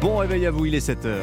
Bon réveil à vous, il est 7h.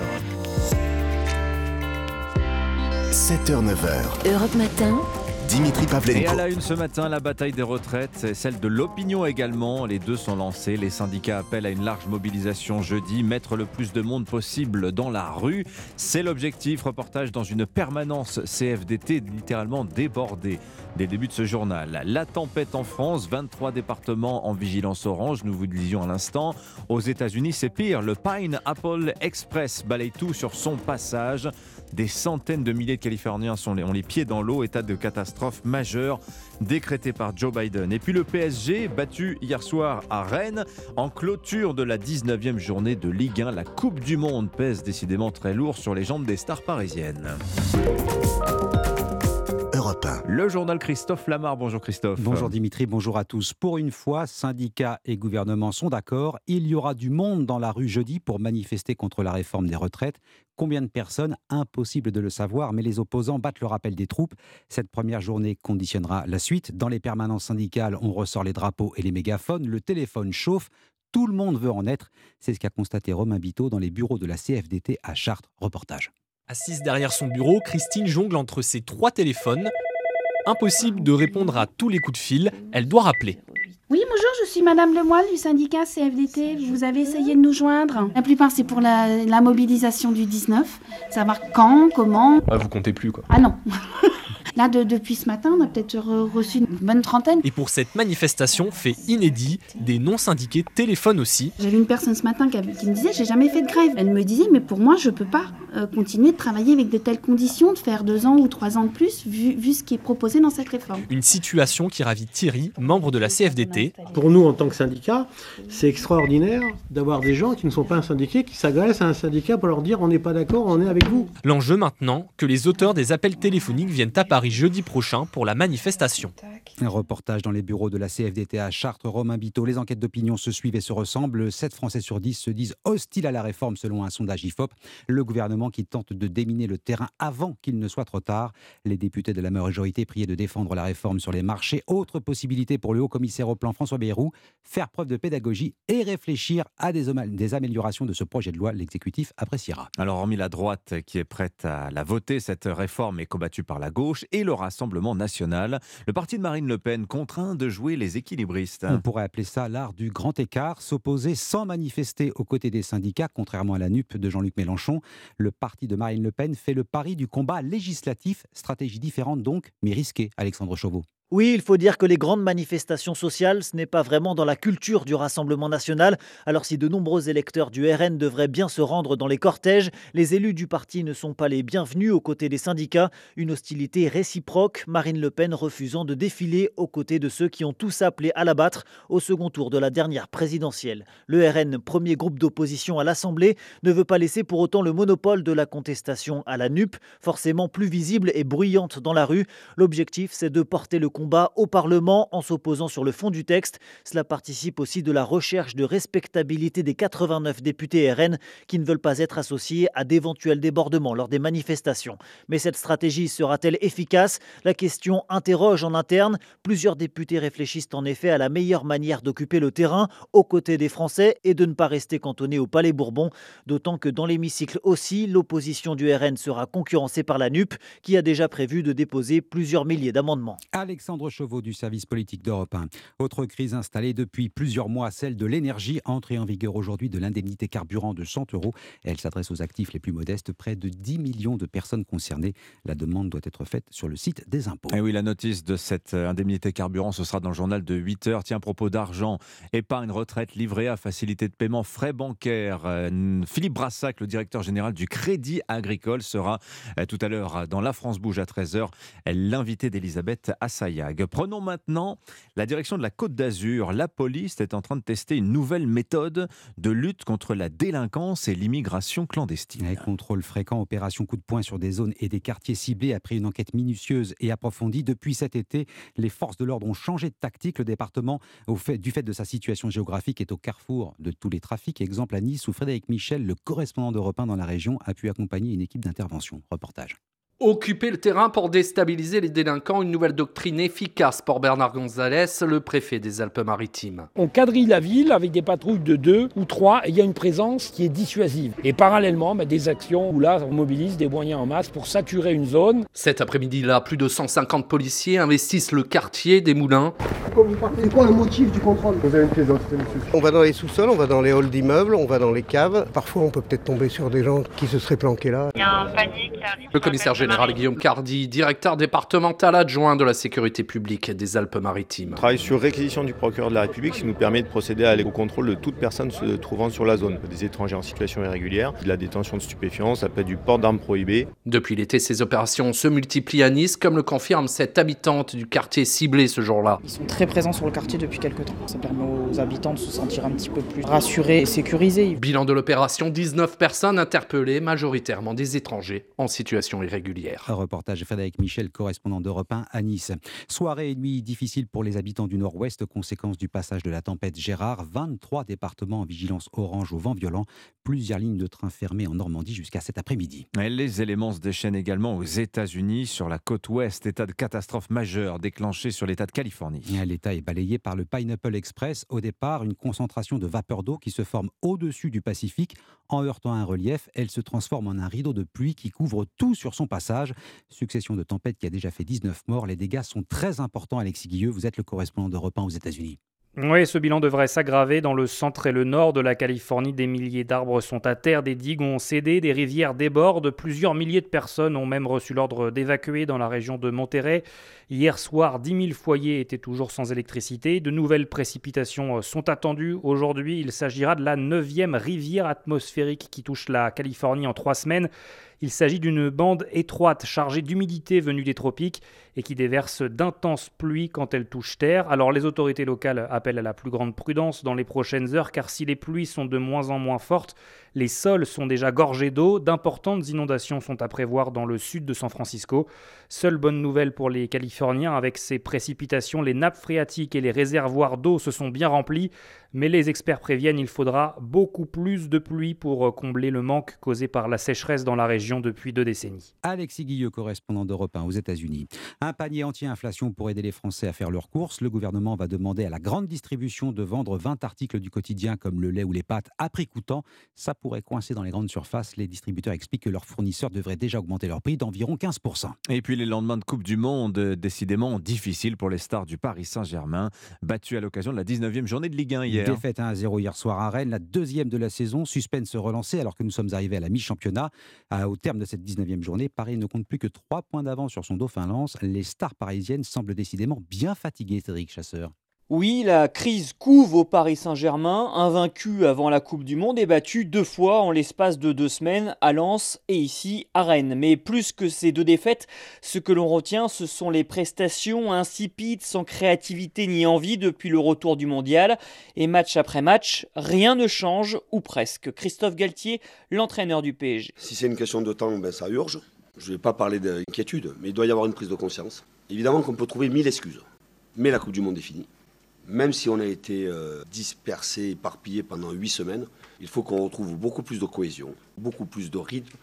7h, 9h. Europe Matin. Dimitri Et à Pavlenko. la une ce matin, la bataille des retraites, et celle de l'opinion également. Les deux sont lancés. Les syndicats appellent à une large mobilisation jeudi, mettre le plus de monde possible dans la rue. C'est l'objectif. Reportage dans une permanence CFDT littéralement débordée. Dès le début de ce journal, la tempête en France, 23 départements en vigilance orange, nous vous le disions à l'instant. Aux États-Unis, c'est pire. Le Pine Apple Express balaye tout sur son passage. Des centaines de milliers de Californiens sont les- ont les pieds dans l'eau, état de catastrophe majeure décrété par Joe Biden. Et puis le PSG, battu hier soir à Rennes, en clôture de la 19e journée de Ligue 1, la Coupe du Monde pèse décidément très lourd sur les jambes des stars parisiennes. Europe 1. Le journal Christophe Lamar, bonjour Christophe. Bonjour Dimitri, bonjour à tous. Pour une fois, syndicats et gouvernement sont d'accord. Il y aura du monde dans la rue jeudi pour manifester contre la réforme des retraites. Combien de personnes Impossible de le savoir, mais les opposants battent le rappel des troupes. Cette première journée conditionnera la suite. Dans les permanences syndicales, on ressort les drapeaux et les mégaphones. Le téléphone chauffe. Tout le monde veut en être. C'est ce qu'a constaté Romain Biteau dans les bureaux de la CFDT à Chartres. Reportage. Assise derrière son bureau, Christine jongle entre ses trois téléphones. Impossible de répondre à tous les coups de fil, elle doit rappeler. Oui, bonjour, je suis Madame Lemoyle du syndicat CFDT. Vous avez essayé de nous joindre. La plupart, c'est pour la, la mobilisation du 19. Savoir quand, comment? Ah, vous comptez plus quoi. Ah non. Là, de- depuis ce matin, on a peut-être re- reçu une bonne trentaine. Et pour cette manifestation, fait inédit, des non-syndiqués téléphonent aussi. J'avais une personne ce matin qui, me disait J'ai jamais fait de grève. Elle me disait Mais pour moi, je peux pas euh, continuer de travailler avec de telles conditions, de faire deux ans ou trois ans de plus, vu, vu ce qui est proposé dans cette réforme. Une situation qui ravit Thierry, membre de la CFDT. Pour nous, en tant que syndicat, c'est extraordinaire d'avoir des gens qui ne sont pas un syndiqué, qui s'agressent à un syndicat pour leur dire on n'est pas d'accord, on est avec vous. L'enjeu maintenant, que les auteurs des appels téléphoniques viennent à Paris jeudi prochain pour la manifestation. Un reportage dans les bureaux de la CFDT à Chartres, Romain Biteau. Les enquêtes d'opinion se suivent et se ressemblent. 7 Français sur 10 se disent hostiles à la réforme selon un sondage IFOP. Le gouvernement qui tente de déminer le terrain avant qu'il ne soit trop tard. Les députés de la majorité priés de défendre la réforme sur les marchés. Autre possibilité pour le haut commissaire au plan François Bayrou, faire preuve de pédagogie et réfléchir à des améliorations de ce projet de loi. L'exécutif appréciera. Alors, hormis la droite qui est prête à la voter, cette réforme est combattue par la gauche et le Rassemblement national. Le parti de Marine Le Pen contraint de jouer les équilibristes. On pourrait appeler ça l'art du grand écart, s'opposer sans manifester aux côtés des syndicats, contrairement à la NUP de Jean-Luc Mélenchon. Le parti de Marine Le Pen fait le pari du combat législatif, stratégie différente donc, mais risquée, Alexandre Chauveau. Oui, il faut dire que les grandes manifestations sociales, ce n'est pas vraiment dans la culture du Rassemblement national. Alors si de nombreux électeurs du RN devraient bien se rendre dans les cortèges, les élus du parti ne sont pas les bienvenus aux côtés des syndicats. Une hostilité réciproque, Marine Le Pen refusant de défiler aux côtés de ceux qui ont tous appelé à l'abattre au second tour de la dernière présidentielle. Le RN, premier groupe d'opposition à l'Assemblée, ne veut pas laisser pour autant le monopole de la contestation à la NUP, forcément plus visible et bruyante dans la rue. L'objectif, c'est de porter le au Parlement en s'opposant sur le fond du texte. Cela participe aussi de la recherche de respectabilité des 89 députés RN qui ne veulent pas être associés à d'éventuels débordements lors des manifestations. Mais cette stratégie sera-t-elle efficace? La question interroge en interne. Plusieurs députés réfléchissent en effet à la meilleure manière d'occuper le terrain aux côtés des Français et de ne pas rester cantonné au Palais Bourbon. D'autant que dans l'hémicycle aussi, l'opposition du RN sera concurrencée par la NUP qui a déjà prévu de déposer plusieurs milliers d'amendements. Chauveau du service politique d'Europe 1. Autre crise installée depuis plusieurs mois, celle de l'énergie, entrée en vigueur aujourd'hui de l'indemnité carburant de 100 euros. Elle s'adresse aux actifs les plus modestes, près de 10 millions de personnes concernées. La demande doit être faite sur le site des impôts. Et oui, la notice de cette euh, indemnité carburant, ce sera dans le journal de 8 heures. Tiens, à propos d'argent, épargne, retraite, livret A, facilité de paiement, frais bancaires. Euh, Philippe Brassac, le directeur général du Crédit Agricole, sera euh, tout à l'heure dans La France Bouge à 13h, l'invité d'Elisabeth Prenons maintenant la direction de la Côte d'Azur. La police est en train de tester une nouvelle méthode de lutte contre la délinquance et l'immigration clandestine. Les contrôles fréquents, opérations coup de poing sur des zones et des quartiers ciblés après une enquête minutieuse et approfondie. Depuis cet été, les forces de l'ordre ont changé de tactique. Le département, du fait de sa situation géographique, est au carrefour de tous les trafics. Exemple à Nice, où Frédéric Michel, le correspondant d'Europe 1 dans la région, a pu accompagner une équipe d'intervention. Reportage. Occuper le terrain pour déstabiliser les délinquants, une nouvelle doctrine efficace pour Bernard Gonzalez, le préfet des Alpes-Maritimes. On quadrille la ville avec des patrouilles de deux ou trois et il y a une présence qui est dissuasive. Et parallèlement, bah, des actions où là, on mobilise des moyens en masse pour saturer une zone. Cet après-midi-là, plus de 150 policiers investissent le quartier des Moulins. C'est quoi le motif du contrôle? Vous avez une pièce d'identité, monsieur On va dans les sous-sols, on va dans les halls d'immeubles, on va dans les caves. Parfois, on peut peut-être tomber sur des gens qui se seraient planqués là. Il y a un panier qui arrive. Le commissaire général Guillaume Cardi, directeur départemental adjoint de la sécurité publique des Alpes-Maritimes. On travaille sur réquisition du procureur de la République, qui nous permet de procéder à l'éco-contrôle de toute personne se trouvant sur la zone, des étrangers en situation irrégulière, de la détention de stupéfiants, ça peut être du port d'armes prohibées. Depuis l'été, ces opérations se multiplient à Nice, comme le confirme cette habitante du quartier ciblé ce jour-là. Ils sont très présents sur le quartier depuis quelques temps. Ça permet aux habitants de se sentir un petit peu plus rassurés et sécurisés. Bilan de l'opération 19 personnes interpellées, majoritairement des étrangers en situation irrégulière. Un reportage Frédéric Michel, correspondant d'Europe 1 à Nice. Soirée et nuit difficile pour les habitants du Nord-Ouest, conséquence du passage de la tempête Gérard. 23 départements en vigilance orange au vent violent. Plusieurs lignes de train fermées en Normandie jusqu'à cet après-midi. Les éléments se déchaînent également aux États-Unis, sur la côte ouest. État de catastrophe majeure déclenché sur l'État de Californie. L'État est balayé par le Pineapple Express. Au départ, une concentration de vapeur d'eau qui se forme au-dessus du Pacifique. En heurtant un relief, elle se transforme en un rideau de pluie qui couvre tout sur son passage. Succession de tempêtes qui a déjà fait 19 morts. Les dégâts sont très importants, Alexis Guilleux. Vous êtes le correspondant d'Europe 1 aux États-Unis. Oui, ce bilan devrait s'aggraver. Dans le centre et le nord de la Californie, des milliers d'arbres sont à terre, des digues ont cédé, des rivières débordent. Plusieurs milliers de personnes ont même reçu l'ordre d'évacuer dans la région de Monterrey. Hier soir, 10 000 foyers étaient toujours sans électricité. De nouvelles précipitations sont attendues. Aujourd'hui, il s'agira de la neuvième rivière atmosphérique qui touche la Californie en trois semaines. Il s'agit d'une bande étroite chargée d'humidité venue des tropiques et qui déverse d'intenses pluies quand elle touche terre. Alors les autorités locales appellent à la plus grande prudence dans les prochaines heures car si les pluies sont de moins en moins fortes, les sols sont déjà gorgés d'eau. D'importantes inondations sont à prévoir dans le sud de San Francisco. Seule bonne nouvelle pour les Californiens, avec ces précipitations, les nappes phréatiques et les réservoirs d'eau se sont bien remplis. Mais les experts préviennent il faudra beaucoup plus de pluie pour combler le manque causé par la sécheresse dans la région depuis deux décennies. Alexis Guilleux, correspondant d'Europe 1 aux États-Unis. Un panier anti-inflation pour aider les Français à faire leurs courses. Le gouvernement va demander à la grande distribution de vendre 20 articles du quotidien comme le lait ou les pâtes à prix coûtant. Ça pourrait coincer dans les grandes surfaces. Les distributeurs expliquent que leurs fournisseurs devraient déjà augmenter leur prix d'environ 15%. Et puis les lendemains de Coupe du Monde, décidément difficiles pour les stars du Paris Saint-Germain, battus à l'occasion de la 19e journée de Ligue 1 hier. Défaite 1 à 0 hier soir à Rennes, la deuxième de la saison. Suspense relancé alors que nous sommes arrivés à la mi-championnat. Au terme de cette 19e journée, Paris ne compte plus que 3 points d'avance sur son dauphin lance. Les stars parisiennes semblent décidément bien fatiguées, Cédric Chasseur. Oui, la crise couve au Paris Saint-Germain, invaincu avant la Coupe du Monde et battu deux fois en l'espace de deux semaines à Lens et ici à Rennes. Mais plus que ces deux défaites, ce que l'on retient, ce sont les prestations insipides, sans créativité ni envie depuis le retour du mondial. Et match après match, rien ne change, ou presque. Christophe Galtier, l'entraîneur du PSG. Si c'est une question de temps, ben ça urge. Je ne vais pas parler d'inquiétude, mais il doit y avoir une prise de conscience. Évidemment qu'on peut trouver mille excuses, mais la Coupe du Monde est finie même si on a été euh, dispersé, éparpillé pendant huit semaines, il faut qu'on retrouve beaucoup plus de cohésion, beaucoup plus de rythme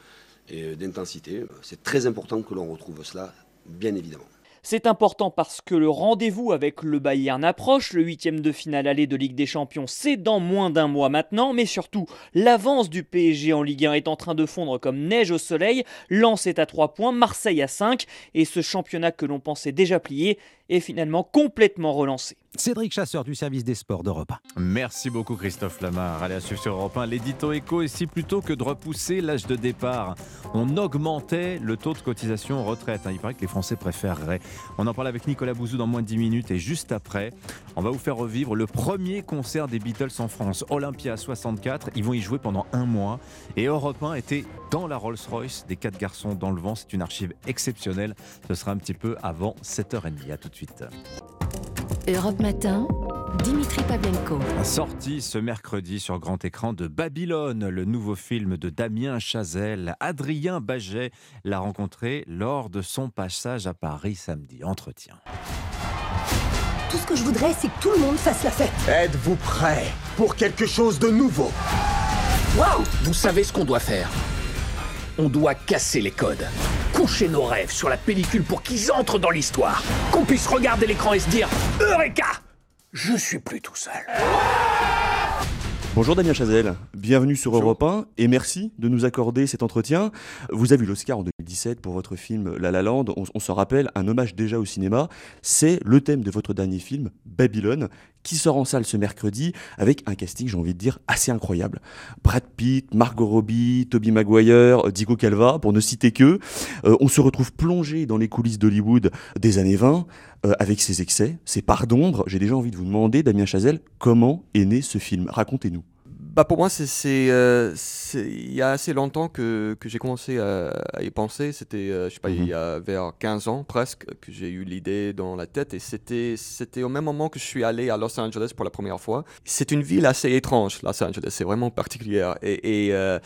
et d'intensité. C'est très important que l'on retrouve cela, bien évidemment. C'est important parce que le rendez-vous avec le Bayern approche, le huitième de finale aller de Ligue des Champions, c'est dans moins d'un mois maintenant, mais surtout, l'avance du PSG en Ligue 1 est en train de fondre comme neige au soleil, Lens est à 3 points, Marseille à 5, et ce championnat que l'on pensait déjà plié est finalement complètement relancé. Cédric Chasseur du service des sports d'Europe 1. Merci beaucoup Christophe Lamar. Allez à suivre sur Europe 1. L'édito éco ici plutôt que de repousser l'âge de départ, on augmentait le taux de cotisation retraite. Hein. Il paraît que les Français préféreraient. On en parle avec Nicolas Bouzou dans moins de 10 minutes et juste après, on va vous faire revivre le premier concert des Beatles en France, Olympia 64. Ils vont y jouer pendant un mois et Europe 1 était dans la Rolls-Royce des quatre garçons dans le vent. C'est une archive exceptionnelle. Ce sera un petit peu avant 7h30. À tout de suite. Europe Matin, Dimitri Pavlenko. Sorti ce mercredi sur grand écran de Babylone, le nouveau film de Damien Chazelle. Adrien Baget l'a rencontré lors de son passage à Paris samedi. Entretien. Tout ce que je voudrais, c'est que tout le monde fasse la fête. Êtes-vous prêt pour quelque chose de nouveau? Waouh Vous savez ce qu'on doit faire On doit casser les codes. coucher nos rêves sur la pellicule pour qu'ils entrent dans l'histoire. Qu'on puisse regarder l'écran et se dire Eureka Je suis plus tout seul. Bonjour Damien Chazelle, bienvenue sur Europe 1 et merci de nous accorder cet entretien. Vous avez eu l'Oscar en 2017 pour votre film La La Land, on, on s'en rappelle, un hommage déjà au cinéma. C'est le thème de votre dernier film, Babylone, qui sort en salle ce mercredi avec un casting, j'ai envie de dire, assez incroyable. Brad Pitt, Margot Robbie, Toby Maguire, Diego Calva, pour ne citer que. Euh, on se retrouve plongé dans les coulisses d'Hollywood des années 20 euh, avec ses excès, ses parts d'ombre. J'ai déjà envie de vous demander, Damien Chazelle, comment est né ce film? Racontez-nous. Bah pour moi, c'est euh, il y a assez longtemps que, que j'ai commencé à, à, y penser. C'était, euh, je sais pas, mm -hmm. il y a vers 15 ans presque que j'ai eu l'idée dans la tête. Et c'était, c'était au même moment que je suis allé à Los Angeles pour la première fois. C'est une ville assez étrange, Los Angeles. C'est vraiment particulière. Et, et euh,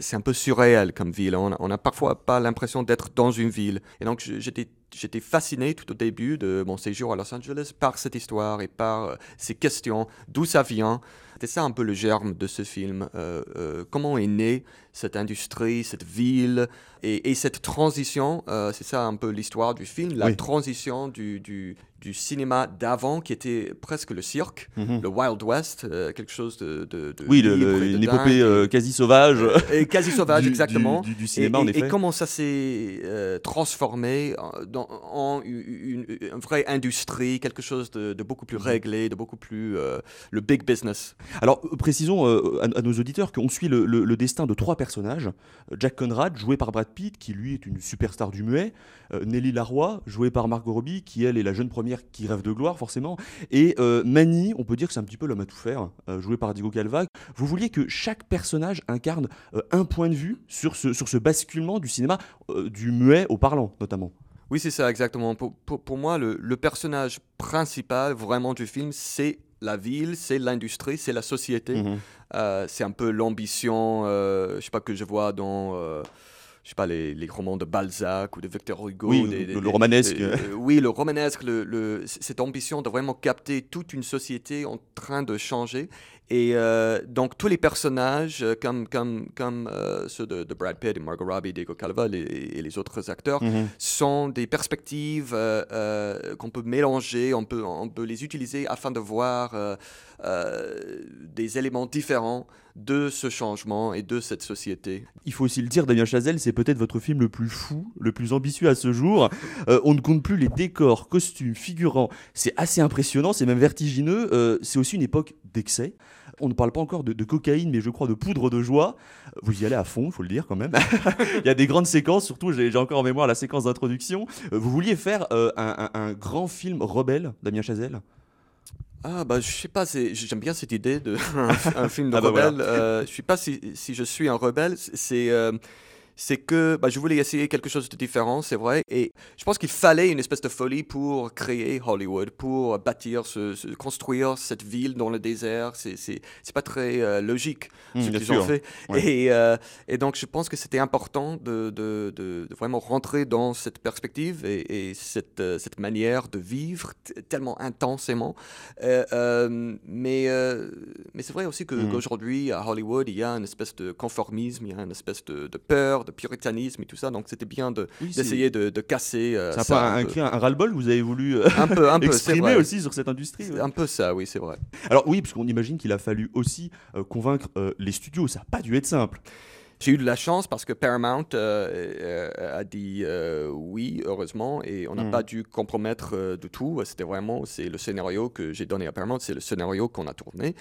c'est un peu surréel comme ville. On, on a parfois pas l'impression d'être dans une ville. Et donc j'étais j'étais fasciné tout au début de mon séjour à Los Angeles par cette histoire et par ces questions, d'où ça vient. C'était ça un peu le germe de ce film. Euh, euh, comment est née cette industrie, cette ville et, et cette transition euh, C'est ça un peu l'histoire du film, la Oui. transition du, du, du cinéma d'avant qui était presque le cirque, Mhm. le Wild West, euh, quelque chose de, de, de Oui, le- libre le- et de une épopée, euh, quasi sauvage. Et quasi sauvage, Du- exactement. du- cinéma, et, en et- effet. Et comment ça s'est transformé en, dans- en une, une- une vraie industrie, quelque chose de, beaucoup plus réglé, de beaucoup plus le big business? Alors, précisons à, à nos auditeurs qu'on suit le, le- le destin de trois personnages. Euh, Jack Conrad, joué par Brad Pitt, qui lui est une superstar du muet. Euh, Nelly Laroy, jouée par Margot Robbie, qui elle est la jeune première qui rêve de gloire, forcément. Et euh, Manny, on peut dire que c'est un petit peu l'homme à tout faire, joué par Diego Calva. Vous vouliez que chaque personnage incarne un point de vue sur ce, sur ce basculement du cinéma, du muet au parlant, notamment. Oui, c'est ça, exactement. Pour, pour, moi, le personnage principal vraiment du film, c'est la ville, c'est l'industrie, c'est la société. Mhm. Euh, c'est un peu l'ambition, euh, je sais pas, que je vois dans... je sais pas, les, les romans de Balzac ou de Victor Hugo. Oui, des- le- des- le des- romanesque. euh, euh, oui, le romanesque, le, le- c- cette ambition de vraiment capter toute une société en train de changer. Et euh, donc, tous les personnages, euh, comme, comme, comme euh, ceux de, de Brad Pitt et Margot Robbie, Diego Calva et les autres acteurs, Mhm. sont des perspectives qu'on peut mélanger, on peut, on peut les utiliser afin de voir des éléments différents de ce changement et de cette société. Il faut aussi le dire, Damien Chazelle, c'est peut-être votre film le plus fou, le plus ambitieux à ce jour. Euh, on ne compte plus les décors, costumes, figurants. C'est assez impressionnant, c'est même vertigineux. Euh, c'est aussi une époque d'excès. On ne parle pas encore de, de cocaïne, mais je crois de poudre de joie. Vous y allez à fond, il faut le dire quand même. il y a des grandes séquences, surtout j'ai encore en mémoire la séquence d'introduction. Euh, vous vouliez faire euh, un, un- un grand film rebelle, Damien Chazelle? Ah bah je sais pas, j'aime bien cette idée de un, film de Ah bah rebelle. voilà. Euh, je sais pas si, si je suis un rebelle. C'est euh, c'est que bah, je voulais essayer quelque chose de différent, c'est vrai. Et je pense qu'il fallait une espèce de folie pour créer Hollywood, pour bâtir, ce, ce- construire cette ville dans le désert. C'est c'est pas très euh, logique Mm, ce qu'ils ont fait. Ouais. Et, euh, et donc je pense que c'était important de, de- de- de vraiment rentrer dans cette perspective et, et cette, euh, cette manière de vivre tellement intensément. Mais mais c'est vrai aussi Mhm. qu'aujourd'hui, à Hollywood, il y a une espèce de conformisme, il y a une espèce de, de peur, de puritanisme et tout ça. Donc c'était bien de- Oui, c'est- d'essayer de, de casser euh, ça. un, un un ras-le-bol? Que vous avez voulu euh, Un peu, un peu, c'est exprimer aussi sur cette industrie. Ouais. Un peu ça, oui, c'est vrai. Alors oui, parce qu'on imagine qu'il a fallu aussi euh, convaincre euh, les studios, ça n'a pas dû être simple. J'ai eu de la chance parce que Paramount euh, euh, a dit euh, oui, heureusement, et on n'a Mhm. pas dû compromettre de tout. C'était vraiment, c'est le scénario que j'ai donné à Paramount, c'est le scénario qu'on a tourné.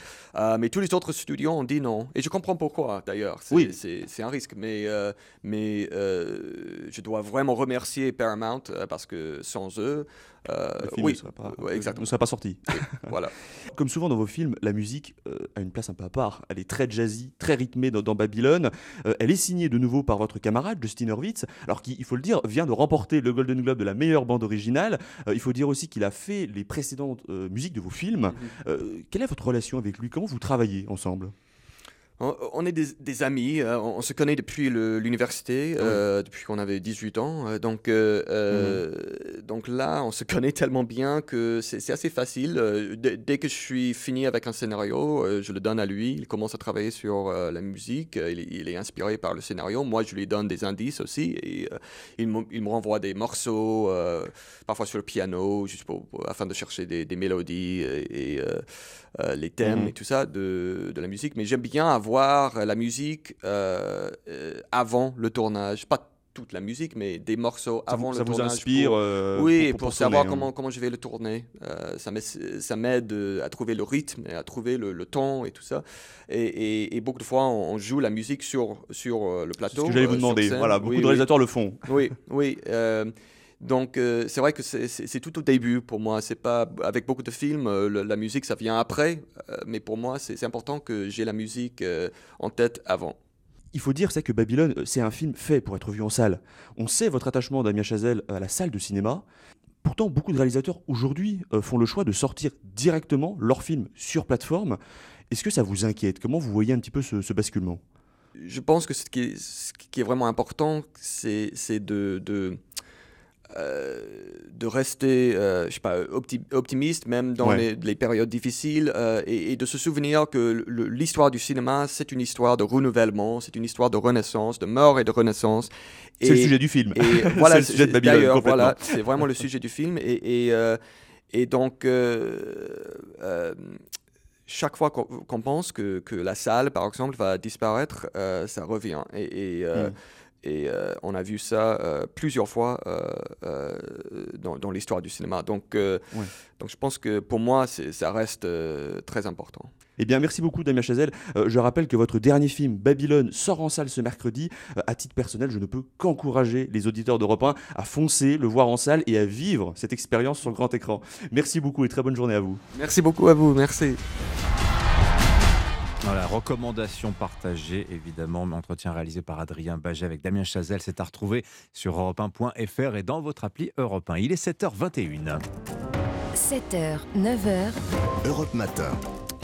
Mais tous les autres studios ont dit non. Et je comprends pourquoi, d'ailleurs. C'est, Oui. c'est, un risque. Mais, mais je dois vraiment remercier Paramount parce que sans eux, Le film oui, ne serait pas, ouais, exactement. ne serait pas sorti. voilà. Comme souvent dans vos films, la musique euh, a une place un peu à part. Elle est très jazzy, très rythmée dans, dans Babylone. Euh, elle est signée de nouveau par votre camarade Justin Hurwitz, alors qui, il faut le dire, vient de remporter le Golden Globe de la meilleure bande originale. Euh, il faut dire aussi qu'il a fait les précédentes euh, musiques de vos films. Mhm. Euh, quelle est votre relation avec lui? Comment vous travaillez ensemble? On, on est des, des amis, euh, on, on se connaît depuis l'université, euh, depuis qu'on avait 18 ans. euh, donc, euh, donc là, on se connaît tellement bien que c'est assez facile. dès- que je suis fini avec un scénario, je le donne à lui. Il commence à travailler sur la musique. il, est- il est inspiré par le scénario. Moi, je lui donne des indices aussi. Et il, me, il me renvoie des morceaux, parfois sur le piano, juste pour, pour- afin de chercher des, des mélodies et, et, les thèmes Mhm. et tout ça de, de la musique. Mais j'aime bien avoir la musique euh, euh, avant le tournage. Pas toute la musique, mais des morceaux Ça vous- avant le ça vous tournage. inspire, pour- euh, oui, pour- pour, pour savoir tourner, hein. comment, comment je vais le tourner. Euh, ça m'aide à trouver le rythme, et à trouver le, le ton et tout ça. Et, et- et beaucoup de fois, on, on joue la musique sur, sur le plateau. ce que j'allais vous demander. Voilà, beaucoup Oui, de oui. réalisateurs le font. Oui, oui. Donc, euh, c'est vrai que c'est- tout au début pour moi. C'est pas avec beaucoup de films, euh, le- la musique ça vient après. euh, mais pour moi, c'est important que j'ai la musique en tête avant. Il faut dire c'est que Babylone, c'est un film fait pour être vu en salle. On sait votre attachement Damien Chazelle à la salle de cinéma. Pourtant, beaucoup de réalisateurs aujourd'hui font le choix de sortir directement leur film sur plateforme. Est-ce que ça vous inquiète? Comment vous voyez un petit peu ce, ce basculement? Je pense que ce qui est, ce qui est vraiment important, c'est de, de, de rester euh, je sais pas, opti- optimiste, même dans Ouais. les, les périodes difficiles, euh, et, et de se souvenir que l'histoire du cinéma, c'est une histoire de renouvellement, c'est une histoire de renaissance, de mort et de renaissance. C'est le Et- sujet du film. Et C'est voilà, le sujet de Babylone, D'ailleurs, complètement. voilà, c'est vraiment le sujet du film. Et, et, euh, et donc, euh, euh, chaque fois qu'on qu'on pense que, que la salle, par exemple, va disparaître, euh, ça revient. Et, et, euh, Mm. Et, euh, on a vu ça euh, plusieurs fois euh, dans, dans l'histoire du cinéma. Donc, Ouais. donc, je pense que pour moi, ça reste très important. Eh bien, merci beaucoup Damien Chazelle. Je rappelle que votre dernier film, Babylone, sort en salle ce mercredi. À titre personnel, je ne peux qu'encourager les auditeurs d'Europe 1 à foncer, le voir en salle et à vivre cette expérience sur grand écran. Merci beaucoup et très bonne journée à vous. Merci beaucoup à vous. Merci. Voilà, recommandation partagée, évidemment, mais entretien réalisé par Adrien Baget avec Damien Chazelle. C'est à retrouver sur europe1.fr et dans votre appli Europe 1. Il est 7h21. 7h, 9h, Europe Matin.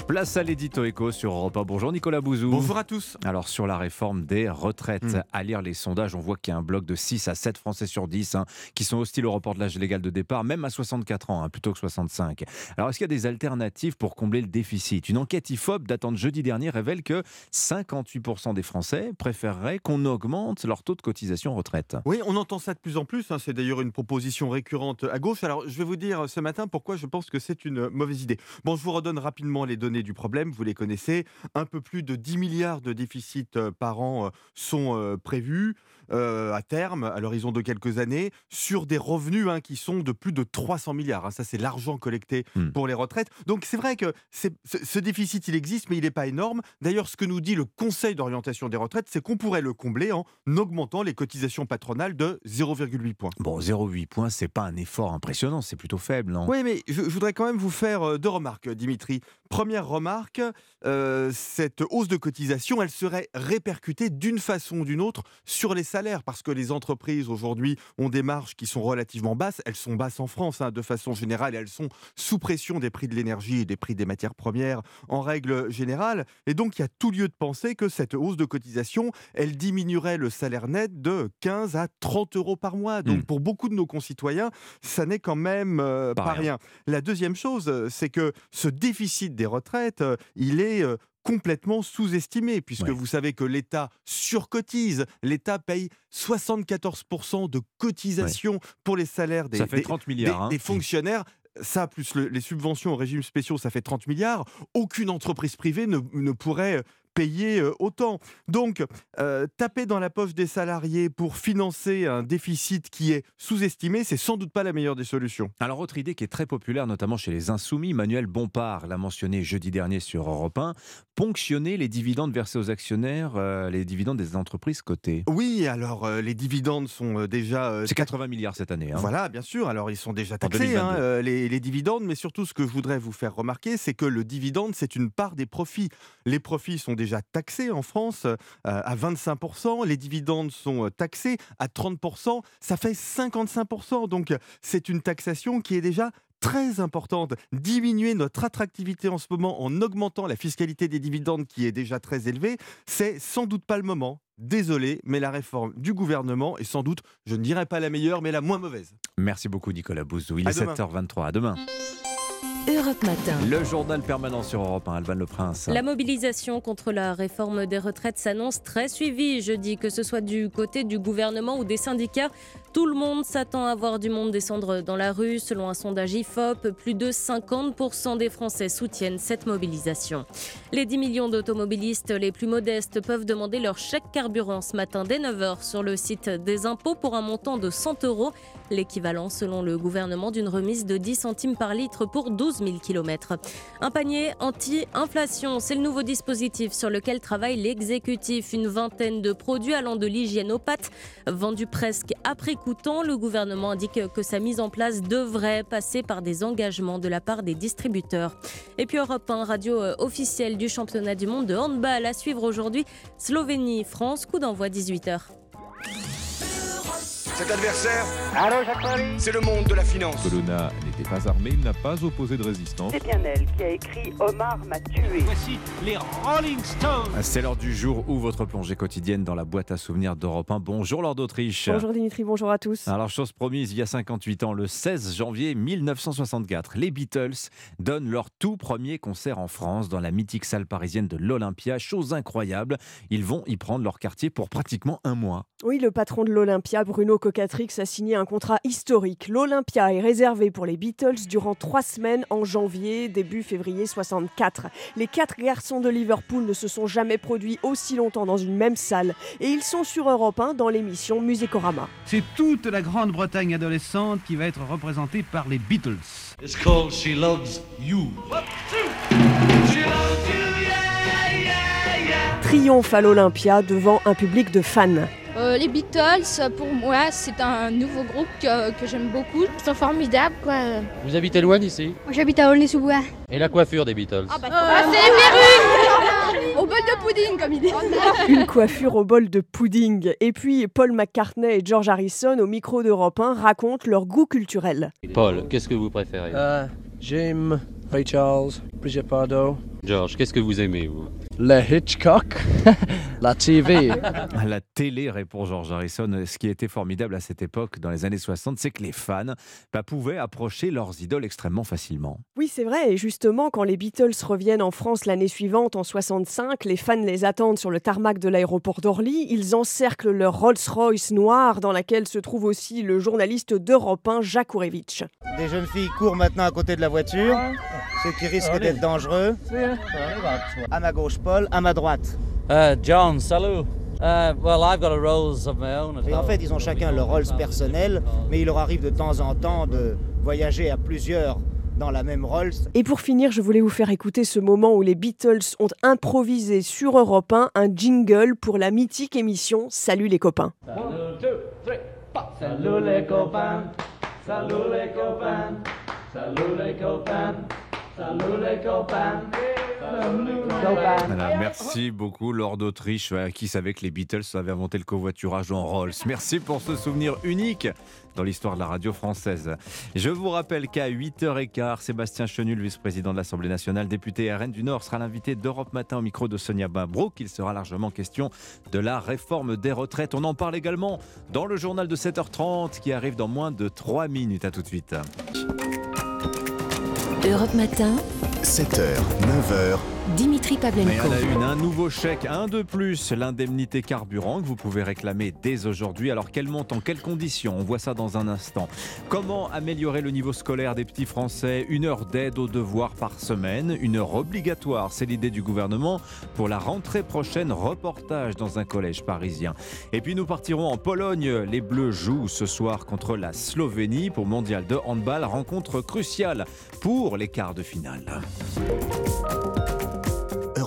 Place à l'édito éco sur Europe 1. Bonjour Nicolas Bouzou. Bonjour à tous. Alors sur la réforme des retraites, Hmm. à lire les sondages, on voit qu'il y a un bloc de 6 à 7 Français sur 10 hein, qui sont hostiles au report de l'âge légal de départ, même à 64 ans, hein, plutôt que 65. Alors est-ce qu'il y a des alternatives pour combler le déficit? Une enquête IFOP datant de jeudi dernier révèle que 58% des Français préféreraient qu'on augmente leur taux de cotisation retraite. Oui, on entend ça de plus en plus. hein. C'est d'ailleurs une proposition récurrente à gauche. Alors, je vais vous dire ce matin pourquoi je pense que c'est une mauvaise idée. Bon, je vous redonne rapidement les données du problème. Vous les connaissez. Un peu plus de 10 milliards de déficits euh, par an euh, sont euh, prévus euh, à terme, à l'horizon de quelques années, sur des revenus hein, qui sont de plus de 300 milliards. hein. Ça, c'est l'argent collecté Hmm. pour les retraites. Donc, c'est vrai que c'est- ce, déficit, il existe, mais il n'est pas énorme. D'ailleurs, ce que nous dit le Conseil d'orientation des retraites, c'est qu'on pourrait le combler en augmentant les cotisations patronales de 0,8 points. Bon, 0,8 points, c'est pas un effort impressionnant, c'est plutôt faible, non? Oui, mais je, je voudrais quand même vous faire euh, deux remarques, Dimitri. Première remarque, euh, cette hausse de cotisation, elle serait répercutée d'une façon ou d'une autre sur les salaires, parce que les entreprises aujourd'hui ont des marges qui sont relativement basses. Elles sont basses en France, hein, de façon générale, et elles sont sous pression des prix de l'énergie et des prix des matières premières en règle générale. Et donc, il y a tout lieu de penser que cette hausse de cotisation, elle diminuerait le salaire net de 15 à 30 euros par mois. Donc, Hmm. pour beaucoup de nos concitoyens, ça n'est quand même euh, Pas rien. rien. La deuxième chose, euh, c'est que ce déficit des retraites, euh, il est euh, complètement sous-estimé, puisque Ouais. vous savez que l'État surcotise. L'État paye 74% de cotisation pour les salaires des, Ça fait des- 30 milliards, des- hein. des fonctionnaires. Ça, plus le- les subventions aux régimes spéciaux, ça fait 30 milliards. Aucune entreprise privée ne, ne pourrait payer euh, autant. Donc, euh, taper dans la poche des salariés pour financer un déficit qui est sous-estimé, c'est sans doute pas la meilleure des solutions. Alors, autre idée qui est très populaire, notamment chez les Insoumis, Manuel Bompard l'a mentionné jeudi dernier sur Europe 1, ponctionner les dividendes versés aux actionnaires, euh, les dividendes des entreprises cotées. Oui, alors euh, les dividendes sont déjà... C'est 80 milliards cette année. hein. Voilà, bien sûr. Alors, ils sont déjà taxés, 2022. hein, les, les dividendes. Mais surtout, ce que je voudrais vous faire remarquer, c'est que le dividende, c'est une part des profits. Les profits sont déjà taxés en France euh, à 25%. Les dividendes sont euh, taxés à 30%. Ça fait 55%. Donc, c'est une taxation qui est déjà très importante, diminuer notre attractivité en ce moment en augmentant la fiscalité des dividendes qui est déjà très élevée, c'est sans doute pas le moment. Désolé, mais la réforme du gouvernement est sans doute, je ne dirais pas la meilleure, mais la moins mauvaise. Merci beaucoup Nicolas Bouzou. Il À est demain. 7h23. À demain. Europe Matin. Le journal permanent sur Europe 1, Alban Le Prince. La mobilisation contre la réforme des retraites s'annonce très suivie jeudi, que ce soit du côté du gouvernement ou des syndicats. Tout le monde s'attend à voir du monde descendre dans la rue. Selon un sondage IFOP, plus de 50% des Français soutiennent cette mobilisation. Les 10 millions d'automobilistes les plus modestes peuvent demander leur chèque carburant ce matin dès 9h sur le site des impôts pour un montant de 100 euros, l'équivalent selon le gouvernement d'une remise de 10 centimes par litre pour 12 000 km. Un panier anti-inflation, c'est le nouveau dispositif sur lequel travaille l'exécutif. Une vingtaine de produits allant de l'hygiène aux pâtes, vendus presque prix coûtant. Le gouvernement indique que sa mise en place devrait passer par des engagements de la part des distributeurs. Et puis Europe 1, radio euh, officielle du championnat du monde de handball à suivre aujourd'hui. Slovénie-France, coup d'envoi 18h. Cet adversaire, c'est le monde de la finance. Colonna n'était pas armé, il n'a pas opposé de résistance. C'est bien elle qui a écrit Omar m'a tué. Voici les Rolling Stones. C'est l'heure du jour où votre plongée quotidienne dans la boîte à souvenirs d'Europe 1. Bonjour Lord d'Autriche. Bonjour Dimitri, bonjour à tous. Alors, chose promise, il y a 58 ans, le 16 janvier 1964, les Beatles donnent leur tout premier concert en France dans la mythique salle parisienne de l'Olympia. Chose incroyable, ils vont y prendre leur quartier pour pratiquement un mois. Oui, le patron de l'Olympia, Bruno Cocatrix, a signé un contrat historique. L'Olympia est réservé pour les Beatles durant trois semaines en janvier, début février 64. Les quatre garçons de Liverpool ne se sont jamais produits aussi longtemps dans une même salle et ils sont sur Europe 1 dans l'émission Musicorama. C'est toute la Grande-Bretagne adolescente qui va être représentée par les Beatles. It's called She Loves You. Triomphe à l'Olympia devant un public de fans. Euh, les Beatles, pour moi, c'est un nouveau groupe que, que j'aime beaucoup. Ils sont formidables, quoi. Vous habitez loin d'ici Moi, j'habite à Aulnay-sous-Bois. Et la coiffure des Beatles Ah, c'est les perruques Au bol de pudding, comme il dit. Une coiffure au bol de pudding. Et puis Paul McCartney et George Harrison, au micro d'Europe 1, racontent leur goût culturel. Paul, qu'est-ce que vous préférez? Euh, J'aime Ray Charles, Brigitte Bardot, George, qu'est-ce que vous aimez, vous? Le Hitchcock, la TV. À la télé, répond George Harrison. Ce qui était formidable à cette époque, dans les années 60, c'est que les fans bah, pouvaient approcher leurs idoles extrêmement facilement. Oui, c'est vrai. Et justement, quand les Beatles reviennent en France l'année suivante, en 65, les fans les attendent sur le tarmac de l'aéroport d'Orly. Ils encerclent leur Rolls-Royce noire, dans laquelle se trouve aussi le journaliste d'Europe 1, Jacques Ourevitch. Des jeunes filles courent maintenant à côté de la voiture, ce qui risque d'être dangereux. À ma gauche, Paul, à ma droite. Uh, John, salut. Uh, well, I've got a Rolls of my own. Et en fait, ils ont chacun leur Rolls personnel, mais il leur arrive de temps en temps de voyager à plusieurs dans la même Rolls. Et pour finir, je voulais vous faire écouter ce moment où les Beatles ont improvisé sur Europe 1 un jingle pour la mythique émission Salut les copains. Salut les copains, salut les copains, salut les copains, salut les copains, salut les copains. Merci beaucoup, Lord d'Autriche. Qui savait que les Beatles avaient inventé le covoiturage en Rolls Merci pour ce souvenir unique dans l'histoire de la radio française. Je vous rappelle qu'à 8h15, Sébastien Chenul, vice-président de l'Assemblée nationale, député RN du Nord, sera l'invité d'Europe Matin au micro de Sonia Babrouk. Il sera largement question de la réforme des retraites. On en parle également dans le journal de 7h30 qui arrive dans moins de 3 minutes. À tout de suite. Europe Matin, 7h, 9h, Dimitri Et Pavlenko. à la une, un nouveau chèque, un de plus, l'indemnité carburant que vous pouvez réclamer dès aujourd'hui. Alors quel montant, quelles conditions? On voit ça dans un instant. Comment améliorer le niveau scolaire des petits Français? Une heure d'aide aux devoirs par semaine, une heure obligatoire, c'est l'idée du gouvernement pour la rentrée prochaine. Reportage dans un collège parisien. Et puis nous partirons en Pologne. Les Bleus jouent ce soir contre la Slovénie pour mondial de handball. Rencontre cruciale pour les quarts de finale.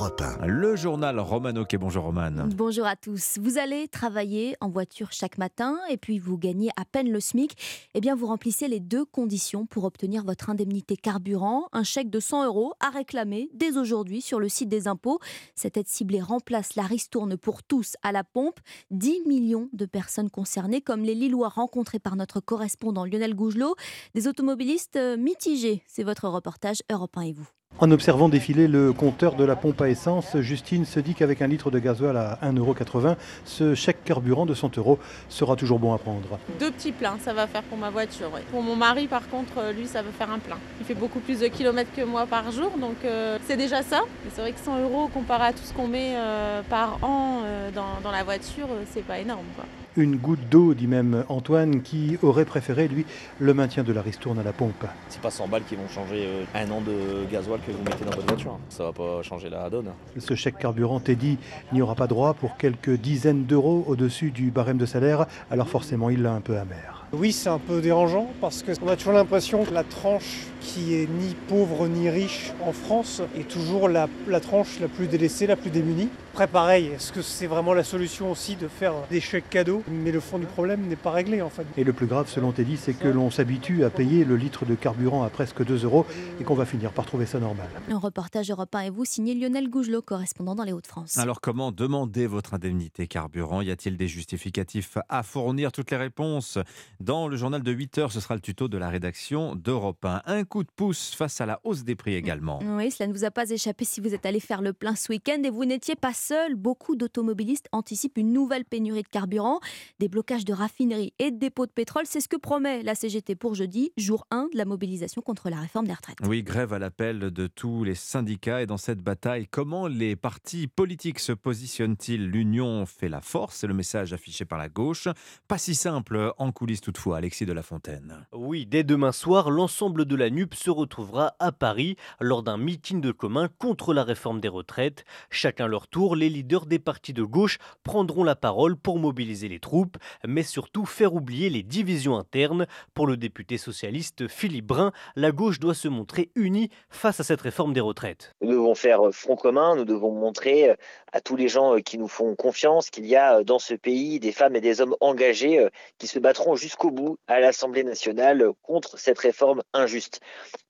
Europe Europe 1. Le journal Romano et bonjour Roman. Bonjour à tous. Vous allez travailler en voiture chaque matin et puis vous gagnez à peine le SMIC. Eh bien, vous remplissez les deux conditions pour obtenir votre indemnité carburant. Un chèque de 100 euros à réclamer dès aujourd'hui sur le site des impôts. Cette aide ciblée remplace la ristourne pour tous à la pompe. 10 millions de personnes concernées, comme les Lillois rencontrés par notre correspondant Lionel Gougelot. Des automobilistes mitigés. C'est votre reportage Europe 1 et vous. En observant défiler le compteur de la pompe à essence, Justine se dit qu'avec un litre de gasoil à 1,80€, ce chèque carburant de 100 euros sera toujours bon à prendre. Deux petits pleins, ça va faire pour ma voiture. Pour mon mari, par contre, euh, lui, ça va faire un plein. Il fait beaucoup plus de kilomètres que moi par jour, donc euh, c'est déjà ça. c'est vrai que 100 euros comparé à tout ce qu'on met euh, par an dans, la voiture, c'est pas énorme une goutte d'eau, dit même Antoine, qui aurait préféré, lui, le maintien de la ristourne à la pompe. C'est pas 100 balles qui vont changer euh, un an de gasoil que vous mettez dans votre voiture. Ça va pas changer la donne. Ce chèque carburant Teddy n'y aura pas droit pour quelques dizaines d'euros au-dessus du barème de salaire, alors forcément il l'a un peu amer. Oui, c'est un peu dérangeant parce qu'on a toujours l'impression que la tranche qui est ni pauvre ni riche en France est toujours la, tranche la plus délaissée, la plus démunie. Après pareil, est-ce que c'est vraiment la solution aussi de faire des chèques cadeaux? Mais le fond du problème n'est pas réglé en fait. Et le plus grave selon Teddy, c'est que l'on s'habitue à payer le litre de carburant à presque 2 euros et qu'on va finir par trouver ça normal. Un reportage Europe 1 et vous signé Lionel Gougelot, correspondant dans les Hauts-de-France. Alors comment demander votre indemnité carburant? Y a-t-il des justificatifs à fournir? Toutes les réponses dans le journal de 8 heures, ce sera le tuto de la rédaction d'Europe 1. Un coup de pouce face à la hausse des prix également. Oui, cela ne vous a pas échappé si vous êtes allé faire le plein ce week-end et vous n'étiez pas seul. Beaucoup d'automobilistes anticipent une nouvelle pénurie de carburant, des blocages de raffineries et de dépôts de pétrole. C'est ce que promet la CGT pour jeudi, jour 1 de la mobilisation contre la réforme des retraites. Oui, grève à l'appel de tous les syndicats et dans cette bataille, comment les partis politiques se positionnent-ils? L'union fait la force, c'est le message affiché par la gauche. Pas si simple en coulisses toutefois. Alexis de la Fontaine. Oui, dès demain soir, l'ensemble de la Se retrouvera à Paris lors d'un meeting de commun contre la réforme des retraites. Chacun leur tour, les leaders des partis de gauche prendront la parole pour mobiliser les troupes, mais surtout faire oublier les divisions internes. Pour le député socialiste Philippe Brun, la gauche doit se montrer unie face à cette réforme des retraites. Nous devons faire front commun, nous devons montrer euh, à tous les gens euh, qui nous font confiance qu'il y a euh, dans ce pays des femmes et des hommes engagés qui se battront jusqu'au bout à l'Assemblée nationale contre cette réforme injuste.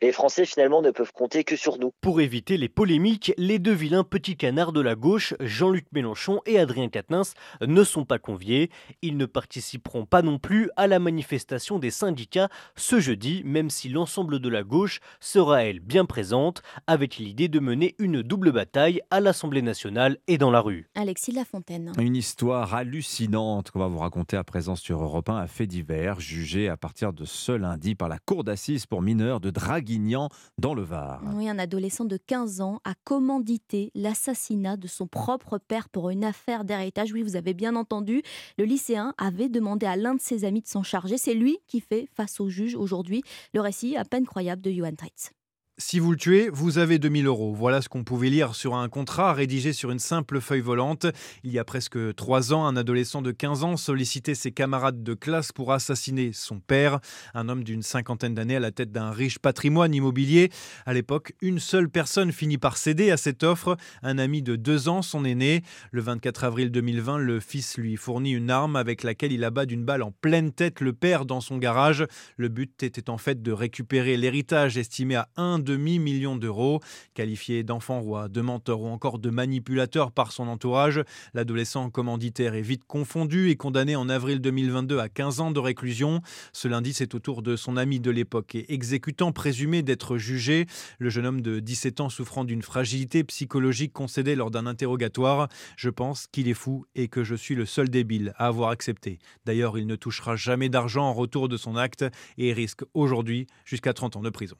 Les Français finalement ne peuvent compter que sur nous. Pour éviter les polémiques, les deux vilains petits canards de la gauche, Jean-Luc Mélenchon et Adrien Quatennens, ne sont pas conviés. Ils ne participeront pas non plus à la manifestation des syndicats ce jeudi, même si l'ensemble de la gauche sera elle bien présente, avec l'idée de mener une double bataille à l'Assemblée nationale et dans la rue. Alexis Lafontaine. Une histoire hallucinante qu'on va vous raconter à présent sur Europe 1 à fait divers, jugé à partir de ce lundi par la cour d'assises pour mineurs de Draguignan dans le Var. Oui, un adolescent de 15 ans a commandité l'assassinat de son propre père pour une affaire d'héritage. Oui, vous avez bien entendu, le lycéen avait demandé à l'un de ses amis de s'en charger. C'est lui qui fait face au juge aujourd'hui. Le récit à peine croyable de Johan Treitz. Si vous le tuez, vous avez 2000 euros. Voilà ce qu'on pouvait lire sur un contrat rédigé sur une simple feuille volante. Il y a presque trois ans, un adolescent de 15 ans sollicitait ses camarades de classe pour assassiner son père, un homme d'une cinquantaine d'années à la tête d'un riche patrimoine immobilier. À l'époque, une seule personne finit par céder à cette offre, un ami de deux ans, son aîné. Le 24 avril 2020, le fils lui fournit une arme avec laquelle il abat d'une balle en pleine tête le père dans son garage. Le but était en fait de récupérer l'héritage estimé à 1 demi-million d'euros. Qualifié d'enfant roi, de menteur ou encore de manipulateur par son entourage, l'adolescent commanditaire est vite confondu et condamné en avril 2022 à 15 ans de réclusion. Ce lundi, c'est au tour de son ami de l'époque et exécutant présumé d'être jugé. Le jeune homme de 17 ans souffrant d'une fragilité psychologique concédée lors d'un interrogatoire. Je pense qu'il est fou et que je suis le seul débile à avoir accepté. D'ailleurs, il ne touchera jamais d'argent en retour de son acte et risque aujourd'hui jusqu'à 30 ans de prison.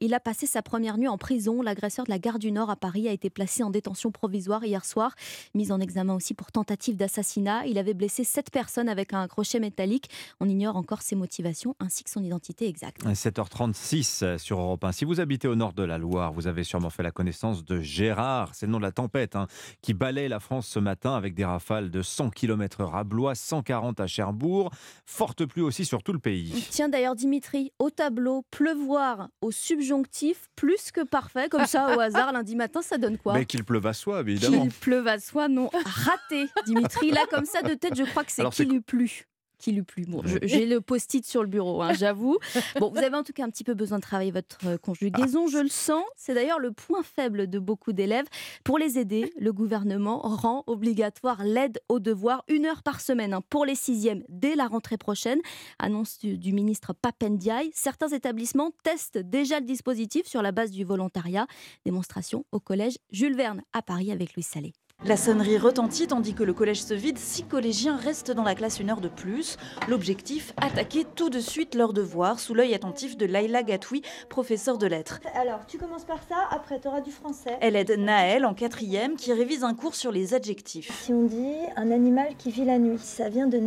Il a passé sa première nuit en prison. L'agresseur de la gare du Nord à Paris a été placé en détention provisoire hier soir, mis en examen aussi pour tentative d'assassinat. Il avait blessé sept personnes avec un crochet métallique. On ignore encore ses motivations ainsi que son identité exacte. 7h36 sur Europe 1. Si vous habitez au nord de la Loire, vous avez sûrement fait la connaissance de Gérard, c'est le nom de la tempête, hein, qui balaye la France ce matin avec des rafales de 100 km/h à Blois, 140 à Cherbourg. Forte pluie aussi sur tout le pays. Tiens d'ailleurs Dimitri, au tableau, pleuvoir au subjonctif plus que parfait, comme ça au hasard, lundi matin, ça donne quoi Mais qu'il pleuve à soi, évidemment. Qu'il pleuve à soi, non. Raté, Dimitri. Là, comme ça, de tête, je crois que c'est qu'il eût plu qui lui plu. Bon, j'ai le post-it sur le bureau, hein, j'avoue. Bon, vous avez en tout cas un petit peu besoin de travailler votre euh, conjugaison, je le sens. C'est d'ailleurs le point faible de beaucoup d'élèves. Pour les aider, le gouvernement rend obligatoire l'aide aux devoirs une heure par semaine hein, pour les sixièmes dès la rentrée prochaine. Annonce du, du ministre Papendiaï. Certains établissements testent déjà le dispositif sur la base du volontariat. Démonstration au collège Jules Verne à Paris avec Louis Salé. La sonnerie retentit tandis que le collège se vide. Six collégiens restent dans la classe une heure de plus. L'objectif, attaquer tout de suite leurs devoirs sous l'œil attentif de Laila Gatoui, professeure de lettres. Alors, tu commences par ça, après tu auras du français. Elle aide Naël en quatrième qui révise un cours sur les adjectifs. Si on dit un animal qui vit la nuit, ça vient de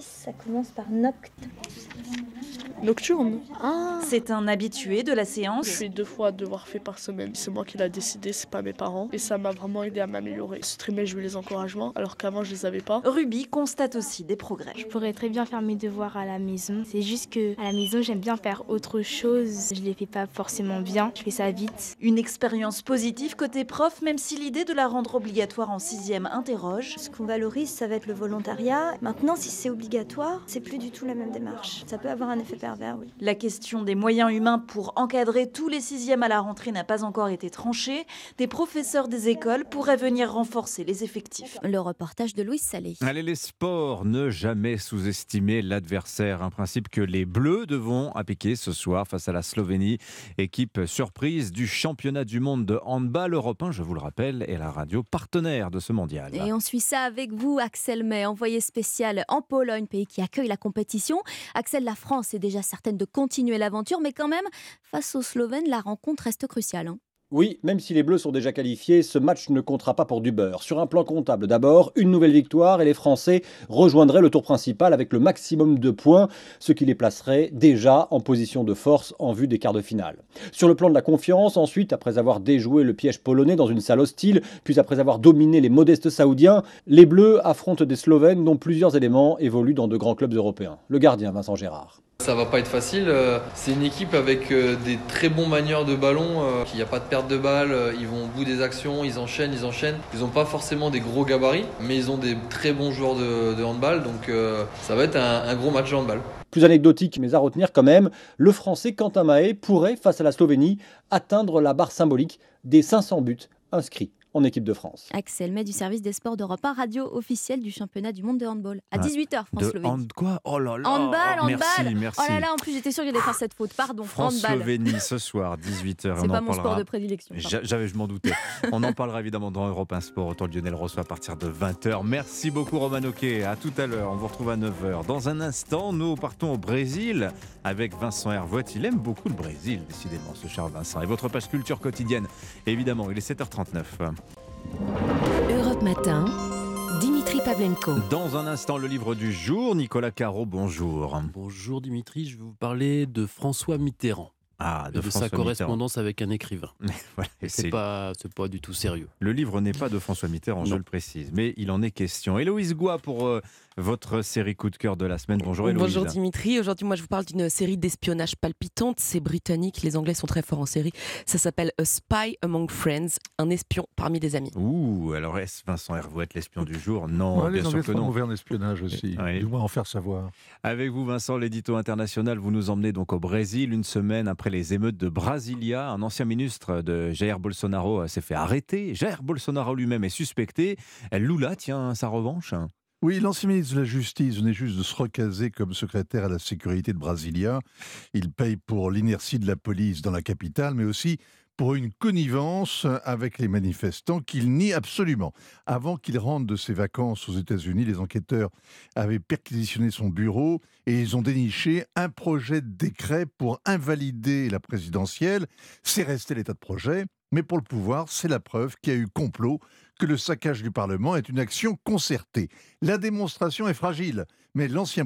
ça commence par noct. Nocturne. Ah. C'est un habitué de la séance. Je fais deux fois devoir fait par semaine. C'est moi qui l'a décidé, c'est pas mes parents. Et ça m'a vraiment aidé à m'améliorer. Ce trimestre, je eu les encouragements, alors qu'avant, je les avais pas. Ruby constate aussi des progrès. Je pourrais très bien faire mes devoirs à la maison. C'est juste que à la maison, j'aime bien faire autre chose. Je les fais pas forcément bien. Je fais ça vite. Une expérience positive côté prof, même si l'idée de la rendre obligatoire en sixième interroge. Ce qu'on valorise, ça va être le volontariat. Maintenant, si c'est obligatoire, c'est plus du tout la même démarche. Ça peut avoir un effet pervers, oui. La question des moyens humains pour encadrer tous les sixièmes à la rentrée n'a pas encore été tranchée. Des professeurs des écoles pourraient venir renforcer les effectifs. Le reportage de Louis Salé. Allez, les sports, ne jamais sous-estimer l'adversaire. Un principe que les Bleus devront appliquer ce soir face à la Slovénie, équipe surprise du championnat du monde de handball européen, je vous le rappelle, est la radio partenaire de ce mondial. Et on suit ça avec vous, Axel May, envoyé spécial en Pologne, pays qui accueille la compétition. Axel, la France est déjà certaine de continuer l'aventure, mais quand même, face aux Slovènes, la rencontre reste cruciale. hein. Oui, même si les Bleus sont déjà qualifiés, ce match ne comptera pas pour du beurre. Sur un plan comptable d'abord, une nouvelle victoire et les Français rejoindraient le tour principal avec le maximum de points, ce qui les placerait déjà en position de force en vue des quarts de finale. Sur le plan de la confiance, ensuite, après avoir déjoué le piège polonais dans une salle hostile, puis après avoir dominé les modestes Saoudiens, les Bleus affrontent des Slovènes dont plusieurs éléments évoluent dans de grands clubs européens. Le gardien Vincent Gérard. Ça va pas être facile. euh, C'est une équipe avec euh, des très bons manieurs de ballon. euh, pas de de balle. euh, Ils vont au bout des actions. Ils enchaînent, ils enchaînent. Ils n'ont pas forcément des gros gabarits, mais ils ont des très bons joueurs de, handball. Donc euh, ça va être un, un gros match de handball. Plus anecdotique, mais à retenir quand même, le Français Quentin Mahé pourrait, face à la Slovénie, atteindre la barre symbolique des 500 buts inscrits en équipe de France. Axel May du service des sports d'Europe 1, radio officielle du championnat du monde de handball. À Ouais. 18h, De France-Slovénie. hand quoi? Oh là là Handball, handball. Merci, merci. Oh là là, en plus j'étais sûre qu'il allait faire cette faute. Pardon, handball. France-Slovénie ce soir, 18h. C'est pas mon sport de prédilection. J'avais, je m'en doutais. On en parlera évidemment dans Europe 1 Sport. Autour de Lionel Rousseau à partir de 20h. Merci beaucoup Roman Oquet. À tout à l'heure. On vous retrouve à 9h. Dans un instant, nous partons au Brésil avec Vincent Hervouet. Il aime beaucoup le Brésil, décidément, ce cher Vincent. Et votre page culture quotidienne, évidemment, il est 7h39. Europe Matin, Dimitri Pavlenko. Dans un instant, le livre du jour. Nicolas Caro, bonjour. Bonjour Dimitri, je vais vous parler de François Mitterrand. Ah, de sa correspondance avec un écrivain. Voilà, c'est- pas, c'est pas du tout sérieux. Le livre n'est pas de François Mitterrand, je le précise, mais il en est question. Héloïse Goua pour euh, votre série coup de cœur de la semaine. Bonjour Héloïse. Bonjour Dimitri, aujourd'hui moi je vous parle d'une série d'espionnage palpitante, c'est britannique, les Anglais sont très forts en série, ça s'appelle A Spy Among Friends, un espion parmi des amis. Ouh, alors est-ce Vincent Hervouet, l'espion du jour? Non, Ouais, bien les sûr que non. mauvais en espionnage aussi. Oui. Du moins en faire savoir. Avec vous, Vincent, l'édito international, vous nous emmenez donc au Brésil une semaine après les émeutes de Brasilia. Un ancien ministre de Jair Bolsonaro euh, s'est fait arrêter. Jair Bolsonaro lui-même est suspecté. Lula tient sa revanche. Oui, l'ancien ministre de la Justice venait juste de se recaser comme secrétaire à la sécurité de Brasilia. Il paye pour l'inertie de la police dans la capitale, mais aussi pour une connivence avec les manifestants qu'il nie absolument. Avant qu'il rentre de ses vacances aux États-Unis, les enquêteurs avaient perquisitionné son bureau et ils ont déniché un projet de décret pour invalider la présidentielle. C'est resté l'état de projet, mais pour le pouvoir, c'est la preuve qu'il y a eu complot, que le saccage du Parlement est une action concertée. La démonstration est fragile, mais l'ancien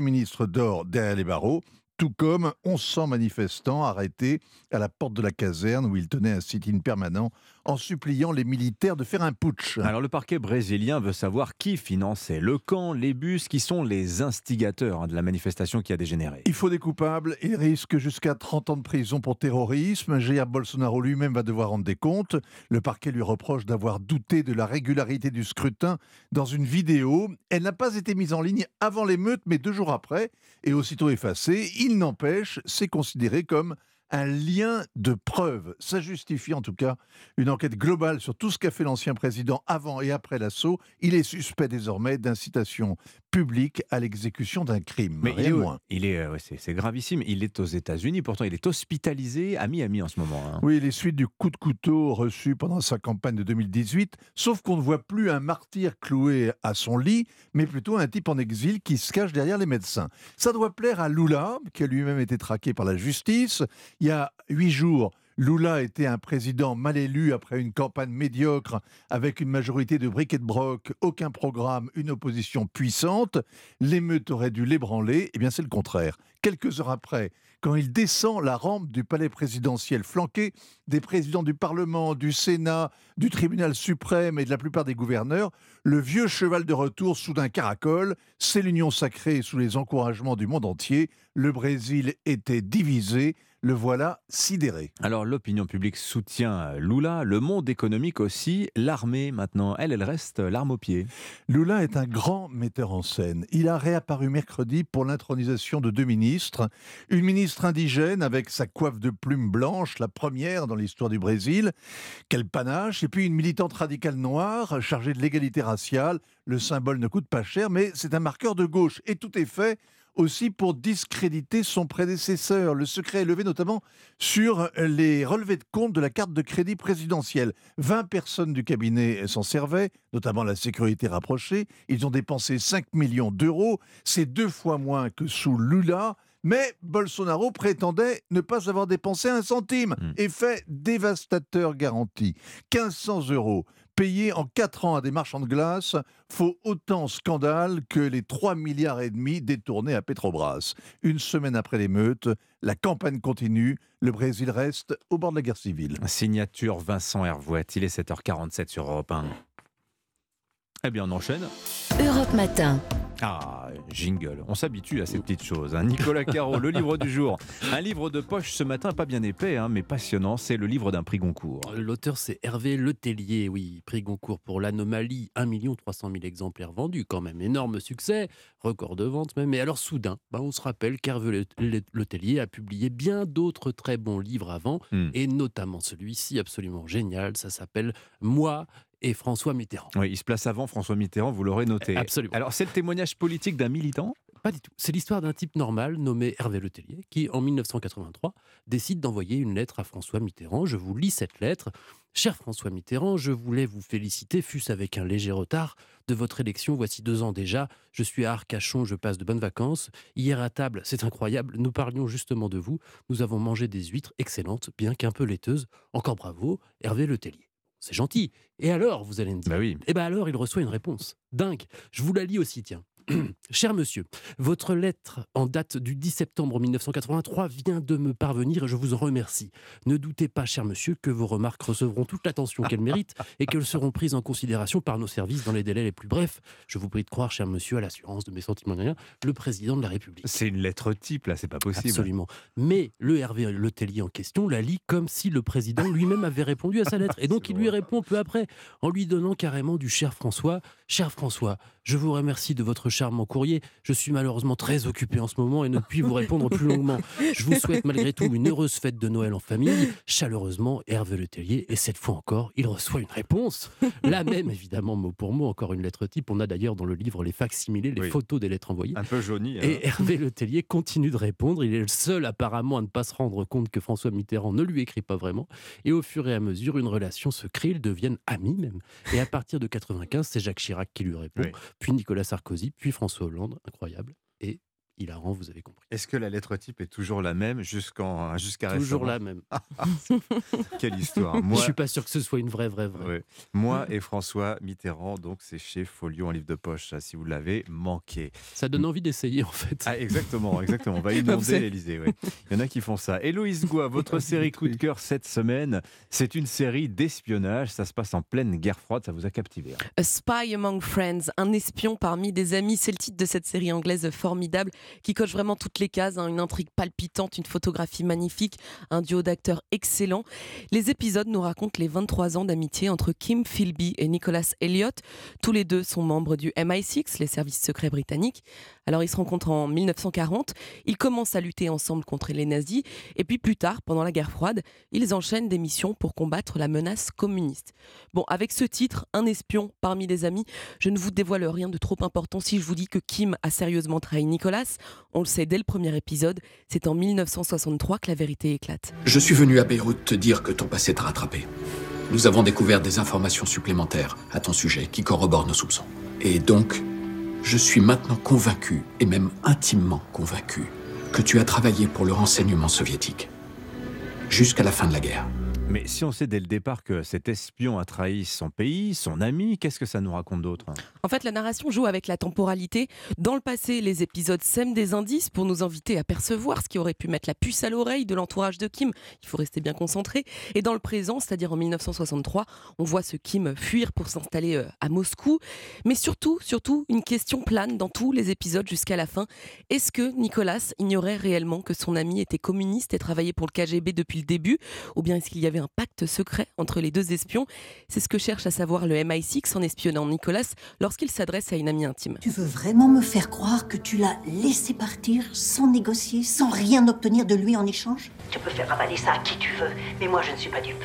ministre dort derrière les barreaux, tout comme 1100 manifestants arrêtés à la porte de la caserne où il tenait un sit-in permanent en suppliant les militaires de faire un putsch. Alors le parquet brésilien veut savoir qui finançait le camp, les bus, qui sont les instigateurs hein, de la manifestation qui a dégénéré. Il faut des coupables. Il risque jusqu'à 30 ans de prison pour terrorisme. Jair Bolsonaro lui-même va devoir rendre des comptes. Le parquet lui reproche d'avoir douté de la régularité du scrutin dans une vidéo. Elle n'a pas été mise en ligne avant l'émeute, mais deux jours après, et aussitôt effacée. Il n'empêche, c'est considéré comme un lien de preuve. Ça justifie en tout cas une enquête globale sur tout ce qu'a fait l'ancien président avant et après l'assaut. Il est suspect désormais d'incitation publique à l'exécution d'un crime. Mais Rien il est, moins. il est, euh, c'est gravissime. Il est aux États-Unis, pourtant il est hospitalisé à Miami en ce moment. hein. Oui, les suites du coup de couteau reçu pendant sa campagne de 2018, sauf qu'on ne voit plus un martyr cloué à son lit, mais plutôt un type en exil qui se cache derrière les médecins. Ça doit plaire à Lula, qui a lui-même été traqué par la justice. Il y a huit jours, Lula était un président mal élu après une campagne médiocre avec une majorité de et de broc, aucun programme, une opposition puissante. L'émeute aurait dû l'ébranler. Eh bien, c'est le contraire. Quelques heures après, quand il descend la rampe du palais présidentiel, flanqué des présidents du Parlement, du Sénat, du Tribunal suprême et de la plupart des gouverneurs, le vieux cheval de retour soudain caracole. C'est l'union sacrée sous les encouragements du monde entier. Le Brésil était divisé. Le voilà sidéré. Alors l'opinion publique soutient Lula, le monde économique aussi, l'armée maintenant, elle, elle reste l'arme au pied. Lula est un grand metteur en scène. Il a réapparu mercredi pour l'intronisation de deux ministres. Une ministre indigène avec sa coiffe de plumes blanches, la première dans l'histoire du Brésil. Quel panache Et puis une militante radicale noire chargée de l'égalité raciale. Le symbole ne coûte pas cher, mais c'est un marqueur de gauche. Et tout est fait aussi pour discréditer son prédécesseur. Le secret est levé notamment sur les relevés de compte de la carte de crédit présidentielle. 20 personnes du cabinet s'en servaient, notamment la sécurité rapprochée. Ils ont dépensé 5 millions d'euros. C'est deux fois moins que sous Lula. Mais Bolsonaro prétendait ne pas avoir dépensé un centime. Effet dévastateur garanti. 1500 euros payés en 4 ans à des marchands de glace faut autant scandale que les 3 milliards et demi détournés à Petrobras. Une semaine après l'émeute, la campagne continue, le Brésil reste au bord de la guerre civile. Signature Vincent Hervouette, il est 7h47 sur Europe 1. Eh bien on enchaîne. Europe Matin. Ah, jingle. On s'habitue à ces petites choses. hein. Nicolas Caro, le livre du jour. Un livre de poche ce matin, pas bien épais, hein, mais passionnant. C'est le livre d'un prix Goncourt. L'auteur, c'est Hervé Letellier, oui, prix Goncourt pour l'anomalie, 1 300 000 exemplaires vendus, quand même, énorme succès, record de vente même. Mais alors, soudain, ben, on se rappelle qu'Hervé Le- Letellier a publié bien d'autres très bons livres avant, Hmm. et notamment celui-ci, absolument génial, ça s'appelle Moi et François Mitterrand. Oui, il se place avant François Mitterrand, vous l'aurez noté. Absolument. Alors, c'est le témoignage politique d'un militant? Pas du tout. C'est l'histoire d'un type normal nommé Hervé Letellier qui, en 1983, décide d'envoyer une lettre à François Mitterrand. Je vous lis cette lettre. Cher François Mitterrand, je voulais vous féliciter, fût-ce avec un léger retard, de votre élection voici deux ans déjà. Je suis à Arcachon, je passe de bonnes vacances. Hier à table, c'est incroyable, nous parlions justement de vous. Nous avons mangé des huîtres excellentes, bien qu'un peu laiteuses. Encore bravo, Hervé Letellier. C'est gentil. Et alors, vous allez me dire Bah oui. Eh bien alors, il reçoit une réponse. Dingue. Je vous la lis aussi, tiens. Cher monsieur, votre lettre en date du 10 septembre 1983 vient de me parvenir et je vous en remercie. Ne doutez pas, cher monsieur, que vos remarques recevront toute l'attention qu'elles méritent et qu'elles seront prises en considération par nos services dans les délais les plus brefs. Je vous prie de croire, cher monsieur, à l'assurance de mes sentiments de rien, le président de la République. C'est une lettre type, là, c'est pas possible. Absolument. Mais le Hervé Letellier en question la lit comme si le président lui-même avait répondu à sa lettre. Et donc il lui répond peu après en lui donnant carrément du cher François. Cher François, je vous remercie de votre charmant courrier. Je suis malheureusement très occupé en ce moment et ne puis vous répondre plus longuement. Je vous souhaite malgré tout une heureuse fête de Noël en famille. Chaleureusement, Hervé Letellier. Et cette fois encore, il reçoit une réponse. La même, évidemment, mot pour mot, encore une lettre type. On a d'ailleurs dans le livre les facsimilés, les Oui. photos des lettres envoyées. Un peu jauni. hein. Et Hervé Letellier continue de répondre. Il est le seul apparemment à ne pas se rendre compte que François Mitterrand ne lui écrit pas vraiment. Et au fur et à mesure, une relation se crée. Ils deviennent amis même. Et à partir de 95, c'est Jacques Chirac qui lui répond, Oui. Puis Nicolas Sarkozy, puis François Hollande. Incroyable. Et hilarant, vous avez compris. Est-ce que la lettre type est toujours la même jusqu'en jusqu'à Toujours récemment la même. Quelle histoire. Je Moi, suis pas sûr que ce soit une vraie, vraie, vraie. Ouais. Moi et François Mitterrand, donc c'est chez Folio en livre de poche, ça, si vous l'avez manqué. Ça donne envie d'essayer, en fait. Ah, exactement, exactement. On va inonder l'Elysée. ouais. Il y en a qui font ça. Héloïse Goua, votre série coup de cœur cette semaine, c'est une série d'espionnage. Ça se passe en pleine guerre froide. Ça vous a captivé. hein? A Spy Among Friends, un espion parmi des amis, c'est le titre de cette série anglaise formidable qui coche vraiment toutes les cases, hein. une intrigue palpitante, une photographie magnifique, un duo d'acteurs excellent. Les épisodes nous racontent les 23 ans d'amitié entre Kim Philby et Nicholas Elliott. Tous les deux sont membres du MI6, les services secrets britanniques. Alors ils se rencontrent en 1940, ils commencent à lutter ensemble contre les nazis, et puis plus tard, pendant la guerre froide, ils enchaînent des missions pour combattre la menace communiste. Bon, avec ce titre, un espion parmi des amis, je ne vous dévoile rien de trop important si je vous dis que Kim a sérieusement trahi Nicolas. On le sait dès le premier épisode, c'est en 1963 que la vérité éclate. Je suis venu à Beyrouth te dire que ton passé t'a rattrapé. Nous avons découvert des informations supplémentaires à ton sujet qui corroborent nos soupçons. Et donc, je suis maintenant convaincu, et même intimement convaincu, que tu as travaillé pour le renseignement soviétique. Jusqu'à la fin de la guerre. Mais si on sait dès le départ que cet espion a trahi son pays, son ami, qu'est-ce que ça nous raconte d'autre En fait, la narration joue avec la temporalité. Dans le passé, les épisodes sèment des indices pour nous inviter à percevoir ce qui aurait pu mettre la puce à l'oreille de l'entourage de Kim. Il faut rester bien concentré. Et dans le présent, c'est-à-dire en 1963, on voit ce Kim fuir pour s'installer euh, à Moscou. Mais surtout, surtout, une question plane dans tous les épisodes jusqu'à la fin. Est-ce que Nicolas ignorait réellement que son ami était communiste et travaillait pour le KGB depuis le début? Ou bien est-ce qu'il y avait un pacte secret entre les deux espions C'est ce que cherche à savoir le MI6 en espionnant Nicolas lorsqu'il s'adresse à une amie intime. Tu veux vraiment me faire croire que tu l'as laissé partir sans négocier, sans rien obtenir de lui en échange? Tu peux faire avaler ça à qui tu veux, mais moi je ne suis pas dupe.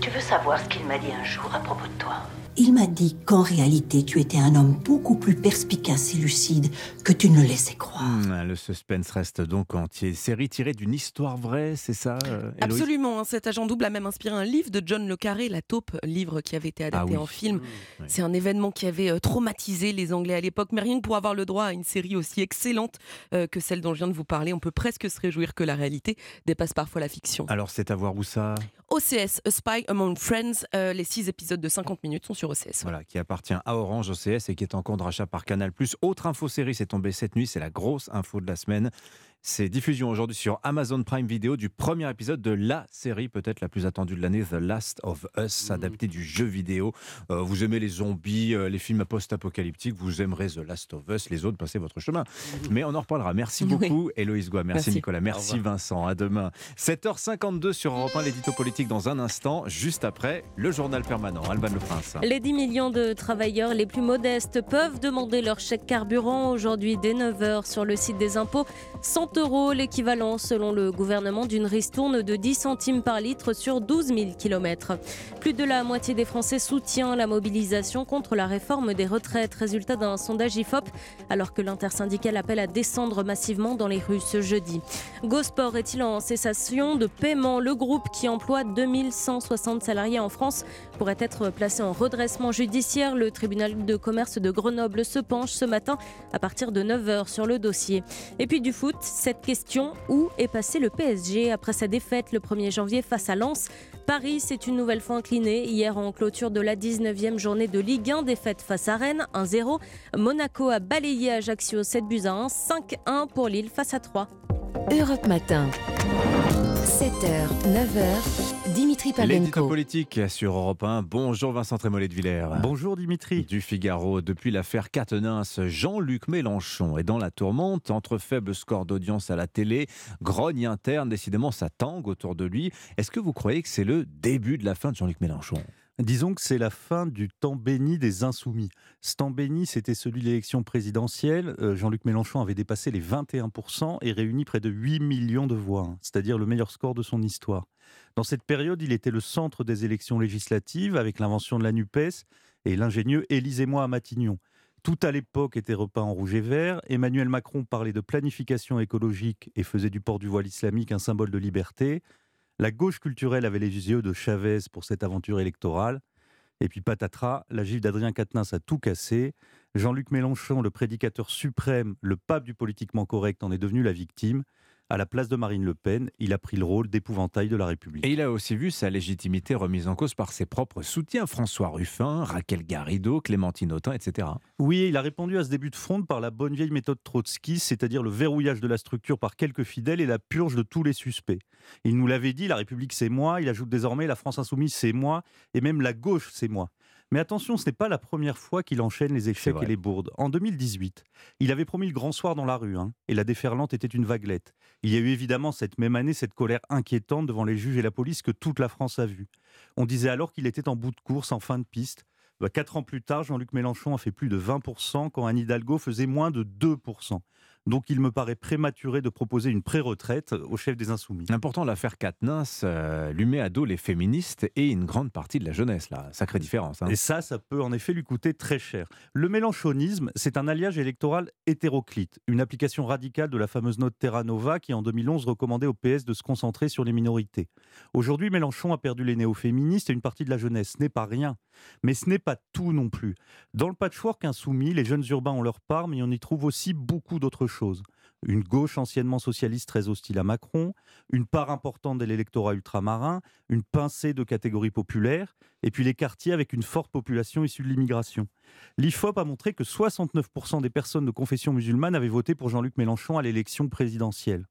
Tu veux savoir ce qu'il m'a dit un jour à propos de toi? Il m'a dit qu'en réalité tu étais un homme beaucoup plus perspicace et lucide que tu ne le laissais croire. Hmm, Le suspense reste donc entier. Série tirée d'une histoire vraie, c'est ça euh, Absolument, hein, cet agent double a même inspiré un livre de John Le Carré, La Taupe, livre qui avait été adapté Ah oui. en film. C'est un événement qui avait euh, traumatisé les Anglais à l'époque, mais rien que pour avoir le droit à une série aussi excellente euh, que celle dont je viens de vous parler, on peut presque se réjouir que la réalité dépasse parfois la fiction. Alors c'est à voir où ça? OCS, A Spy Among Friends, euh, les six épisodes de 50 minutes sont sur OCS. Voilà, qui appartient à Orange OCS et qui est en cours de rachat par Canal+. Autre info série, c'est tombé cette nuit, c'est la grosse info de la semaine. C'est diffusion aujourd'hui sur Amazon Prime Video du premier épisode de la série peut-être la plus attendue de l'année, The Last of Us, adapté du jeu vidéo. Euh, vous aimez les zombies, euh, les films post-apocalyptiques, vous aimerez The Last of Us, les autres, passez votre chemin. Mais on en reparlera. Merci Oui. beaucoup, Héloïse Goua. Merci, Merci. Nicolas. Merci. Vincent. À demain. 7h52 sur Europe 1, l'édito politique dans un instant, juste après le journal permanent. Alban Le Prince. Les 10 millions de travailleurs les plus modestes peuvent demander leur chèque carburant aujourd'hui dès 9h sur le site des impôts. 100 euros, l'équivalent selon le gouvernement d'une ristourne de 10 centimes par litre sur 12 000 km. Plus de la moitié des Français soutient la mobilisation contre la réforme des retraites, résultat d'un sondage IFOP, alors que l'intersyndicale appelle à descendre massivement dans les rues ce jeudi. Gosport est-il en cessation de paiement? Le groupe qui emploie 2160 salariés en France pourrait être placé en redressement judiciaire. Le tribunal de commerce de Grenoble se penche ce matin à partir de 9h sur le dossier. Et puis du foot, cette question, où est passé le PSG après sa défaite le 1er janvier face à Lens? Paris s'est une nouvelle fois incliné hier en clôture de la 19e journée de Ligue 1, défaite face à Rennes 1-0. Monaco a balayé Ajaccio 7 buts à 1, 5-1 pour Lille face à 3. Europe Matin. 7h, 9h, Dimitri L'édito Pavlenko. politique sur Europe 1. Bonjour Vincent Trémollet de Villers. Bonjour Dimitri. Du Figaro. Depuis l'affaire Quatennens, Jean-Luc Mélenchon est dans la tourmente. Entre faible score d'audience à la télé, grogne interne, décidément ça tangue autour de lui. Est-ce que vous croyez que c'est le début de la fin de Jean-Luc Mélenchon? Disons que c'est la fin du temps béni des insoumis. Ce temps béni, c'était celui de l'élection présidentielle. Euh, Jean-Luc Mélenchon avait dépassé les 21% et réuni près de 8 millions de voix, hein, c'est-à-dire le meilleur score de son histoire. Dans cette période, il était le centre des élections législatives avec l'invention de la NUPES et l'ingénieux Élisez-moi à Matignon. Tout à l'époque était repeint en rouge et vert. Emmanuel Macron parlait de planification écologique et faisait du port du voile islamique un symbole de liberté. La gauche culturelle avait les yeux de Chavez pour cette aventure électorale. Et puis patatras, la gifle d'Adrien Quatennens a tout cassé. Jean-Luc Mélenchon, le prédicateur suprême, le pape du politiquement correct, en est devenu la victime. À la place de Marine Le Pen, il a pris le rôle d'épouvantail de la République. Et il a aussi vu sa légitimité remise en cause par ses propres soutiens, François Ruffin, Raquel Garrido, Clémentine Autain, etc. Oui, il a répondu à ce début de fronde par la bonne vieille méthode Trotsky, c'est-à-dire le verrouillage de la structure par quelques fidèles et la purge de tous les suspects. Il nous l'avait dit, la République c'est moi, il ajoute désormais la France insoumise c'est moi, et même la gauche c'est moi. Mais attention, ce n'est pas la première fois qu'il enchaîne les échecs et les bourdes. En 2018, il avait promis le grand soir dans la rue, hein, et la déferlante était une vaguelette. Il y a eu évidemment cette même année cette colère inquiétante devant les juges et la police que toute la France a vue. On disait alors qu'il était en bout de course, en fin de piste. Bah, quatre ans plus tard, Jean-Luc Mélenchon a fait plus de 20% quand Anne Hidalgo faisait moins de 2%. Donc il me paraît prématuré de proposer une pré-retraite au chef des Insoumis. Important, l'affaire Katnins euh, lui met à dos les féministes et une grande partie de la jeunesse. Là. Sacrée différence. hein. Et ça, ça peut en effet lui coûter très cher. Le mélenchonisme, c'est un alliage électoral hétéroclite, une application radicale de la fameuse note Terra Nova qui en 2011 recommandait au PS de se concentrer sur les minorités. Aujourd'hui, Mélenchon a perdu les néo-féministes et une partie de la jeunesse. Ce n'est pas rien. Mais ce n'est pas tout non plus. Dans le patchwork insoumis, les jeunes urbains ont leur part, mais on y trouve aussi beaucoup d'autres choses. Une gauche anciennement socialiste très hostile à Macron, une part importante de l'électorat ultramarin, une pincée de catégories populaires, et puis les quartiers avec une forte population issue de l'immigration. L'IFOP a montré que 69% des personnes de confession musulmane avaient voté pour Jean-Luc Mélenchon à l'élection présidentielle.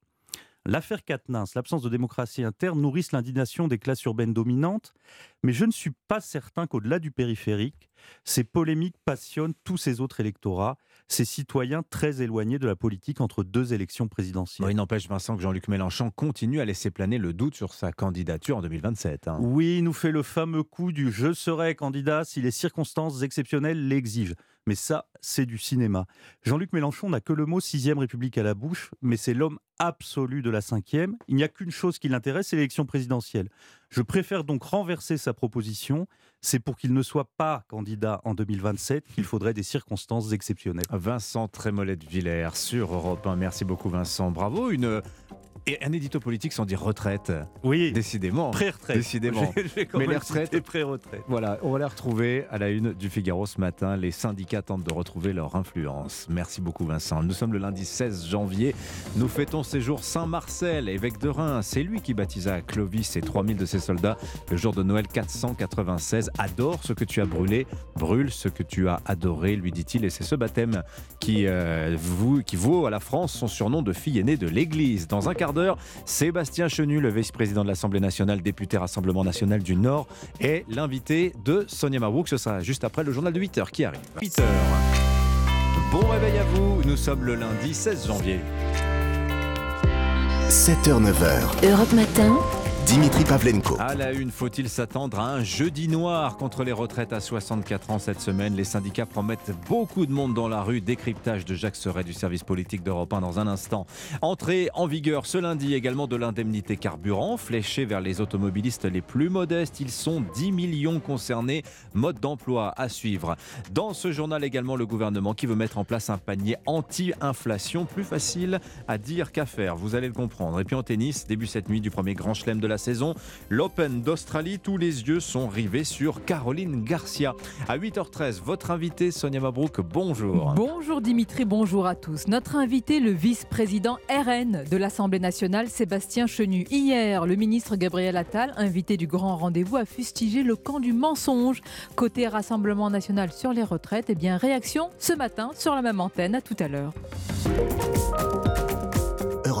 L'affaire Katnins, l'absence de démocratie interne nourrissent l'indignation des classes urbaines dominantes, mais je ne suis pas certain qu'au-delà du périphérique, ces polémiques passionnent tous ces autres électorats, ces citoyens très éloignés de la politique entre deux élections présidentielles. Bon, il n'empêche, Vincent, que Jean-Luc Mélenchon continue à laisser planer le doute sur sa candidature en 2027. hein. Oui, il nous fait le fameux coup du je serai candidat si les circonstances exceptionnelles l'exigent. Mais ça, c'est du cinéma. Jean-Luc Mélenchon n'a que le mot sixième République à la bouche, mais c'est l'homme absolu de la cinquième. Il n'y a qu'une chose qui l'intéresse, c'est l'élection présidentielle. Je préfère donc renverser sa proposition. C'est pour qu'il ne soit pas candidat en 2027 qu'il faudrait des circonstances exceptionnelles. Vincent Trémollet de Villers sur Europe 1. Merci beaucoup, Vincent. Bravo. Une. Et un édito politique sans dire retraite. Oui. Décidément. Pré-retraite. Décidément. Mais les retraites. pré-retraite. Voilà, on va les retrouver à la une du Figaro ce matin. Les syndicats tentent de retrouver leur influence. Merci beaucoup Vincent. Nous sommes le lundi 16 janvier. Nous fêtons ces jours Saint-Marcel, évêque de Reims. C'est lui qui baptisa Clovis et 3000 de ses soldats le jour de Noël 496. Adore ce que tu as brûlé, brûle ce que tu as adoré, lui dit-il. Et c'est ce baptême qui, euh, vous- qui vaut à la France son surnom de fille aînée de l'Église. Dans un quart d'heure, Sébastien Chenu, le vice-président de l'Assemblée nationale, député Rassemblement national du Nord, est l'invité de Sonia Mabrouk. Ce sera juste après le journal de 8h qui arrive. 8h. Bon réveil à vous, nous sommes le lundi 16 janvier. 7h-9h. Europe Matin. Dimitri Pavlenko. À la une, faut-il s'attendre à un jeudi noir contre les retraites à 64 ans cette semaine? Les syndicats promettent beaucoup de monde dans la rue. Décryptage de Jacques Serret du service politique d'Europe 1 dans un instant. Entrée en vigueur ce lundi également de l'indemnité carburant, fléchée vers les automobilistes les plus modestes. Ils sont 10 millions concernés. Mode d'emploi à suivre. Dans ce journal également, le gouvernement qui veut mettre en place un panier anti-inflation. Plus facile à dire qu'à faire, vous allez le comprendre. Et puis en tennis, début cette nuit du premier grand chelem de la saison, l'Open d'Australie. Tous les yeux sont rivés sur Caroline Garcia. À 8h13, votre invité Sonia Mabrouk, bonjour. Bonjour Dimitri, bonjour à tous. Notre invité, le vice-président RN de l'Assemblée nationale, Sébastien Chenu. Hier, le ministre Gabriel Attal, invité du grand rendez-vous, a fustigé le camp du mensonge. Côté Rassemblement national sur les retraites, eh bien réaction ce matin sur la même antenne. À tout à l'heure.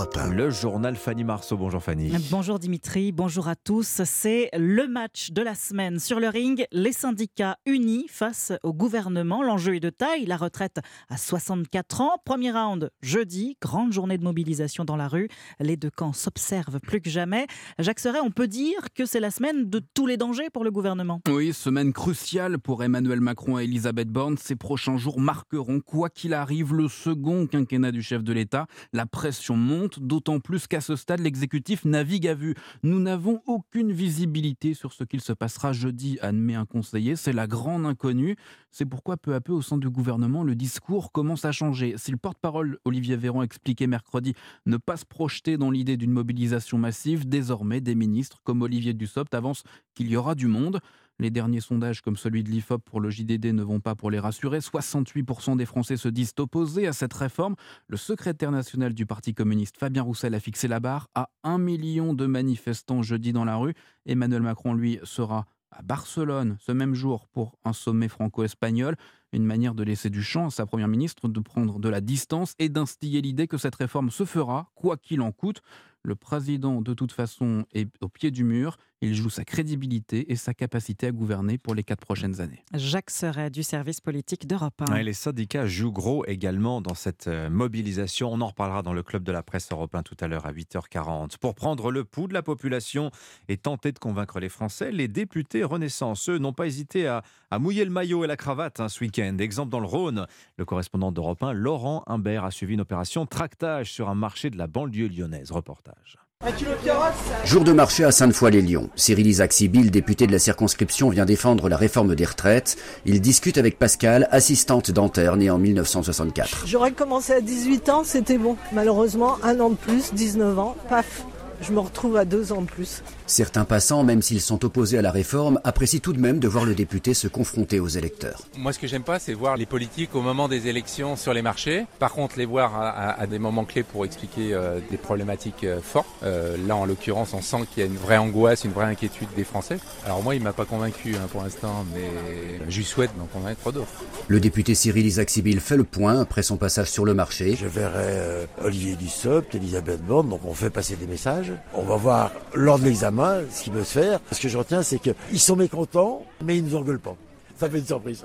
Le journal Fanny Marceau. Bonjour Fanny. Bonjour Dimitri, bonjour à tous. C'est le match de la semaine. Sur le ring, les syndicats unis face au gouvernement. L'enjeu est de taille, la retraite à 64 ans. Premier round jeudi, grande journée de mobilisation dans la rue. Les deux camps s'observent plus que jamais. Jacques Serret, on peut dire que c'est la semaine de tous les dangers pour le gouvernement. Oui, semaine cruciale pour Emmanuel Macron et Elisabeth Borne. Ces prochains jours marqueront, quoi qu'il arrive, le second quinquennat du chef de l'État. La pression monte, d'autant plus qu'à ce stade, l'exécutif navigue à vue. Nous n'avons aucune visibilité sur ce qu'il se passera jeudi, admet un conseiller. C'est la grande inconnue. C'est pourquoi, peu à peu, au sein du gouvernement, le discours commence à changer. Si le porte-parole Olivier Véran expliquait mercredi ne pas se projeter dans l'idée d'une mobilisation massive, désormais, des ministres comme Olivier Dussopt avancent qu'il y aura du monde. Les derniers sondages, comme celui de l'IFOP pour le JDD, ne vont pas pour les rassurer. 68% des Français se disent opposés à cette réforme. Le secrétaire national du Parti communiste, Fabien Roussel, a fixé la barre à 1 million de manifestants jeudi dans la rue. Emmanuel Macron, lui, sera à Barcelone ce même jour pour un sommet franco-espagnol, une manière de laisser du champ à sa première ministre, de prendre de la distance et d'instiller l'idée que cette réforme se fera, quoi qu'il en coûte. Le président, de toute façon, est au pied du mur. Il joue sa crédibilité et sa capacité à gouverner pour les quatre prochaines années. Jacques Serret du service politique d'Europe 1. les syndicats jouent gros également dans cette euh, mobilisation. On en reparlera dans le club de la presse européen tout à l'heure à 8h40. Pour prendre le pouls de la population et tenter de convaincre les Français, les députés Renaissance, eux, n'ont pas hésité à, mouiller le maillot et la cravate hein, ce week-end. Exemple dans le Rhône, le correspondant d'Europe 1, Laurent Humbert, a suivi une opération tractage sur un marché de la banlieue lyonnaise. Reportage. Jour de marché à Sainte-Foy-les-Lyons. Cyril Isaac Sibyl, député de la circonscription, vient défendre la réforme des retraites. Il discute avec Pascal, assistante dentaire née en 1964. J'aurais commencé à 18 ans, c'était bon. Malheureusement, un an de plus, 19 ans, paf, je me retrouve à deux ans de plus. Certains passants, même s'ils sont opposés à la réforme, apprécient tout de même de voir le député se confronter aux électeurs. Moi, ce que j'aime pas, c'est voir les politiques au moment des élections sur les marchés. Par contre, les voir à, des moments clés pour expliquer euh, des problématiques euh, fortes. Euh, là, en l'occurrence, on sent qu'il y a une vraie angoisse, une vraie inquiétude des Français. Alors moi, il m'a pas convaincu hein, pour l'instant, mais je lui souhaite d'en convaincre d'autres. Le député Cyril Isaac Sibyl fait le point après son passage sur le marché. Je verrai Olivier Dussopt, Elisabeth Borne, donc on fait passer des messages. On va voir lors de l'examen ce qui peut se faire. Ce que je retiens, c'est qu'ils sont mécontents, mais ils ne nous engueulent pas. Ça fait une surprise.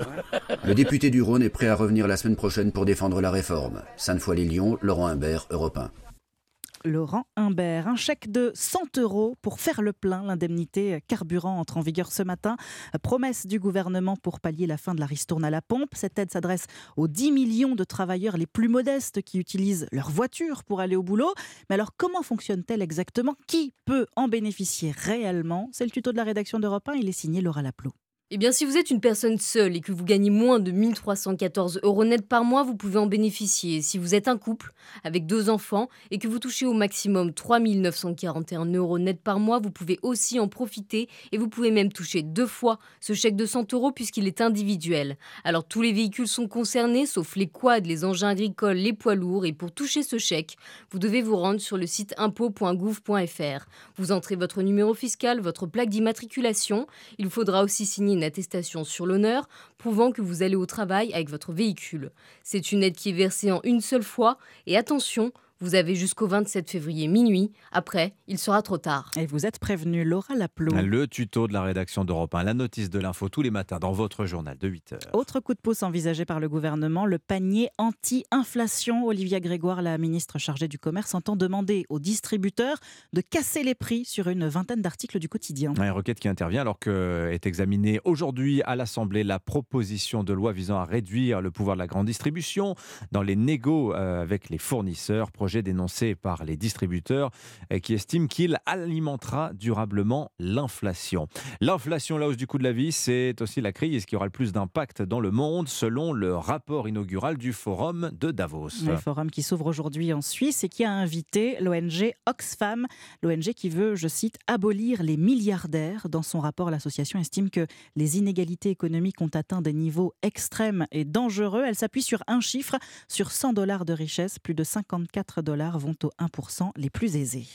Le député du Rhône est prêt à revenir la semaine prochaine pour défendre la réforme. Sainte-Foy-les-Lyons, Laurent Imbert, Europe 1. Laurent Humbert. Un chèque de 100 euros pour faire le plein. L'indemnité carburant entre en vigueur ce matin. Promesse du gouvernement pour pallier la fin de la ristourne à la pompe. Cette aide s'adresse aux 10 millions de travailleurs les plus modestes qui utilisent leur voiture pour aller au boulot. Mais alors, comment fonctionne-t-elle exactement? Qui peut en bénéficier réellement? C'est le tuto de la rédaction d'Europe 1. Il est signé Laura Laplot. Eh bien, si vous êtes une personne seule et que vous gagnez moins de 1314 euros net par mois, vous pouvez en bénéficier. Si vous êtes un couple avec deux enfants et que vous touchez au maximum 3941 euros net par mois, vous pouvez aussi en profiter et vous pouvez même toucher deux fois ce chèque de 100 euros puisqu'il est individuel. Alors, tous les véhicules sont concernés, sauf les quads, les engins agricoles, les poids lourds. Et pour toucher ce chèque, vous devez vous rendre sur le site impôt.gouv.fr. Vous entrez votre numéro fiscal, votre plaque d'immatriculation. Il faudra aussi signer attestation sur l'honneur prouvant que vous allez au travail avec votre véhicule. C'est une aide qui est versée en une seule fois et attention, vous avez jusqu'au 27 février minuit. Après, il sera trop tard. Et vous êtes prévenu, Laura Laplot. Le tuto de la rédaction d'Europe 1, la notice de l'info tous les matins dans votre journal de 8 heures. Autre coup de pouce envisagé par le gouvernement, le panier anti-inflation. Olivia Grégoire, la ministre chargée du commerce, entend demander aux distributeurs de casser les prix sur une vingtaine d'articles du quotidien. Une requête qui intervient alors que est examinée aujourd'hui à l'Assemblée la proposition de loi visant à réduire le pouvoir de la grande distribution dans les négos euh, avec les fournisseurs dénoncé par les distributeurs euh, qui estiment qu'il alimentera durablement l'inflation. L'inflation, la hausse du coût de la vie, c'est aussi la crise qui aura le plus d'impact dans le monde selon le rapport inaugural du Forum de Davos. Le forum qui s'ouvre aujourd'hui en Suisse et qui a invité l'ONG Oxfam, l'ONG qui veut, je cite, abolir les milliardaires. Dans son rapport, l'association estime que les inégalités économiques ont atteint des niveaux extrêmes et dangereux. Elle s'appuie sur un chiffre, sur 100 dollars de richesse, plus de 54 dollars vont aux 1% les plus aisés.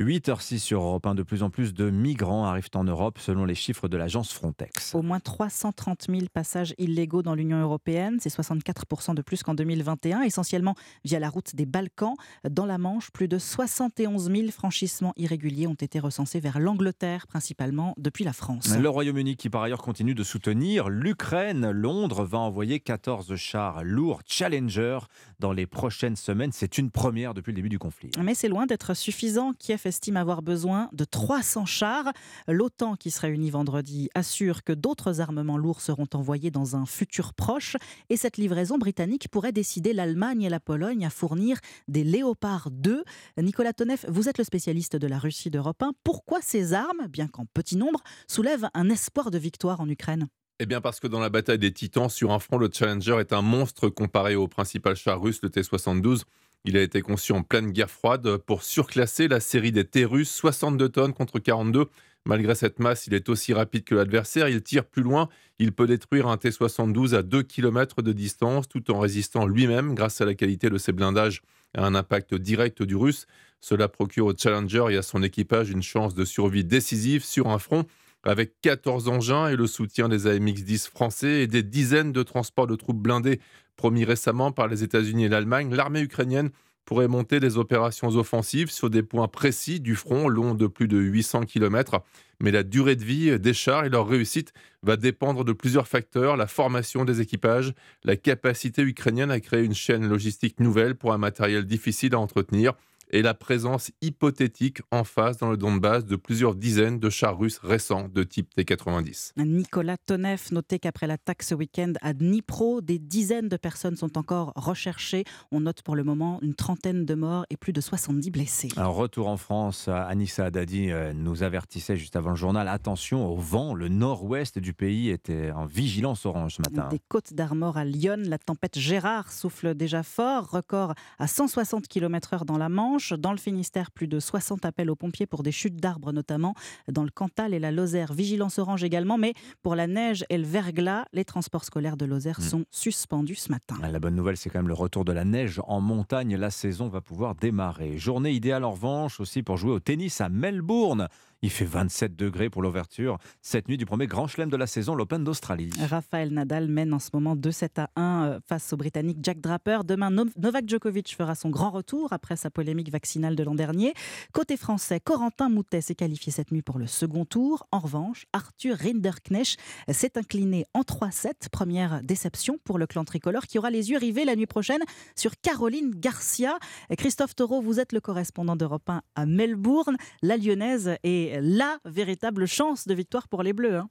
8h06 sur Europe 1, de plus en plus de migrants arrivent en Europe selon les chiffres de l'agence Frontex. Au moins 330 000 passages illégaux dans l'Union européenne, c'est 64% de plus qu'en 2021, essentiellement via la route des Balkans. Dans la Manche, plus de 71 000 franchissements irréguliers ont été recensés vers l'Angleterre, principalement depuis la France. Le Royaume-Uni qui par ailleurs continue de soutenir l'Ukraine. Londres va envoyer 14 chars lourds Challenger dans les prochaines semaines. C'est une première depuis le début du conflit. Mais c'est loin d'être suffisant. Kiev estime avoir besoin de 300 chars. L'OTAN, qui se réunit vendredi, assure que d'autres armements lourds seront envoyés dans un futur proche. Et cette livraison britannique pourrait décider l'Allemagne et la Pologne à fournir des Léopard 2. Nicolas Tonev, vous êtes le spécialiste de la Russie d'Europe 1. Pourquoi ces armes, bien qu'en petit nombre, soulèvent un espoir de victoire en Ukraine? Eh bien parce que dans la bataille des titans, sur un front, le Challenger est un monstre comparé au principal char russe, le T-72. Il a été conçu en pleine guerre froide pour surclasser la série des T russes, 62 tonnes contre 42, Malgré cette masse, il est aussi rapide que l'adversaire, il tire plus loin, il peut détruire un T-72 à 2 km de distance tout en résistant lui-même grâce à la qualité de ses blindages à un impact direct du russe. Cela procure au Challenger et à son équipage une chance de survie décisive sur un front avec 14 engins et le soutien des AMX-10 français et des dizaines de transports de troupes blindées promis récemment par les États-Unis et l'Allemagne, l'armée ukrainienne pourrait monter des opérations offensives sur des points précis du front long de plus de 800 km. Mais la durée de vie des chars et leur réussite va dépendre de plusieurs facteurs, la formation des équipages, la capacité ukrainienne à créer une chaîne logistique nouvelle pour un matériel difficile à entretenir et la présence hypothétique en face dans le Donbass de plusieurs dizaines de chars russes récents de type T-90. Nicolas Tonev notait qu'après l'attaque ce week-end à Dnipro, des dizaines de personnes sont encore recherchées. On note pour le moment une trentaine de morts et plus de 70 blessés. Un retour en France, Anissa Haddadi euh, nous avertissait juste avant le journal, attention au vent, le nord-ouest du pays était en vigilance orange ce matin. Des côtes d'Armor à Lyon, la tempête Gérard souffle déjà fort, record à 160 km/h dans la Manche. Dans le Finistère, plus de 60 appels aux pompiers pour des chutes d'arbres notamment. Dans le Cantal et la Lozère, vigilance orange également. Mais pour la neige et le verglas, les transports scolaires de Lozère hmm. sont suspendus ce matin. La bonne nouvelle, c'est quand même le retour de la neige en montagne. La saison va pouvoir démarrer. Journée idéale en revanche aussi pour jouer au tennis à Melbourne. Il fait 27 degrés pour l'ouverture cette nuit du premier grand chelem de la saison, l'Open d'Australie. Raphaël Nadal mène en ce moment 2-7 à 1 euh, face au Britannique Jack Draper. Demain, Novak Djokovic fera son grand retour après sa polémique vaccinale de l'an dernier. Côté français, Corentin Moutet s'est qualifié cette nuit pour le second tour. En revanche, Arthur Rinderknecht s'est incliné en 3-7. Première déception pour le clan tricolore qui aura les yeux rivés la nuit prochaine sur Caroline Garcia. Christophe Taureau, vous êtes le correspondant d'Europe 1 à Melbourne. La lyonnaise est la véritable chance de victoire pour les Bleus. Hein.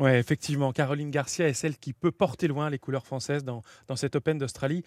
Oui, effectivement, Caroline Garcia est celle qui peut porter loin les couleurs françaises dans, dans cet Open d'Australie.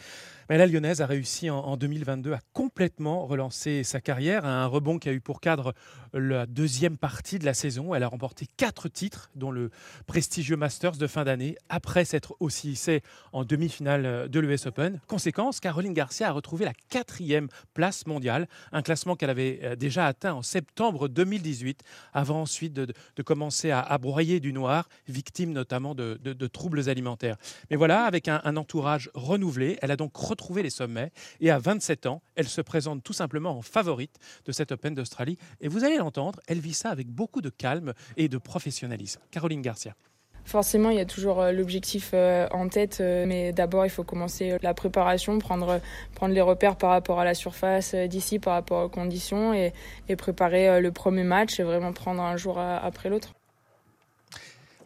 Mais la Lyonnaise a réussi en, 2022 à complètement relancer sa carrière, à un rebond qui a eu pour cadre la deuxième partie de la saison. Elle a remporté quatre titres, dont le prestigieux Masters de fin d'année, après s'être aussi hissée en demi-finale de l'US Open. Conséquence, Caroline Garcia a retrouvé la quatrième place mondiale, un classement qu'elle avait euh, déjà atteint en septembre 2018, avant ensuite de, commencer à, à broyer du noir victime notamment de, troubles alimentaires. Mais voilà, avec un, entourage renouvelé, elle a donc retrouvé les sommets et à 27 ans, elle se présente tout simplement en favorite de cette Open d'Australie. Et vous allez l'entendre, elle vit ça avec beaucoup de calme et de professionnalisme. Caroline Garcia. Forcément, il y a toujours euh, l'objectif euh, en tête, euh, mais d'abord, il faut commencer la préparation, prendre, prendre les repères par rapport à la surface d'ici, par rapport aux conditions, et, et préparer le premier match et vraiment prendre un jour après l'autre.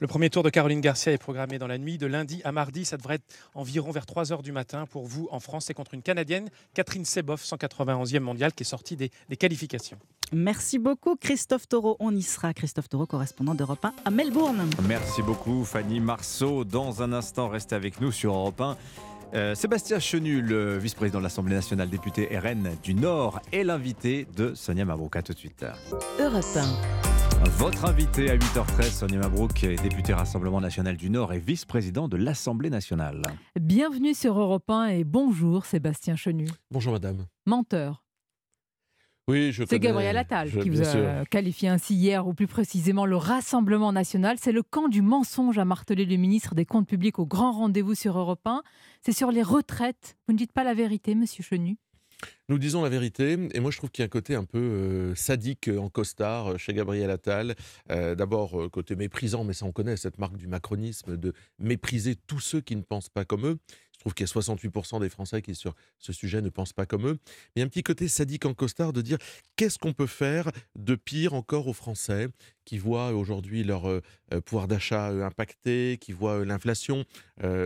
Le premier tour de Caroline Garcia est programmé dans la nuit de lundi à mardi. Ça devrait être environ vers 3 h du matin pour vous en France. C'est contre une Canadienne, Catherine Seboff, 191e mondiale, qui est sortie des, qualifications. Merci beaucoup Christophe Taureau. On y sera. Christophe Taureau, correspondant d'Europe 1 à Melbourne. Merci beaucoup Fanny Marceau. Dans un instant, restez avec nous sur Europe 1. Euh, Sébastien Chenu, le vice-président de l'Assemblée nationale, député RN du Nord, est l'invité de Sonia Mabrouk. tout de suite. Europe 1. Votre invité à 8h13, Sonia Mabrouk, député Rassemblement national du Nord et vice-président de l'Assemblée nationale. Bienvenue sur Europe 1 et bonjour Sébastien Chenu. Bonjour madame. Menteur. Oui, je C'est Gabriel Attal qui vous a qualifié ainsi hier, ou plus précisément le Rassemblement national. C'est le camp du mensonge, a martelé le ministre des Comptes publics au grand rendez-vous sur Europe 1. C'est sur les retraites. Vous ne dites pas la vérité, monsieur Chenu nous disons la vérité, et moi je trouve qu'il y a un côté un peu euh, sadique euh, en costard euh, chez Gabriel Attal. D'abord, côté méprisant, mais ça on connaît, cette marque du macronisme, de mépriser tous ceux qui ne pensent pas comme eux. Je trouve qu'il y a 68% des Français qui, sur ce sujet, ne pensent pas comme eux. Mais il y a un petit côté sadique en costard de dire qu'est-ce qu'on peut faire de pire encore aux Français? Qui voient aujourd'hui leur euh, euh, pouvoir d'achat euh, impacté, qui voient l'inflation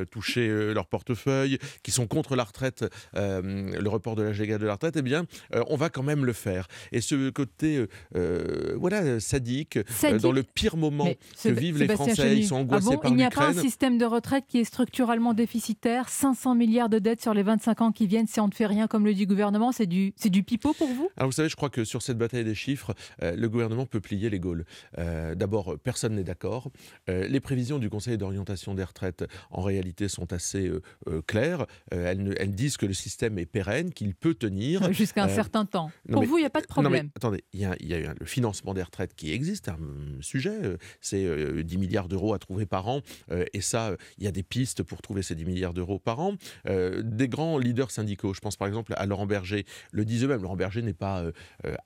toucher leur portefeuille, qui sont contre la retraite, le report de l'âge légal de la retraite, eh bien, on va quand même le faire. Et ce côté, voilà, sadique, dans le pire moment que vivent les Français, ils sont angoissés ah par Il n'y a pas un système de retraite qui est structurellement déficitaire, 500 milliards de dettes sur les 25 ans qui viennent si on ne fait rien, comme le dit le gouvernement, c'est du, du pipeau pour vous? Alors vous savez, je crois que sur cette bataille des chiffres, le gouvernement peut plier les Gaules. D'abord, personne n'est d'accord. les prévisions du Conseil d'orientation des retraites, en réalité, sont assez claires. Elles, elles, disent que le système est pérenne, qu'il peut tenir. Jusqu'à un certain temps. Pour vous, il n'y a pas de problème. Non, mais, attendez, il y, a, y a le financement des retraites qui existe, un sujet. C'est 10 milliards d'euros à trouver par an. et ça, il y a des pistes pour trouver ces 10 milliards d'euros par an. des grands leaders syndicaux, je pense par exemple à Laurent Berger, le disent eux-mêmes. Laurent Berger n'est pas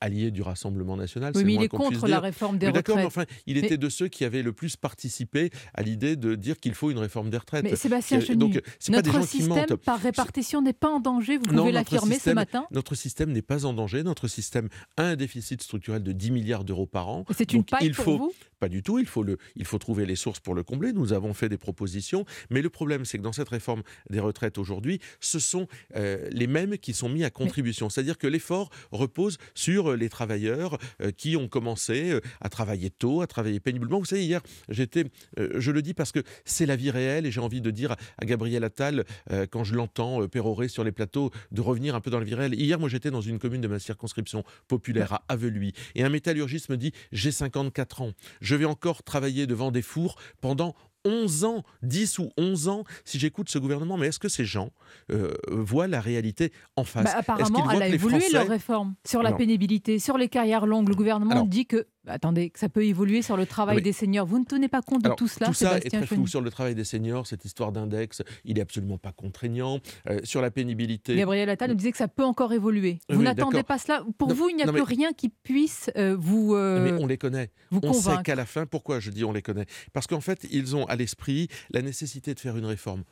allié du Rassemblement national. Oui, mais il est contre la réforme des retraites. D'accord, mais enfin, il était de ceux qui avaient le plus participé à l'idée de dire qu'il faut une réforme des retraites. Mais Sébastien Chenu, donc, notre pas des système par répartition n'est pas en danger, vous pouvez l'affirmer ce matin. Notre système n'est pas en danger, notre système a un déficit structurel de 10 milliards d'euros par an. C'est une paille il pour faut, vous? Pas du tout, il faut, le, il faut trouver les sources pour le combler, nous avons fait des propositions, mais le problème c'est que dans cette réforme des retraites aujourd'hui, ce sont euh, les mêmes qui sont mis à contribution, c'est-à-dire que l'effort repose sur les travailleurs euh, qui ont commencé euh, à travailler tôt, à travailler péniblement. Vous savez, hier, j'étais, je le dis parce que c'est la vie réelle et j'ai envie de dire à Gabriel Attal, quand je l'entends pérorer sur les plateaux, de revenir un peu dans la vie réelle. Hier, moi, j'étais dans une commune de ma circonscription populaire à Aveluy et un métallurgiste me dit J'ai 54 ans, je vais encore travailler devant des fours pendant 11 ans, 10 ou 11 ans, si j'écoute ce gouvernement, mais est-ce que ces gens euh, voient la réalité en face? Bah, Apparemment, elle a évolué leur réforme sur la pénibilité, sur les carrières longues. Le gouvernement dit que attendez, que ça peut évoluer sur le travail des seniors. Vous ne tenez pas compte de tout cela Tout ça est très flou sur le travail des seniors. Cette histoire d'index, il est absolument pas contraignant. Euh, sur la pénibilité. Gabriel Attal nous disait que ça peut encore évoluer. Vous n'attendez pas cela Pour vous, il n'y a plus rien qui puisse euh, vous. mais on les connaît. on sait qu'à la fin, pourquoi je dis on les connaît? Parce qu'en fait, ils ont à l'esprit la nécessité de faire une réforme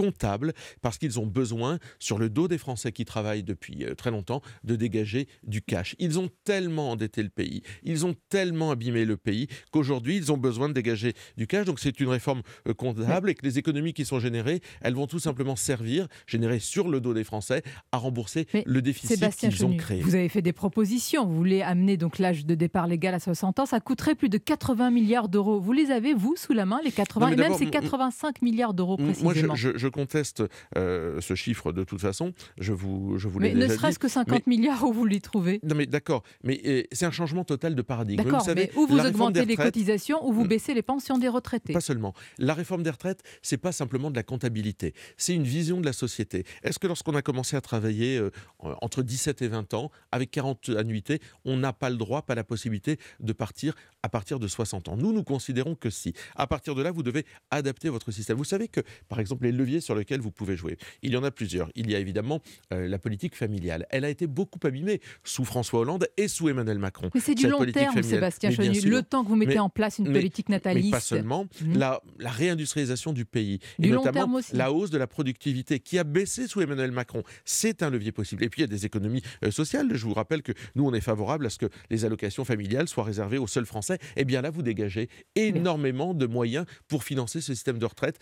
comptable parce qu'ils ont besoin, sur le dos des Français qui travaillent depuis euh, très longtemps, de dégager du cash. Ils ont tellement endetté le pays, ils ont tellement abîmé le pays qu'aujourd'hui, ils ont besoin de dégager du cash. Donc c'est une réforme euh, comptable et que les économies qui sont générées, elles vont tout simplement servir, générées sur le dos des Français, à rembourser le déficit qu'ils ont créé. Vous avez fait des propositions. Vous voulez amener donc l'âge de départ légal à 60 ans. Ça coûterait plus de 80 milliards d'euros. Vous les avez, vous, sous la main, les 80 Et même c'est 85 milliards d'euros précisément. Moi, je, conteste euh, ce chiffre de toute façon. Je vous, je vous Mais ne serait-ce que 50 milliards où vous les trouvez. Non, mais d'accord. Mais c'est un changement total de paradigme. D'accord, mais où vous augmentez les cotisations ou vous hmm. baissez les pensions des retraités? Pas seulement. La réforme des retraites, c'est pas simplement de la comptabilité. C'est une vision de la société. Est-ce que lorsqu'on a commencé à travailler euh, entre 17 et 20 ans, avec 40 annuités, on n'a pas le droit, pas la possibilité de partir à partir de 60 ans? Nous, nous considérons que si. À partir de là, vous devez adapter votre système. Vous savez que, par exemple, les leviers sur lesquels vous pouvez jouer, il y en a plusieurs. Il y a évidemment euh, la politique familiale. Elle a été beaucoup abîmée sous François Hollande et sous Emmanuel Macron. Mais c'est du long terme, Sébastien Chenu. Le temps que vous mettez en place une politique nataliste. Mais pas seulement. Mmh. La, réindustrialisation du pays. et notamment la hausse de la productivité qui a baissé sous Emmanuel Macron. C'est un levier possible. Et puis il y a des économies euh, sociales. Je vous rappelle que nous, on est favorable à ce que les allocations familiales soient réservées aux seuls Français. Eh bien là, vous dégagez énormément de moyens pour financer ce système de retraite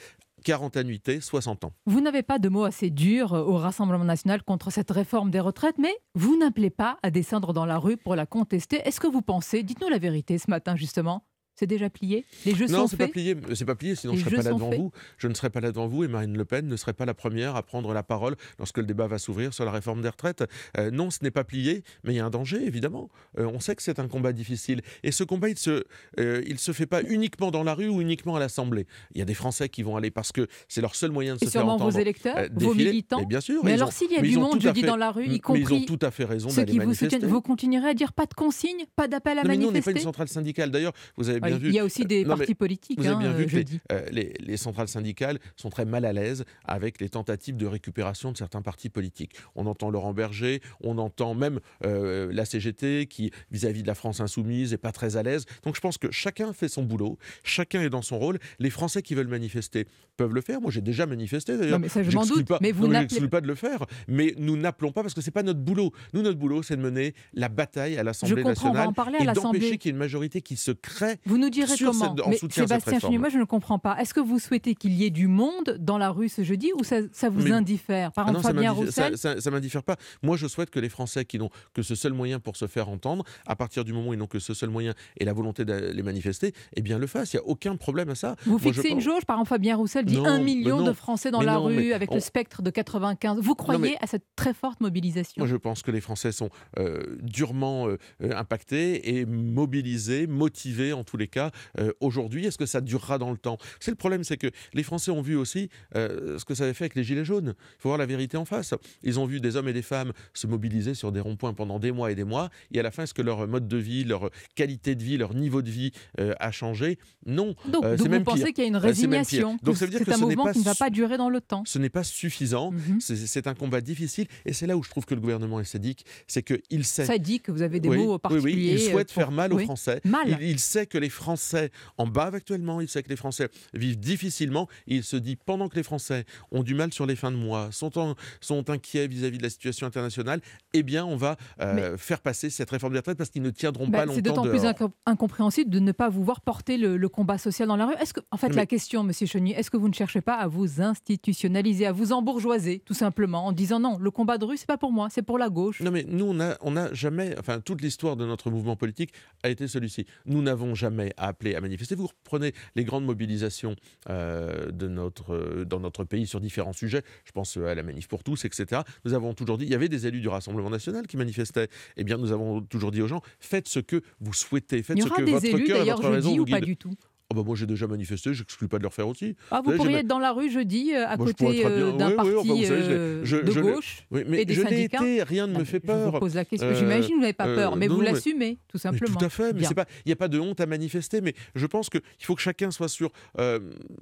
40 annuités, 60 ans. Vous n'avez pas de mots assez durs au Rassemblement national contre cette réforme des retraites, mais vous n'appelez pas à descendre dans la rue pour la contester. Est-ce que vous pensez, dites-nous la vérité ce matin justement, c'est déjà plié Les jeux non, sont faits Non, c'est pas plié. C'est pas plié, sinon je ne serais pas là devant vous. Je ne serais pas là devant vous et Marine Le Pen ne serait pas la première à prendre la parole lorsque le débat va s'ouvrir sur la réforme des retraites. Euh, non, ce n'est pas plié, mais il y a un danger, évidemment. Euh, on sait que c'est un combat difficile. Et ce combat, il ne se, euh, il se fait pas uniquement dans la rue ou uniquement à l'Assemblée. Il y a des Français qui vont aller parce que c'est leur seul moyen de se faire entendre. sûrement vos électeurs, vos militants. Mais bien sûr. Mais alors s'il y a du monde, je dis, dans la rue, y compris mais ils ont tout à fait raison ceux qui vous soutiennent, vous continuerez à dire pas de consignes, pas d'appel à manifester nous, on n'est pas une centrale syndicale. D'ailleurs, vous avez bien vu. Il y a aussi des partis politiques. Vous avez bien hein, vu que euh, les, centrales syndicales sont très mal à l'aise avec les tentatives de récupération de certains partis politiques. On entend Laurent Berger, on entend même euh, la CGT qui, vis-à-vis de la France insoumise, n'est pas très à l'aise. Donc je pense que chacun fait son boulot, chacun est dans son rôle. Les Français qui veulent manifester peuvent le faire. Moi, j'ai déjà manifesté d'ailleurs. Mais ça, je m'en doute. Pas, mais vous n'appelez pas de le faire. Mais nous n'appelons pas parce que c'est pas notre boulot. Nous, notre boulot, c'est de mener la bataille à l'Assemblée nationale et d'empêcher qu'il y ait une majorité qui se crée vous Vous nous direz comment cette- en Mais Sébastien. Chenu, moi je ne comprends pas. Est-ce que vous souhaitez qu'il y ait du monde dans la rue ce jeudi ou ça, ça vous Mais- indiffère Par Ah exemple, ça Fabien Roussel ça- ça m'indiffère pas. Moi, je souhaite que les Français qui n'ont que ce seul moyen pour se faire entendre, à partir du moment où ils n'ont que ce seul moyen et la volonté de les manifester, eh bien le fassent. Il n'y a aucun problème à ça. Vous Moi, je fixez une jauge, par exemple Fabien Roussel dit Non, 1 mais million de Français dans la non, rue avec on- le spectre de 95. Vous croyez mais- à cette très forte mobilisation? Moi, je pense que les Français sont euh, durement euh, euh, impactés et mobilisés, motivés en tous les cas euh, aujourd'hui. Est-ce que ça durera dans le temps? C'est le problème, c'est que les Français ont vu aussi euh, ce que ça avait fait avec les Gilets jaunes. Il faut voir la vérité en face. Ils ont vu des hommes et des femmes se mobiliser sur des ronds-points pendant des mois et des mois. Et à la fin, est-ce que leur mode de vie, leur qualité de vie, leur niveau de vie euh, a changé? Non. Donc, donc vous même pensez qu'il y a une résignation Donc ça veut dire c'est que un ce mouvement pas qui ne va pas durer dans le temps? ce n'est pas suffisant. Mhm. C'est- C'est un combat difficile. Et c'est là où je trouve que le gouvernement est sadique. C'est qu'il sait. Sadique, vous avez des Oui, mots oui, particuliers. oui, il souhaite faire mal aux oui. Français. Mal. Il, il sait que les Français en bavent actuellement. Il sait que les Français vivent difficilement. Et il se dit, pendant que les Français ont du mal sur les fins de mois, sont, en- sont inquiets vis-à-vis de la situation internationale, eh bien, on va euh, faire passer cette réforme des retraites parce qu'ils ne tiendront Bah, pas longtemps c'est d'autant plus incom- incompréhensible de ne pas vous voir porter le, le combat social dans la rue. Est-ce que, en fait, Mais- la question, Monsieur Chenier, est-ce que vous ne cherchez pas à vous institutionnaliser, à vous embourgeoiser, tout simplement, en disant non, le combat de rue, c'est pas pour moi, c'est pour la gauche? Non, mais nous, on n'a on n'a jamais, enfin, toute l'histoire de notre mouvement politique a été celui-ci. Nous n'avons jamais appelé à manifester. Vous reprenez les grandes mobilisations euh, de notre, euh, dans notre pays sur différents sujets. Je pense euh, à la manif pour tous, etc. Nous avons toujours dit, il y avait des élus du Rassemblement national qui manifestaient. Eh bien, nous avons toujours dit aux gens, faites ce que vous souhaitez, faites Il y ce que des votre élus, cœur et votre raison vous ou pas du tout? Oh bah moi j'ai déjà manifesté, j'exclus pas de le refaire aussi. Ah, vous savez, pourriez être dans la rue jeudi, euh, à Moi, je côté euh, d'un oui, oui, parti enfin, savez, je euh, je- de je gauche Oui, mais et des je syndicats été, rien ne me fait Je peur. vous pose la question. J'imagine que vous n'avez pas peur, mais non, vous l'assumez, tout mais simplement. tout à fait, mais pas, il n'y a pas de honte à manifester, mais je pense qu'il faut que chacun soit sur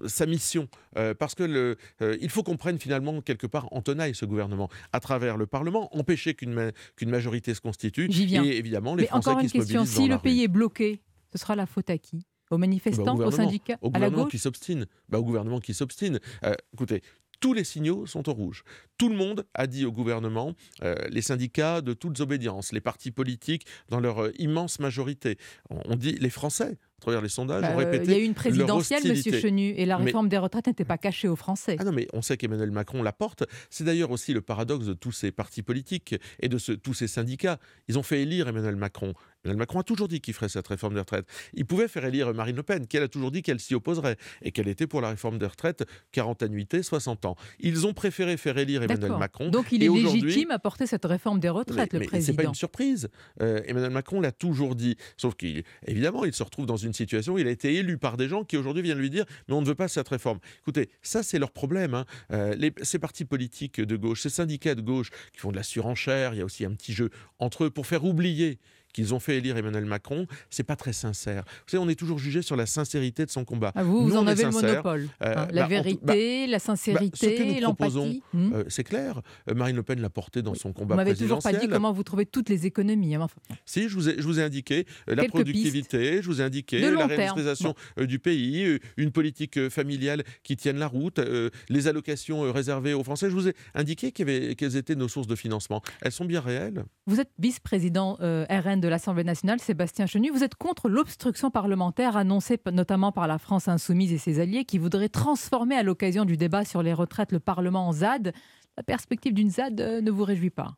sa mission, parce que le, il faut qu'on prenne finalement quelque part en tenaille ce gouvernement à travers le Parlement, empêcher qu'une ma- qu'une majorité se constitue, J'y viens. et évidemment les Mais Français encore qui une se question, mobilisent si le pays est bloqué, ce sera la faute à qui? Aux Bah, manifestants, aux gouvernement, syndicats, au à la gouvernement gauche qui s'obstine. Bah, au gouvernement qui s'obstine. Euh, écoutez, tous les signaux sont au rouge. Tout le monde a dit au gouvernement, euh, les syndicats de toutes obédiences, les partis politiques dans leur euh, immense majorité. On, on dit les Français, à travers les sondages, ont Euh, répété. Il y a eu une présidentielle, Monsieur. Chenu, et la Mais- réforme des retraites n'était pas cachée aux Français. ah non, mais on sait qu'Emmanuel Macron la porte. C'est d'ailleurs aussi le paradoxe de tous ces partis politiques et de ce- tous ces syndicats. Ils ont fait élire Emmanuel Macron. Emmanuel Macron a toujours dit qu'il ferait cette réforme des retraites. Il pouvait faire élire Marine Le Pen, qui elle a toujours dit qu'elle s'y opposerait et qu'elle était pour la réforme des retraites 40 annuités, 60 ans. Ils ont préféré faire élire Emmanuel. Macron. Donc il est légitime à porter cette réforme des retraites, mais, le mais c'est président. pas une surprise. Euh, Emmanuel Macron l'a toujours dit. Sauf qu'évidemment, il se retrouve dans une situation où il a été élu par des gens qui aujourd'hui viennent lui dire Mais on ne veut pas cette réforme. Écoutez, ça, c'est leur problème. hein. Euh, les- ces partis politiques de gauche, ces syndicats de gauche qui font de la surenchère, il y a aussi un petit jeu entre eux pour faire oublier qu'ils ont fait élire Emmanuel Macron, c'est pas très sincère. Vous savez, on est toujours jugé sur la sincérité de son combat. Ah, vous, Nous, vous en avez le monopole. Euh, hein. bah, la tout- vérité, bah, la bah, sincérité, l'empathie. Hmm. euh, c'est clair. Euh, Marine Le Pen l'a porté dans son Vous combat m'avez toujours présidentiel. pas dit comment vous trouvez toutes les économies. hein, enfin, Si, je vous ai, je vous ai indiqué euh, la productivité, je vous ai indiqué De la réindustrialisation euh, du pays, euh, une politique euh, familiale qui tienne la route, euh, les allocations euh, réservées aux Français. Je vous ai indiqué quelles étaient nos sources de financement. Elles sont bien réelles. Vous êtes vice-président euh, RN de l'Assemblée nationale, Sébastien Chenu. Vous êtes contre l'obstruction parlementaire annoncée notamment par la France insoumise et ses alliés qui voudraient transformer à l'occasion du débat sur les retraites le Parlement en ZAD. La perspective d'une ZAD euh, ne vous réjouit pas?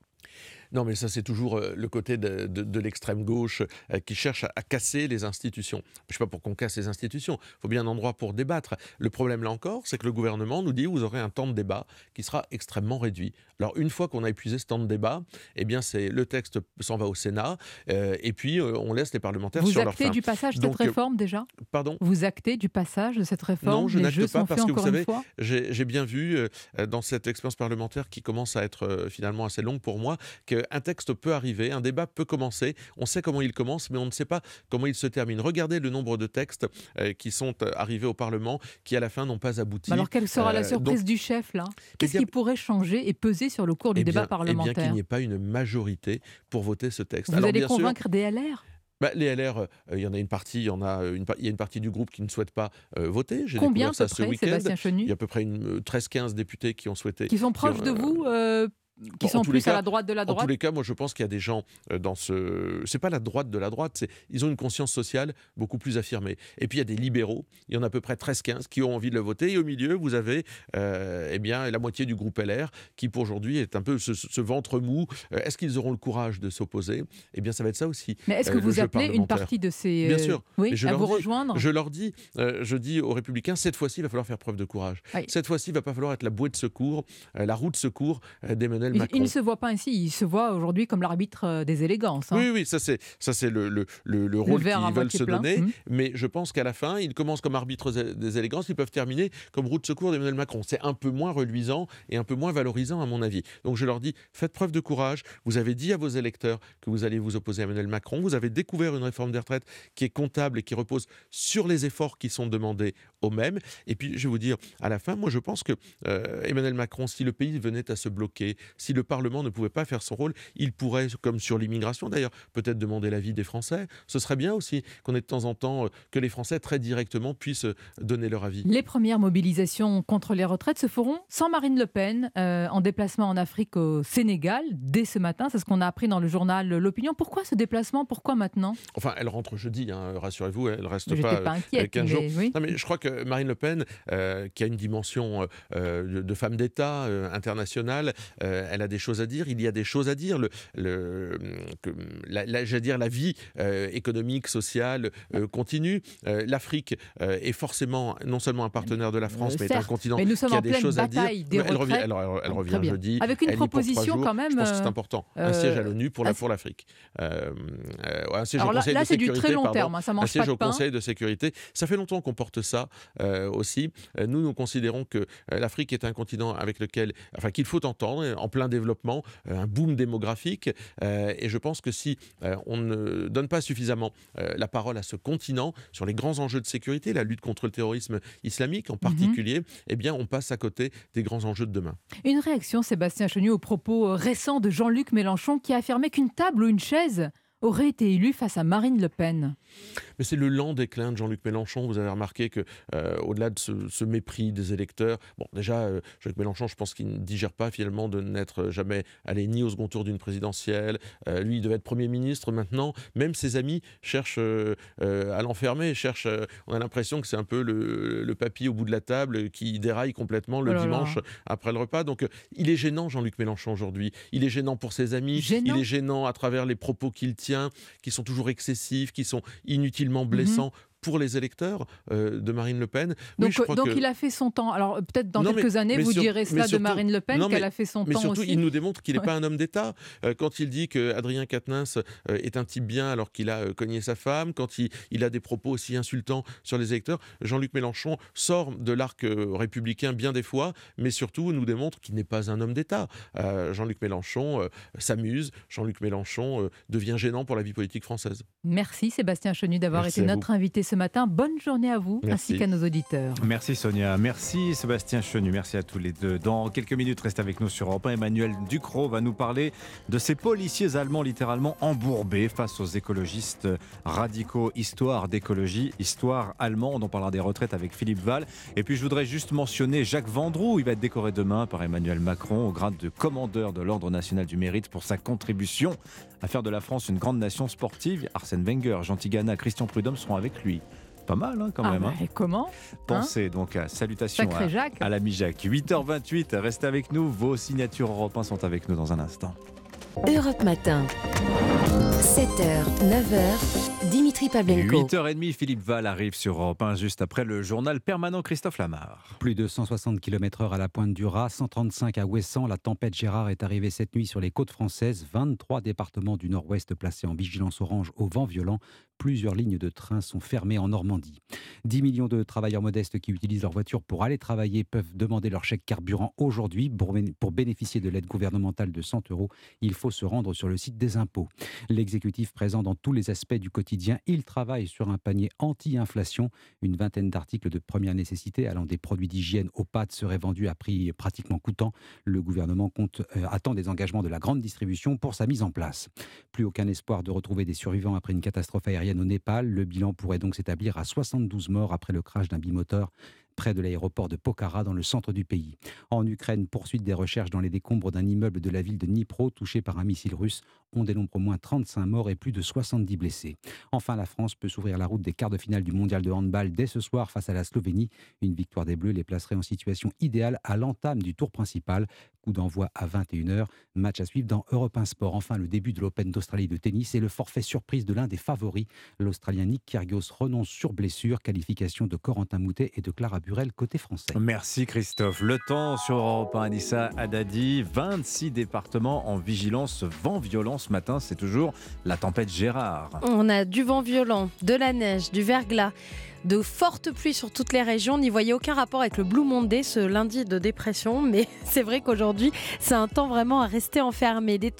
Non, mais ça, c'est toujours euh, le côté de, de- de l'extrême gauche euh, qui cherche à, à casser les institutions. Je ne suis pas pour qu'on casse les institutions. Il faut bien un endroit pour débattre. Le problème, là encore, c'est que le gouvernement nous dit vous aurez un temps de débat qui sera extrêmement réduit. Alors, une fois qu'on a épuisé ce temps de débat, eh bien, c'est le texte s'en va au Sénat euh, et puis euh, on laisse les parlementaires Vous sur leur actez faim. du passage de cette réforme déjà? Pardon? Vous actez du passage de cette réforme? Non, je n'acte pas parce que vous savez, j'ai bien vu euh, dans cette expérience parlementaire qui commence à être finalement assez longue pour moi, qu'un texte peut arriver, un débat peut commencer, on sait comment il commence, mais on ne sait pas comment il se termine. Regardez le nombre de textes euh, qui sont euh, arrivés au Parlement, qui à la fin n'ont pas abouti. Mais Alors quelle sera la Euh, surprise donc, du chef là? Qu'est-ce bien- qui pourrait changer et peser sur le cours du eh débat bien- eh bien parlementaire? qu'il n'y ait pas une majorité pour voter ce texte. Vous Alors, allez bien sûr, convaincre des LR bah, les LR, euh, il y en a une partie, il y en a une, pa- il y a une partie du groupe qui ne souhaite pas euh, voter. J'ai Combien découvert ça ce près, week-end. Chenu? Il y a à peu près une, euh, 13-15 députés qui ont souhaité. Qui sont proches ont, de euh, vous euh, qui Bon, sont en plus à la droite de la En droite tous les cas, moi, je pense qu'il y a des gens euh, dans ce. C'est pas la droite de la droite, c'est ils ont une conscience sociale beaucoup plus affirmée. Et puis il y a des libéraux, il y en a à peu près 13-15 qui ont envie de le voter. Et au milieu, vous avez euh, eh bien la moitié du groupe LR qui, pour aujourd'hui, est un peu ce, ce ventre mou. Euh, Est-ce qu'ils auront le courage de s'opposer? Eh bien, ça va être ça aussi. Mais est-ce euh, que vous appelez une partie de ces. Bien sûr. Oui, je à vous dis- rejoindre? Je leur dis, euh, je dis aux Républicains, cette fois-ci, il va falloir faire preuve de courage. Oui. Cette fois-ci, il va pas falloir être la bouée de secours, la roue de secours euh, d'Emmanuel il, Macron. il ne se voit pas ainsi, il se voit aujourd'hui comme l'arbitre euh, des élégances. hein. Oui, oui, ça c'est ça c'est le, le, le, le rôle qu'ils veulent se plein. donner. Mhm. Mais je pense qu'à la fin, ils commencent comme arbitres zé- des élégances, ils peuvent terminer comme roue de secours d'Emmanuel Macron. C'est un peu moins reluisant et un peu moins valorisant à mon avis. Donc je leur dis, faites preuve de courage. Vous avez dit à vos électeurs que vous allez vous opposer à Emmanuel Macron. Vous avez découvert une réforme des retraites qui est comptable et qui repose sur les efforts qui sont demandés aux mêmes. Et puis je vais vous dire, à la fin, moi je pense que euh, Emmanuel Macron, si le pays venait à se bloquer, si le Parlement ne pouvait pas faire son rôle, il pourrait, comme sur l'immigration d'ailleurs, peut-être demander l'avis des Français. Ce serait bien aussi qu'on ait de temps en temps euh, que les Français très directement puissent euh, donner leur avis. Les premières mobilisations contre les retraites se feront sans Marine Le Pen, euh, en déplacement en Afrique au Sénégal, dès ce matin. C'est ce qu'on a appris dans le journal L'Opinion. Pourquoi ce déplacement? Pourquoi maintenant? Enfin, elle rentre jeudi, hein, rassurez-vous, elle reste J'étais pas, pas inquiète, 15 mais jours. oui. Non, mais je crois que Marine Le Pen, euh, qui a une dimension euh, euh, de, femme d'État euh, internationale, elle a des choses à dire. Il y a des choses à dire. Le, le, que, la, la- j'allais dire la vie économique, sociale continue. L'Afrique est forcément non seulement un partenaire de la France, mais est un continent mais nous sommes qui a en des pleine choses à dire. bataille des elle revient, elle, elle- Très revient jeudi. Avec une elle proposition jours. quand même, Je pense que c'est important. Un siège à l'ONU pour la l'Afrique. Ouais, un siège Alors au là- Conseil là, de c'est du sécurité, très long pardon. terme, hein, ça un siège pas de au pain. Conseil de sécurité. Ça fait longtemps qu'on porte ça aussi. Euh, Nous, nous considérons que euh, l'Afrique est un continent avec lequel, enfin, qu'il faut entendre, euh, en plein développement, euh, un boom démographique. Euh, Et je pense que si euh, on ne donne pas suffisamment euh, la parole à ce continent sur les grands enjeux de sécurité, la lutte contre le terrorisme islamique en Mhm. particulier, eh bien, on passe à côté des grands enjeux de demain. Une réaction, Sébastien Chenu, au propos euh, récent de Jean-Luc Mélenchon qui a affirmé qu'une table ou une chaise aurait été élue face à Marine Le Pen. Mais c'est le lent déclin de Jean-Luc Mélenchon. Vous avez remarqué que, euh, au-delà de ce, ce mépris des électeurs, bon, déjà, euh, Jean-Luc Mélenchon, je pense qu'il ne digère pas finalement de n'être jamais allé ni au second tour d'une présidentielle. Euh, lui, il devait être Premier ministre maintenant. Même ses amis cherchent à l'enfermer, cherchent. on a l'impression que c'est un peu le, le papy au bout de la table qui déraille complètement le Oh là là. dimanche après le repas. Donc, il est gênant, Jean-Luc Mélenchon, aujourd'hui. Il est gênant pour ses amis. Gênant Il est gênant à travers les propos qu'il tient, qui sont toujours excessifs, qui sont inutilement blessants pour les électeurs euh, de Marine Le Pen. Oui. Donc, je crois donc que- il a fait son temps. Alors peut-être dans Non, quelques mais- années, mais vous sur- direz mais cela de surtout- Marine Le Pen, qu'elle mais- a fait son mais temps surtout, aussi. il nous démontre qu'il n'est Ouais. pas un homme d'État. Euh, quand il dit que Adrien Quatennens euh, est un type bien alors qu'il a cogné sa femme, quand il, il a des propos aussi insultants sur les électeurs, Jean-Luc Mélenchon sort de l'arc républicain bien des fois, mais surtout nous démontre qu'il n'est pas un homme d'État. Euh, Jean-Luc Mélenchon s'amuse, Jean-Luc Mélenchon devient gênant pour la vie politique française. Merci Sébastien Chenu d'avoir été notre invité ce matin. Bonne journée à vous Merci. ainsi qu'à nos auditeurs. Merci Sonia, merci Sébastien Chenu, merci à tous les deux. Dans quelques minutes, restez avec nous sur Europe 1. Emmanuel Ducrot va nous parler de ces policiers allemands littéralement embourbés face aux écologistes radicaux. Histoire d'écologie, histoire allemande. On parlera des retraites avec Philippe Val. Et puis je voudrais juste mentionner Jacques Vendroux. Il va être décoré demain par Emmanuel Macron au grade de commandeur de l'Ordre national du mérite pour sa contribution à faire de la France une grande nation sportive. Arsène Wenger, Jean Tigana, Christian Prudhomme seront avec lui. Pas mal hein, quand Ah même. bah, hein. et comment Pensez donc à salutations Sacré à, Jacques. à l'ami Jacques. 8h28, restez avec nous. Vos signatures Europe 1 sont avec nous dans un instant. Europe Matin. 7h, 9h, Dimitri Pavlenko. 8h30, Philippe Val arrive sur Europe 1 juste après le journal permanent Christophe Lamar. Plus de 160 km/h à la pointe du Raz, 135 à Ouessant. La tempête Gérard est arrivée cette nuit sur les côtes françaises. 23 départements du nord-ouest placés en vigilance orange au vent violent. Plusieurs lignes de train sont fermées en Normandie. 10 millions de travailleurs modestes qui utilisent leur voiture pour aller travailler peuvent demander leur chèque carburant aujourd'hui. Pour béné- Pour bénéficier de l'aide gouvernementale de 100 euros, il faut se rendre sur le site des impôts. L'exécutif présent dans tous les aspects du quotidien, il travaille sur un panier anti-inflation. Une vingtaine d'articles de première nécessité allant des produits d'hygiène aux pâtes seraient vendus à prix pratiquement coûtant. Le gouvernement compte, euh, attend des engagements de la grande distribution pour sa mise en place. Plus aucun espoir de retrouver des survivants après une catastrophe au Népal. Le bilan pourrait donc s'établir à 72 morts après le crash d'un bimoteur près de l'aéroport de Pokhara dans le centre du pays. En Ukraine, poursuite des recherches dans les décombres d'un immeuble de la ville de Dnipro touché par un missile russe. On dénombre au moins 35 morts et plus de 70 blessés. Enfin, la France peut s'ouvrir la route des quarts de finale du mondial de handball dès ce soir face à la Slovénie. Une victoire des Bleus les placerait en situation idéale à l'entame du tour principal. Coup d'envoi à 21h. Match à suivre dans Europe 1 Sport. Enfin, le début de l'Open d'Australie de tennis et le forfait surprise de l'un des favoris. L'Australien Nick Kyrgios renonce sur blessure. Qualification de Corentin Moutet et de Clara Burel côté français. Merci Christophe. Le temps sur Europe 1, Anissa Haddadi. 26 départements en vigilance vent violent ce matin. C'est toujours la tempête Gérard. On a du vent violent, de la neige, du verglas de fortes pluies sur toutes les régions. N'y voyez aucun rapport avec le Blue Monday, ce lundi de dépression, mais c'est vrai qu'aujourd'hui, c'est un temps vraiment à rester enfermé. Des,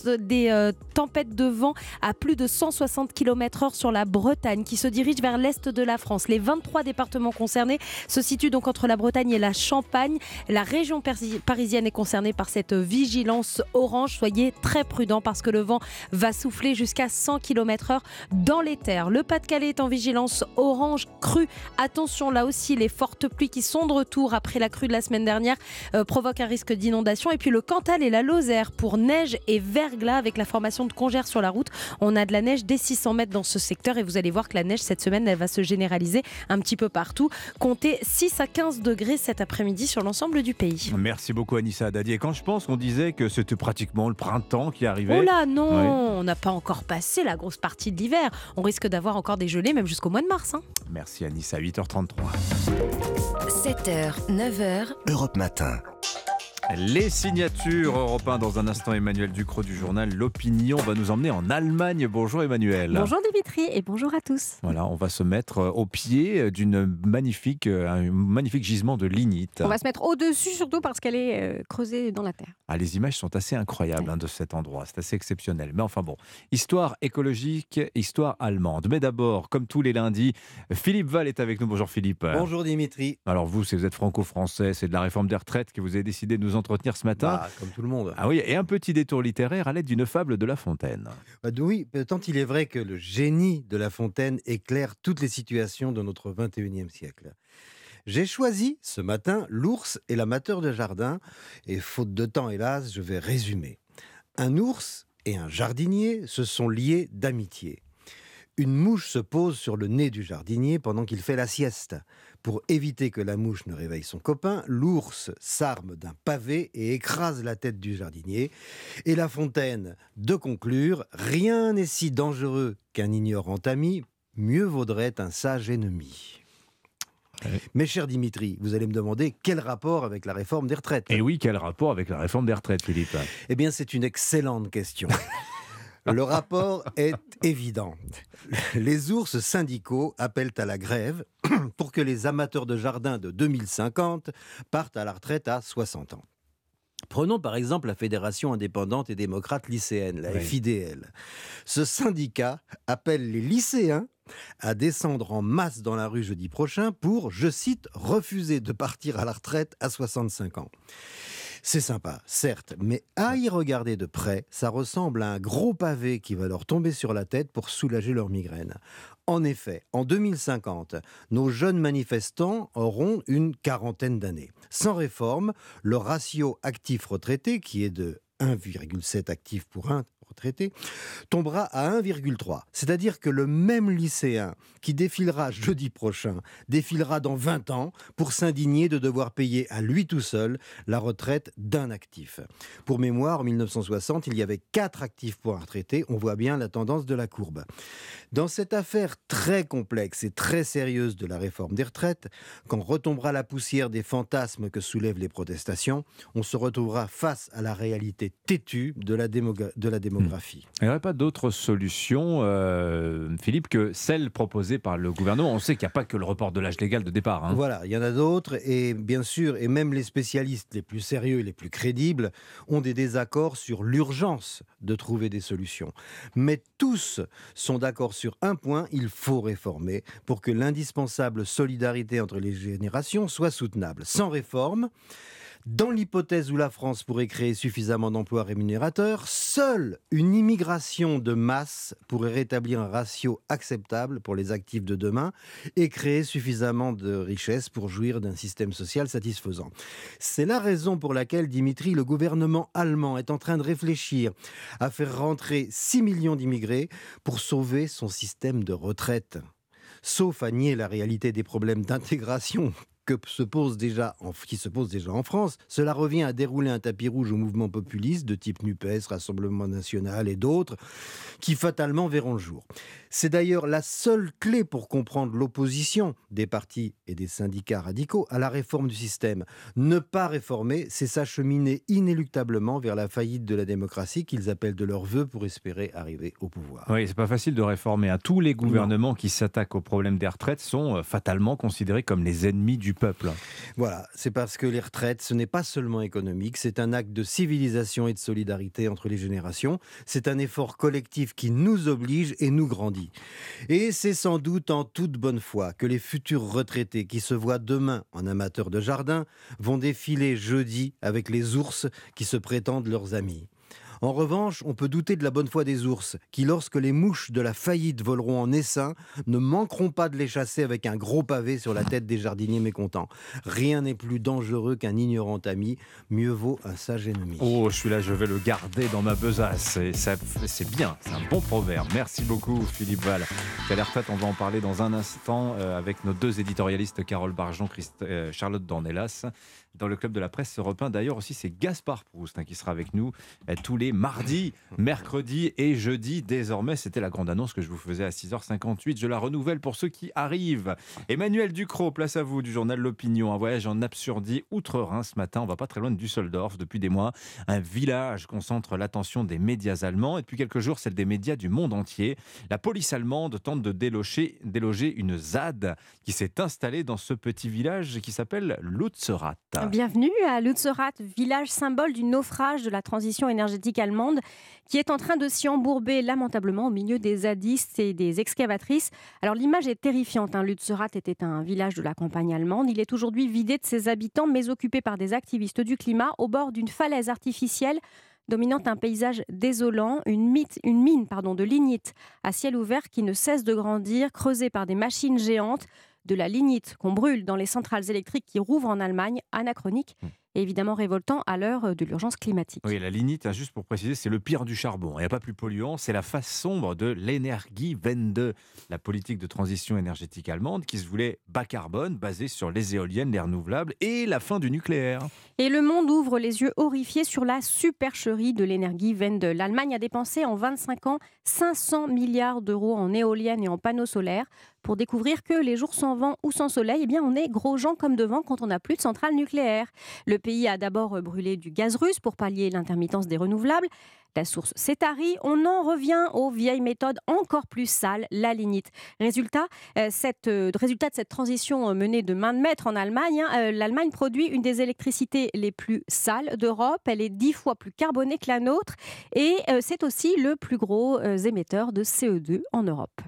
euh, tempêtes de vent à plus de 160 km/h sur la Bretagne qui se dirigent vers l'est de la France. Les 23 départements concernés se situent donc entre la Bretagne et la Champagne. La région parisienne est concernée par cette vigilance orange. Soyez très prudents parce que le vent va souffler jusqu'à 100 km/h dans les terres. Le Pas-de-Calais est en vigilance orange crue Attention, là aussi, les fortes pluies qui sont de retour après la crue de la semaine dernière euh, provoquent un risque d'inondation. Et puis le Cantal et la Lozère pour neige et verglas avec la formation de congères sur la route. On a de la neige dès 600 mètres dans ce secteur et vous allez voir que la neige cette semaine, elle va se généraliser un petit peu partout. Comptez 6 à 15 degrés cet après-midi sur l'ensemble du pays. Merci beaucoup Anissa Haddadi. Et quand je pense qu'on disait que c'était pratiquement le printemps qui arrivait. Oh là non, on n'a pas encore passé la grosse partie de l'hiver. On risque d'avoir encore des gelées même jusqu'au mois de mars. Hein. Merci Anissa à 8h33. 7h, 9h. Europe Matin. Les signatures européennes dans un instant. Emmanuel Ducrot du journal L'Opinion va nous emmener en Allemagne. Bonjour Emmanuel. Bonjour Dimitri et bonjour à tous. Voilà, on va se mettre au pied d'une magnifique, euh, un magnifique gisement de lignite. On va se mettre au-dessus surtout parce qu'elle est euh, creusée dans la terre. Ah, les images sont assez incroyables hein, de cet endroit. C'est assez exceptionnel. Mais enfin bon, histoire écologique, histoire allemande. Mais d'abord, comme tous les lundis, Philippe Val est avec nous. Bonjour Philippe. Bonjour Dimitri. Alors vous, si vous êtes franco-français, c'est de la réforme des retraites que vous avez décidé de nous entretenir ce matin. Bah, comme tout le monde. Ah oui, et un petit détour littéraire à l'aide d'une fable de La Fontaine. Bah, oui, tant il est vrai que le génie de La Fontaine éclaire toutes les situations de notre 21e siècle. J'ai choisi ce matin l'ours et l'amateur de jardin, et faute de temps hélas, je vais résumer. Un ours et un jardinier se sont liés d'amitié. Une mouche se pose sur le nez du jardinier pendant qu'il fait la sieste. Pour éviter que la mouche ne réveille son copain, l'ours s'arme d'un pavé et écrase la tête du jardinier. Et La Fontaine de conclure Rien n'est si dangereux qu'un ignorant ami, mieux vaudrait un sage ennemi. Mes chers Dimitri, vous allez me demander quel rapport avec la réforme des retraites? Et oui, quel rapport avec la réforme des retraites, Philippe? Eh bien, c'est une excellente question. Le rapport est évident. Les ours syndicaux appellent à la grève pour que les amateurs de jardin de 2050 partent à la retraite à 60 ans. Prenons par exemple la Fédération indépendante et démocrate lycéenne, la FIDL. Ce syndicat appelle les lycéens à descendre en masse dans la rue jeudi prochain pour, je cite, refuser de partir à la retraite à 65 ans. C'est sympa, certes, mais à y regarder de près, ça ressemble à un gros pavé qui va leur tomber sur la tête pour soulager leur migraine. En effet, en 2050, nos jeunes manifestants auront une quarantaine d'années. Sans réforme, le ratio actif-retraité, qui est de 1,7 actifs pour un tombera à 1,3. C'est-à-dire que le même lycéen qui défilera jeudi prochain défilera dans 20 ans pour s'indigner de devoir payer à lui tout seul la retraite d'un actif. Pour mémoire, en 1960, il y avait 4 actifs pour un retraité. On voit bien la tendance de la courbe. Dans cette affaire très complexe et très sérieuse de la réforme des retraites, quand retombera la poussière des fantasmes que soulèvent les protestations, on se retrouvera face à la réalité têtue de la, de la démographie il n'y aurait pas d'autre solution, euh, Philippe, que celle proposée par le gouvernement On sait qu'il n'y a pas que le report de l'âge légal de départ. Hein. Voilà, il y en a d'autres, et bien sûr, et même les spécialistes les plus sérieux et les plus crédibles ont des désaccords sur l'urgence de trouver des solutions. Mais tous sont d'accord sur un point, il faut réformer pour que l'indispensable solidarité entre les générations soit soutenable. Sans réforme, Dans l'hypothèse où la France pourrait créer suffisamment d'emplois rémunérateurs, seule une immigration de masse pourrait rétablir un ratio acceptable pour les actifs de demain et créer suffisamment de richesses pour jouir d'un système social satisfaisant. C'est la raison pour laquelle, Dimitri, le gouvernement allemand est en train de réfléchir à faire rentrer 6 millions d'immigrés pour sauver son système de retraite. Sauf à nier la réalité des problèmes d'intégration qui se pose déjà en France, cela revient à dérouler un tapis rouge au mouvement populiste de type NUPES, Rassemblement national et d'autres, qui fatalement verront le jour. C'est d'ailleurs la seule clé pour comprendre l'opposition des partis et des syndicats radicaux à la réforme du système. Ne pas réformer, c'est s'acheminer inéluctablement vers la faillite de la démocratie qu'ils appellent de leur vœu pour espérer arriver au pouvoir. Oui, c'est pas facile de réformer. À tous les gouvernements qui s'attaquent au problème des retraites sont euh, fatalement considérés comme les ennemis du peuple. Voilà, c'est parce que les retraites, ce n'est pas seulement économique, c'est un acte de civilisation et de solidarité entre les générations. C'est un effort collectif qui nous oblige et nous grandit. Et c'est sans doute en toute bonne foi que les futurs retraités qui se voient demain en amateurs de jardin vont défiler jeudi avec les ours qui se prétendent leurs amis. En revanche, on peut douter de la bonne foi des ours, qui, lorsque les mouches de la faillite voleront en essaim, ne manqueront pas de les chasser avec un gros pavé sur la tête des jardiniers mécontents. Rien n'est plus dangereux qu'un ignorant ami, mieux vaut un sage ennemi. Oh, je suis là, je vais le garder dans ma besace. C'est bien, c'est un bon proverbe. Merci beaucoup, Philippe Val. retraite, on va en parler dans un instant euh, avec nos deux éditorialistes, Carole Barjon, Christ, euh, Charlotte Dornelas dans le club de la presse européen. D'ailleurs aussi, c'est Gaspard Proust hein, qui sera avec nous euh, tous les mardis, mercredis et jeudis. Désormais, c'était la grande annonce que je vous faisais à 6h58. Je la renouvelle pour ceux qui arrivent. Emmanuel Ducrot, place à vous du journal L'Opinion. Un voyage en absurdie outre-Rhin ce matin. On va pas très loin de Düsseldorf. Depuis des mois, un village concentre l'attention des médias allemands et depuis quelques jours, celle des médias du monde entier. La police allemande tente de déloger, déloger une ZAD qui s'est installée dans ce petit village qui s'appelle Lutzerat. Bienvenue à Lutzerat, village symbole du naufrage de la transition énergétique allemande, qui est en train de s'y embourber lamentablement au milieu des zadistes et des excavatrices. Alors l'image est terrifiante. Hein. Lutzerat était un village de la campagne allemande. Il est aujourd'hui vidé de ses habitants, mais occupé par des activistes du climat au bord d'une falaise artificielle dominant un paysage désolant, une, mine de lignite à ciel ouvert qui ne cesse de grandir, creusée par des machines géantes de la lignite qu'on brûle dans les centrales électriques qui rouvrent en Allemagne, anachronique. Évidemment révoltant à l'heure euh, de l'urgence climatique. Oui, la lignite, hein, juste pour préciser, c'est le pire du charbon. Il n'y a pas plus polluant, c'est la face sombre de l'énergie 22, la politique de transition énergétique allemande qui se voulait bas carbone, basée sur les éoliennes, les renouvelables et la fin du nucléaire. Et le monde ouvre les yeux horrifiés sur la supercherie de l'énergie 22. L'Allemagne a dépensé en 25 ans 500 milliards d'euros en éoliennes et en panneaux solaires pour découvrir que les jours sans vent ou sans soleil, eh bien, on est gros gens comme devant quand on n'a plus de centrales nucléaires. Le pays a d'abord brûlé du gaz russe pour pallier l'intermittence des renouvelables. La source s'est tarie. On en revient aux vieilles méthodes encore plus sales, la lignite. Résultat, euh, euh, résultat de cette transition euh, menée de main de maître en Allemagne, hein, l'Allemagne produit une des électricités les plus sales d'Europe. Elle est dix fois plus carbonée que la nôtre et c'est aussi le plus gros émetteur de CO2 en Europe.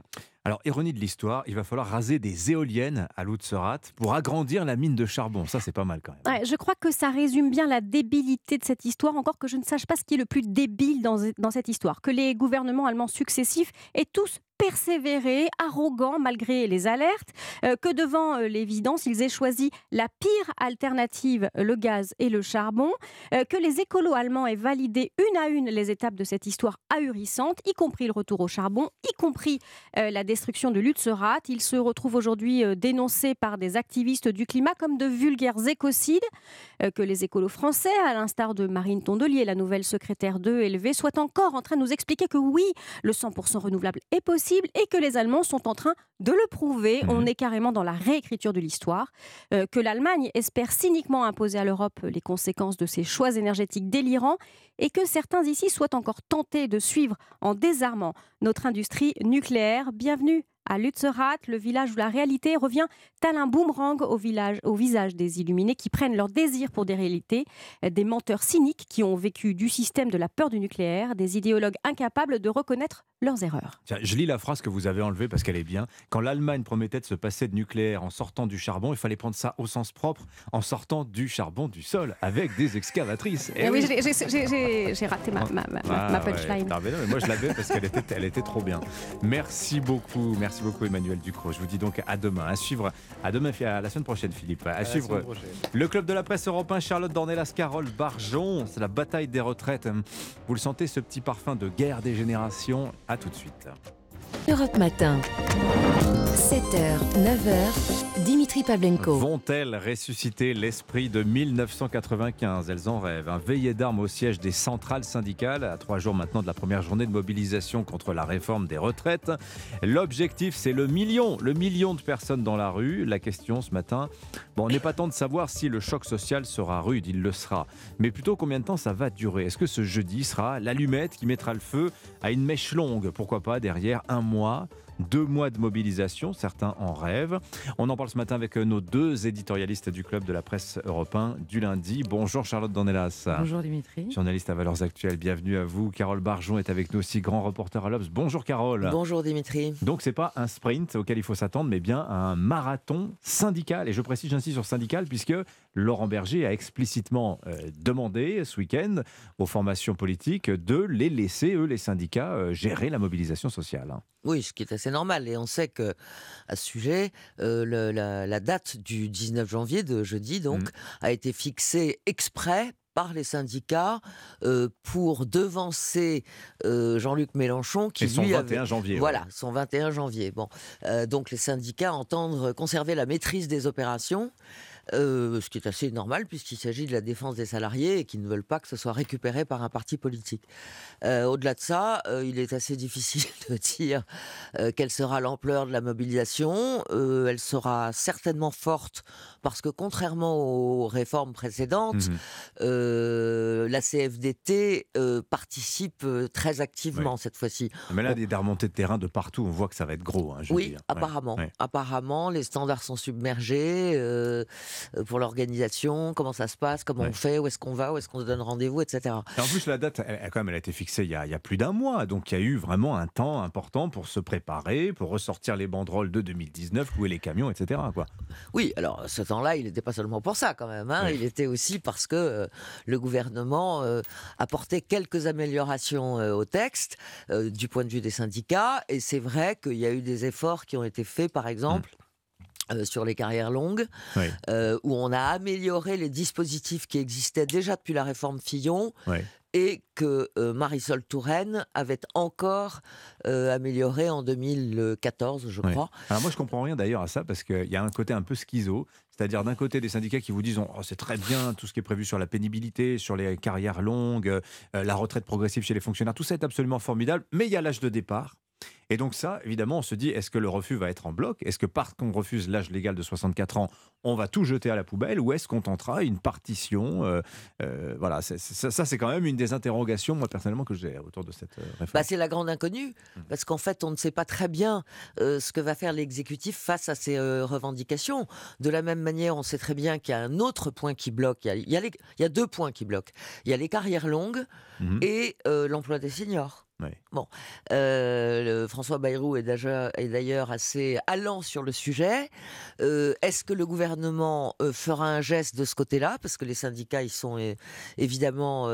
Alors, ironie de l'histoire, il va falloir raser des éoliennes à Lutzerat pour agrandir la mine de charbon. Ça, c'est pas mal quand même. je crois que ça résume bien la débilité de cette histoire, encore que je ne sache pas ce qui est le plus débile dans, dans cette histoire. Que les gouvernements allemands successifs aient tous persévérer, arrogants malgré les alertes, euh, que devant euh, l'évidence, ils aient choisi la pire alternative, le gaz et le charbon, euh, que les écolos allemands aient validé une à une les étapes de cette histoire ahurissante, y compris le retour au charbon, y compris la destruction de Lutzerat. Ils se retrouvent aujourd'hui dénoncés par des activistes du climat comme de vulgaires écocides, que les écolos français, à l'instar de Marine Tondelier, la nouvelle secrétaire de LV, soient encore en train de nous expliquer que oui, le 100% renouvelable est possible et que les Allemands sont en train de le prouver. On mhm. est carrément dans la réécriture de l'histoire. Euh, que l'Allemagne espère cyniquement imposer à l'Europe les conséquences de ses choix énergétiques délirants et que certains ici soient encore tentés de suivre en désarmant notre industrie nucléaire. Bienvenue à Lutzerat, le village où la réalité revient tel un boomerang au, village, au visage des illuminés qui prennent leur désir pour des réalités, des menteurs cyniques qui ont vécu du système de la peur du nucléaire, des idéologues incapables de reconnaître leurs erreurs. Tiens, je lis la phrase que vous avez enlevée parce qu'elle est bien. Quand l'Allemagne promettait de se passer de nucléaire en sortant du charbon, il fallait prendre ça au sens propre, en sortant du charbon du sol, avec des excavatrices. Eh oui, j'ai- raté ma, ma- ma- Ah, ma ouais. punchline. Non, mais non, mais moi je l'avais parce qu'elle était, elle était trop bien. Merci beaucoup, merci beaucoup Emmanuel Ducrot. Je vous dis donc à demain. À suivre, à demain, à la semaine prochaine, Philippe. À, suivre le club de la presse européen, Charlotte Dornelas, Carole Barjon. C'est la bataille des retraites. Vous le sentez, ce petit parfum de guerre des générations. À tout de suite. Europe Matin. 7h, 9h, Dimitri Pavlenko. Vont-elles ressusciter l'esprit de 1995 Elles en rêvent. Un veillé d'armes au siège des centrales syndicales, à trois jours maintenant de la première journée de mobilisation contre la réforme des retraites. L'objectif, c'est le million, le million de personnes dans la rue. La question ce matin, bon, on n'est pas temps de savoir si le choc social sera rude, il le sera. Mais plutôt combien de temps ça va durer? Est-ce que ce jeudi sera l'allumette qui mettra le feu à une mèche longue? Pourquoi pas derrière un mois deux mois de mobilisation, certains en rêvent. On en parle ce matin avec nos deux éditorialistes du club de la presse européen du lundi. Bonjour Charlotte Dornelas. Bonjour Dimitri. Journaliste à Valeurs Actuelles, bienvenue à vous. Carole Barjon est avec nous aussi, grand reporter à l'Obs. Bonjour Carole. Bonjour Dimitri. Donc c'est pas un sprint auquel il faut s'attendre, mais bien un marathon syndical. Et je précise, j'insiste sur syndical, puisque Laurent Berger a explicitement euh, demandé ce week-end aux formations politiques de les laisser, eux, les syndicats, euh, gérer la mobilisation sociale. Oui, ce qui est assez normal. Et on sait que à ce sujet, euh, le- la, la date du 19 janvier, de jeudi donc, Mm. a été fixée exprès par les syndicats euh, pour devancer euh, Jean-Luc Mélenchon qui Et son lui 21 avait- janvier, ouais. Voilà, son 21 janvier. Bon, Euh, donc les syndicats entendent conserver la maîtrise des opérations. Euh, ce qui est assez normal puisqu'il s'agit de la défense des salariés et qui ne veulent pas que ce soit récupéré par un parti politique. Euh, Au-delà de ça, euh, il est assez difficile de dire quelle sera l'ampleur de la mobilisation. Elle sera certainement forte parce que contrairement aux réformes précédentes, euh, la CFDT participe très activement cette fois-ci. Mais là, il y a des remontées de terrain de partout. On voit que ça va être gros. hein, je Oui, apparemment. Ouais. Apparemment, les standards sont submergés pour l'organisation. Comment ça se passe Comment on fait Où est-ce qu'on va Où est-ce qu'on se donne rendez-vous Etc. Et en plus, la date, elle, quand même, elle a été fixée il y a, il y a plus d'un mois. Donc, il y a eu vraiment un temps important pour se préparer, pour ressortir les banderoles de 2019, louer les camions, etc. Quoi. Oui, alors ce temps-là, il n'était pas seulement pour ça quand même. hein. Oui. Il était aussi parce que euh, le gouvernement euh, apportait quelques améliorations euh, au texte euh, du point de vue des syndicats. Et c'est vrai qu'il y a eu des efforts qui ont été faits, par exemple. Euh, sur les carrières longues, Oui. euh, où on a amélioré les dispositifs qui existaient déjà depuis la réforme Fillon Oui. et que euh, Marisol Touraine avait encore amélioré en 2014, je crois. Alors moi, je comprends rien d'ailleurs à ça parce qu'il y a un côté un peu schizo. C'est-à-dire d'un côté des syndicats qui vous disent oh, c'est très bien tout ce qui est prévu sur la pénibilité, sur les carrières longues, la retraite progressive chez les fonctionnaires, tout ça est absolument formidable, mais il y a l'âge de départ. Et donc ça, évidemment, on se dit, est-ce que le refus va être en bloc? Est-ce que parce qu'on refuse l'âge légal de 64 ans, on va tout jeter à la poubelle Ou est-ce qu'on tentera une partition Euh, euh, Voilà, ça, ça, c'est quand même une des interrogations, moi personnellement, que j'ai autour de cette euh, réforme. Bah, c'est la grande inconnue, parce qu'en fait, on ne sait pas très bien euh, ce que va faire l'exécutif face à ces revendications. De la même manière, on sait très bien qu'il y a un autre point qui bloque. Il y a, il y a les- il y a deux points qui bloquent. Il y a les carrières longues Mhm. et l'emploi des seniors. Bon, euh, le- François Bayrou est d'ailleurs assez allant sur le sujet. Euh, Est-ce que le gouvernement euh, fera un geste de ce côté-là? Parce que les syndicats, ils sont évidemment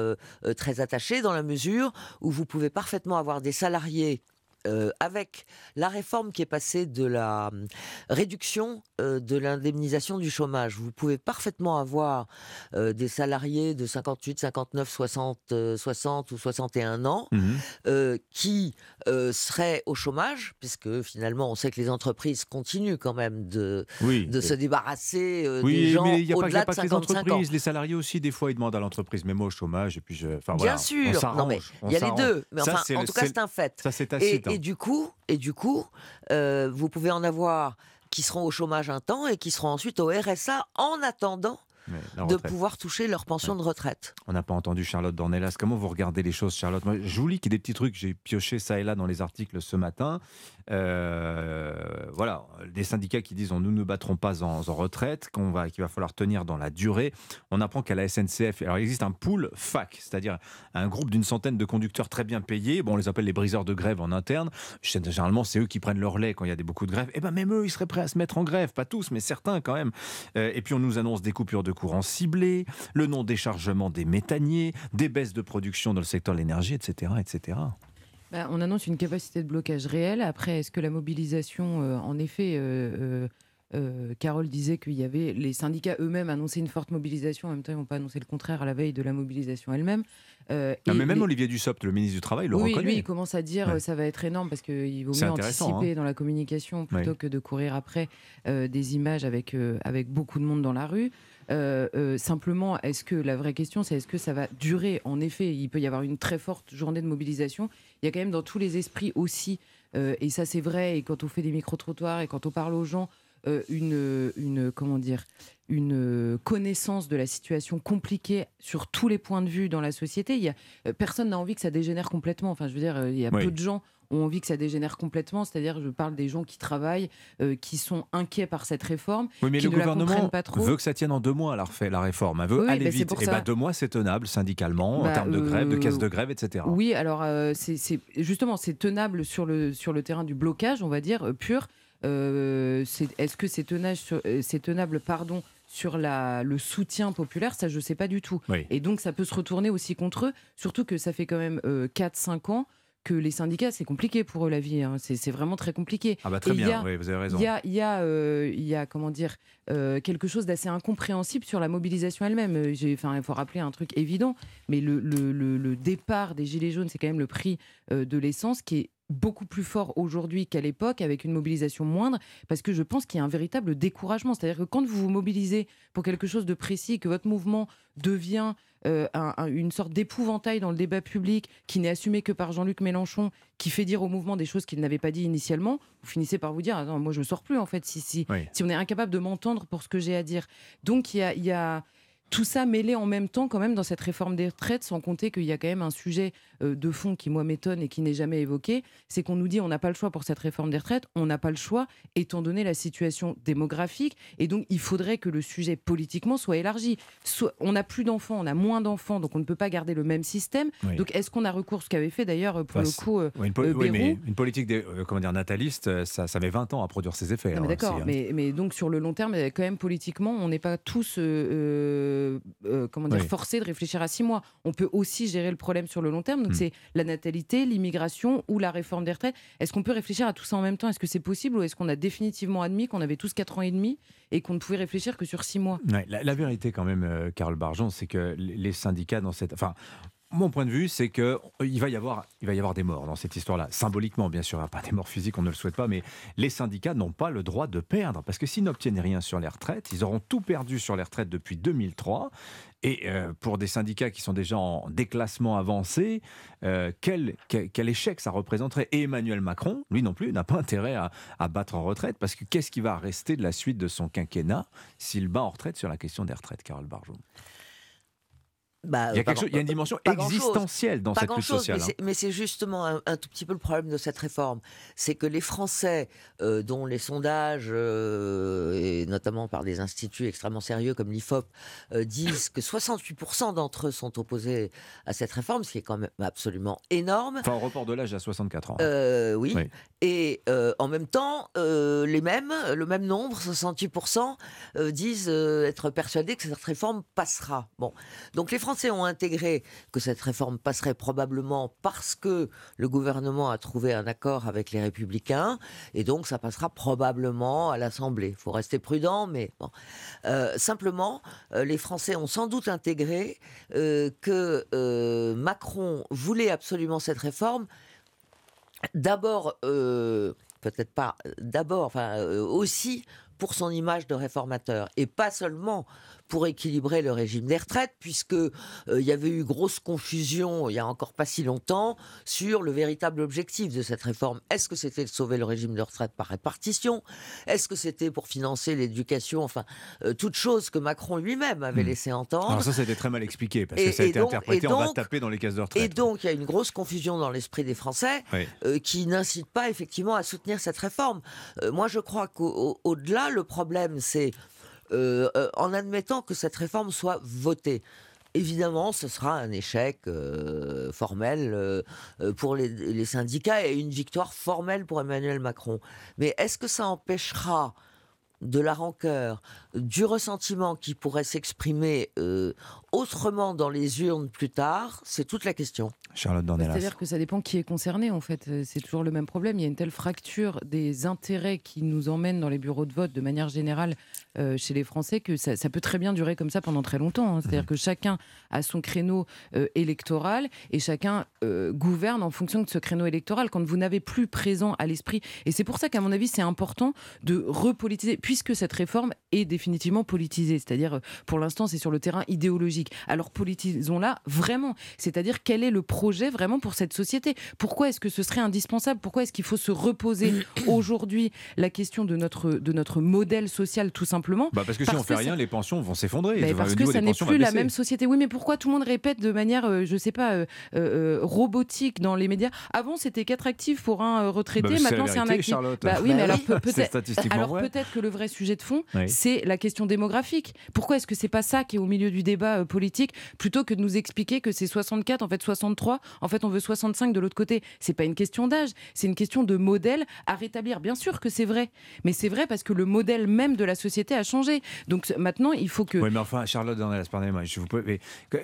très attachés dans la mesure où vous pouvez parfaitement avoir des salariés euh, avec la réforme qui est passée de la hum, réduction euh, de l'indemnisation du chômage, vous pouvez parfaitement avoir euh, des salariés de 58, 59, 60, euh, 60 ou 61 ans euh, qui euh, seraient au chômage, puisque finalement on sait que les entreprises continuent quand même de, Oui. de se débarrasser euh, Oui, des gens au-delà de pas que les 55 ans. les salariés aussi, des fois, ils demandent à l'entreprise, mais moi au chômage, et puis je. Enfin, Bien voilà, sûr, non mais il y a les deux. Mais Ça, enfin, c'est en tout cas, c'est- un fait. Ça, c'est Et, tacite. hein. et du coup, et du coup, euh, vous pouvez en avoir qui seront au chômage un temps et qui seront ensuite au RSA en attendant de pouvoir toucher leur pension de retraite. On n'a pas entendu Charlotte Dornelas. Comment vous regardez les choses, Charlotte Moi, Je vous lis qu'il y a des petits trucs, j'ai pioché ça et là dans les articles ce matin. Euh, voilà, des syndicats qui disent nous ne battrons pas en, retraite, qu'on va, qu'il va falloir tenir dans la durée. On apprend qu'à la SNCF, alors il existe un pool FAC, c'est-à-dire un groupe d'une centaine de conducteurs très bien payés. Bon, on les appelle les briseurs de grève en interne. Généralement, c'est eux qui prennent leur lait quand il y a des, beaucoup de grèves. Et eh ben même eux, ils seraient prêts à se mettre en grève, pas tous, mais certains quand même. Euh, et puis on nous annonce des coupures de courant ciblées, le non-déchargement des méthaniers, des baisses de production dans le secteur de l'énergie, etc., etc. Bah, on annonce une capacité de blocage réelle. Après, est-ce que la mobilisation, euh, en effet, euh, euh, Carole disait qu'il y avait les syndicats eux-mêmes annonçaient une forte mobilisation. En même temps, ils n'ont pas annoncé le contraire à la veille de la mobilisation elle-même. mais même Olivier Dussopt, le ministre du Travail, le oui, reconnaît. Lui, il commence à dire que ça va être énorme parce qu'il vaut mieux anticiper hein. dans la communication plutôt que de courir après des images avec, avec beaucoup de monde dans la rue. Euh, euh, simplement, est-ce que la vraie question, c'est est-ce que ça va durer? En effet, il peut y avoir une très forte journée de mobilisation. Il y a quand même dans tous les esprits aussi, euh, et ça c'est vrai, et quand on fait des micro-trottoirs et quand on parle aux gens, une, une, comment dire, une connaissance de la situation compliquée sur tous les points de vue dans la société. Il y a, personne n'a envie que ça dégénère complètement. Enfin, je veux dire, il y a peu de gens ont envie que ça dégénère complètement. C'est-à-dire, je parle des gens qui travaillent, euh, qui sont inquiets par cette réforme. Oui, mais qui le gouvernement pas trop. veut que ça tienne en deux mois, la, la réforme. Elle veut aller bah, vite. Et bah, deux mois, c'est tenable syndicalement, en bah, termes de grève, de caisse de grève, etc. Oui, alors, euh, c'est justement, c'est tenable sur le, sur le terrain du blocage, on va dire, euh, pur. Est-ce que c'est tenable pardon, sur la, le soutien populaire, ça je ne sais pas du tout. Et donc ça peut se retourner aussi contre eux, surtout que ça fait quand même 4-5 ans que les syndicats, c'est compliqué pour eux la vie. Hein. C'est vraiment très compliqué. Ah bah très bien, vous avez raison. Il y a, y, a, euh, y a, comment dire, euh, quelque chose d'assez incompréhensible sur la mobilisation elle-même. Euh, il faut rappeler un truc évident, mais le, le, le, départ des Gilets jaunes, c'est quand même le prix de l'essence qui est beaucoup plus fort aujourd'hui qu'à l'époque, avec une mobilisation moindre, parce que je pense qu'il y a un véritable découragement. C'est-à-dire que quand vous vous mobilisez pour quelque chose de précis, que votre mouvement devient euh, une sorte d'épouvantail dans le débat public qui n'est assumé que par Jean-Luc Mélenchon, qui fait dire au mouvement des choses qu'il n'avait pas dit initialement, vous finissez par vous dire non, moi je ne sors plus en fait si, si, si on est incapable de m'entendre pour ce que j'ai à dire. Donc il y a, y a tout ça mêlé en même temps quand même dans cette réforme des retraites, sans compter qu'il y a quand même un sujet euh, de fond qui moi m'étonne et qui n'est jamais évoqué, c'est qu'on nous dit on n'a pas le choix pour cette réforme des retraites, on n'a pas le choix étant donné la situation démographique, et donc il faudrait que le sujet politiquement soit élargi. on n'a plus d'enfants, on a moins d'enfants, donc on ne peut pas garder le même système. Donc est-ce qu'on a recours, ce qu'avait fait d'ailleurs pour le coup euh, une, oui, mais une politique des, comment dire, nataliste, ça, ça met 20 ans à produire ses effets. Hein, d'accord, hein. mais, mais, donc sur le long terme, quand même politiquement, on n'est pas tous... Euh, euh, comment dire, forcé de réfléchir à six mois. On peut aussi gérer le problème sur le long terme. Donc, hmm. c'est la natalité, l'immigration ou la réforme des retraites. Est-ce qu'on peut réfléchir à tout ça en même temps? Est-ce que c'est possible ou est-ce qu'on a définitivement admis qu'on avait tous quatre ans et demi et qu'on ne pouvait réfléchir que sur six mois? La, vérité, quand même, euh, Carole Barjon, c'est que les syndicats dans cette. Enfin, mon point de vue, c'est qu'il euh, il va y avoir des morts dans cette histoire-là. Symboliquement, bien sûr, pas des morts physiques, on ne le souhaite pas, mais les syndicats n'ont pas le droit de perdre. Parce que s'ils n'obtiennent rien sur les retraites, ils auront tout perdu sur les retraites depuis 2003. Et euh, pour des syndicats qui sont déjà en déclassement avancé, euh, quel, échec ça représenterait? Et Emmanuel Macron, lui non plus, n'a pas intérêt à, à, battre en retraite, parce que qu'est-ce qui va rester de la suite de son quinquennat s'il bat en retraite sur la question des retraites, Carole Barjot? Bah, il, y a quelque chose, il, y a une dimension existentielle dans cette lutte sociale. Mais c'est justement un, tout petit peu le problème de cette réforme. C'est que les Français, euh, dont les sondages, euh, et notamment par des instituts extrêmement sérieux comme l'IFOP, euh, disent que 68% d'entre eux sont opposés à cette réforme, ce qui est quand même absolument énorme. Enfin, au report de l'âge à 64 ans. Oui. oui. Et en même temps, les mêmes, le même nombre, 68%, disent être persuadés que cette réforme passera. Bon. Donc les Français Français ont intégré que cette réforme passerait probablement parce que le gouvernement a trouvé un accord avec les Républicains, et donc ça passera probablement à l'Assemblée. Il faut rester prudent, mais. Euh, simplement, euh, les Français ont sans doute intégré euh, que Macron voulait absolument cette réforme. D'abord, peut-être pas d'abord, enfin aussi pour son image de réformateur et pas seulement pour équilibrer le régime des retraites, puisque euh, il y avait eu grosse confusion il y a encore pas si longtemps sur le véritable objectif de cette réforme. Est-ce que c'était de sauver le régime de retraite par répartition? Est-ce que c'était pour financer l'éducation? Enfin, euh, toutes choses que Macron lui-même avait Hmm. laissé entendre. Alors ça, été très mal expliqué parce que Et- ça a été donc- interprété et on va donc- taper dans les caisses de retraite. Et donc, il y a une grosse confusion dans l'esprit des Français Oui. euh, qui n'incite pas effectivement à soutenir cette réforme. Euh, moi, je crois qu'au-delà, le problème, c'est euh, euh, en admettant que cette réforme soit votée. Évidemment, ce sera un échec euh, formel pour les, syndicats et une victoire formelle pour Emmanuel Macron. Mais est-ce que ça empêchera de la rancœur, du ressentiment qui pourrait s'exprimer autrement dans les urnes plus tard C'est toute la question. Charlotte Dornelas. C'est-à-dire que ça dépend qui est concerné, en fait. Euh, C'est toujours le même problème. Il y a une telle fracture des intérêts qui nous emmènent dans les bureaux de vote de manière générale euh, chez les Français que ça, ça peut très bien durer comme ça pendant très longtemps. hein. C'est-à-dire Mhm. que chacun a son créneau euh, électoral et chacun euh, gouverne en fonction de ce créneau électoral. Quand vous n'avez plus présent à l'esprit, et c'est pour ça qu'à mon avis, c'est important de repolitiser, puisque cette réforme est définitivement politisée. C'est-à-dire, pour l'instant, c'est sur le terrain idéologique. Alors politisons-la vraiment. C'est-à-dire, quel est le projet vraiment pour cette société? Pourquoi est-ce que ce serait indispensable? Pourquoi est-ce qu'il faut se reposer aujourd'hui la question de notre, de notre modèle social, tout simplement? Bah parce que si on fait que rien, ça- les pensions vont s'effondrer. mais Le parce que ça n'est plus la même société. Oui, mais pourquoi tout le monde répète de manière, euh, je sais pas, euh, euh, robotique dans les médias? Avant, c'était quatre actifs pour un euh, retraité. Bah, maintenant, c'est un actif. Charlotte. Bah oui, Bah mais alors peut- peut-être. statistiquement Alors vrai. peut-être que le vrai sujet de fond, Oui. c'est la question démographique. Pourquoi est-ce que c'est pas ça qui est au milieu du débat euh, politique, plutôt que de nous expliquer que c'est 64, en fait 63, en fait on veut 65 de l'autre côté. C'est pas une question d'âge, c'est une question de modèle à rétablir. Bien sûr que c'est vrai, mais c'est vrai parce que le modèle même de la société a changé. Donc maintenant, il faut que Oui, mais enfin, Charlotte Dornelas, pardonnez-moi, je vous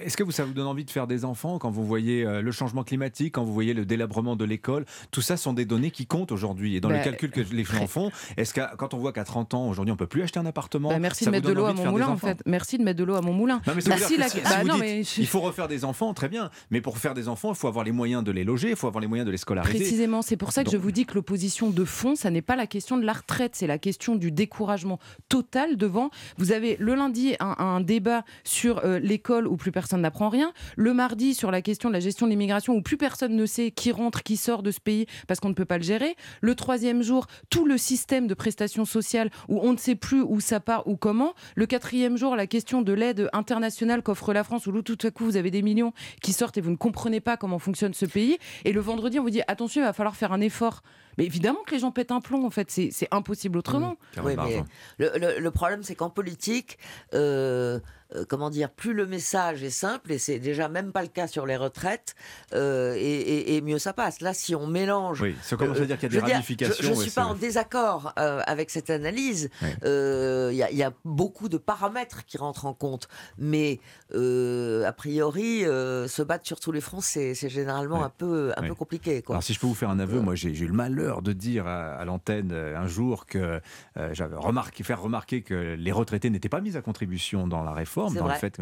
Est-ce que vous, ça vous donne envie de faire des enfants quand vous voyez euh, le changement climatique, quand vous voyez le délabrement de l'école? Tout ça sont des données qui comptent aujourd'hui. Et dans Bah, le calcul que les gens font, est-ce que quand on voit qu'à 30 ans, aujourd'hui, on peut plus acheter un appartement? Bah, merci ça de mettre de l'eau à mon moulin, en fait. Merci de mettre de l'eau à mon moulin. Non, mais ça veut Merci dire la- que si, bah, si vous non, dites, mais il faut refaire des enfants, très bien. Mais pour faire des enfants, il faut avoir les moyens de les loger, il faut avoir les moyens de les scolariser. Précisément, c'est pour ça que je vous dis que l'opposition de fond, ça n'est pas la question de la retraite, c'est la question du découragement total devant. Vous avez le lundi un, un débat sur euh, l'école où plus personne n'apprend rien, le mardi sur la question de la gestion de l'immigration où plus personne ne sait qui rentre, qui sort de ce pays parce qu'on ne peut pas le gérer, le troisième jour tout le système de prestations sociales où on ne sait plus où ça part ou comment, le quatrième jour la question de l'aide internationale qu'offre la France où tout à coup vous avez des millions qui sortent et vous ne comprenez pas comment fonctionne ce pays, et le vendredi on vous dit attention il va falloir faire un effort. Mais évidemment que les gens pètent un plomb en fait, c'est impossible autrement. Oui, mais le, le- le problème, c'est qu'en politique, euh, euh, comment dire, plus le message est simple, et c'est déjà même pas le cas sur les retraites, euh, et, et- et mieux ça passe. Là, si on mélange. Oui, ça commence à dire qu'il y a des dire, ramifications, Je ne suis pas en désaccord euh, avec cette analyse. Euh, Il y, a- il y a beaucoup de paramètres qui rentrent en compte, mais euh, a priori, euh, se battre sur tous les fronts, c'est généralement un peu, un peu compliqué. Quoi. Alors si je peux vous faire un aveu, moi j'ai eu le de dire à, à l'antenne euh, un jour que euh, j'avais remarqué, faire remarquer que les retraités n'étaient pas mis à contribution dans la réforme, dans le fait.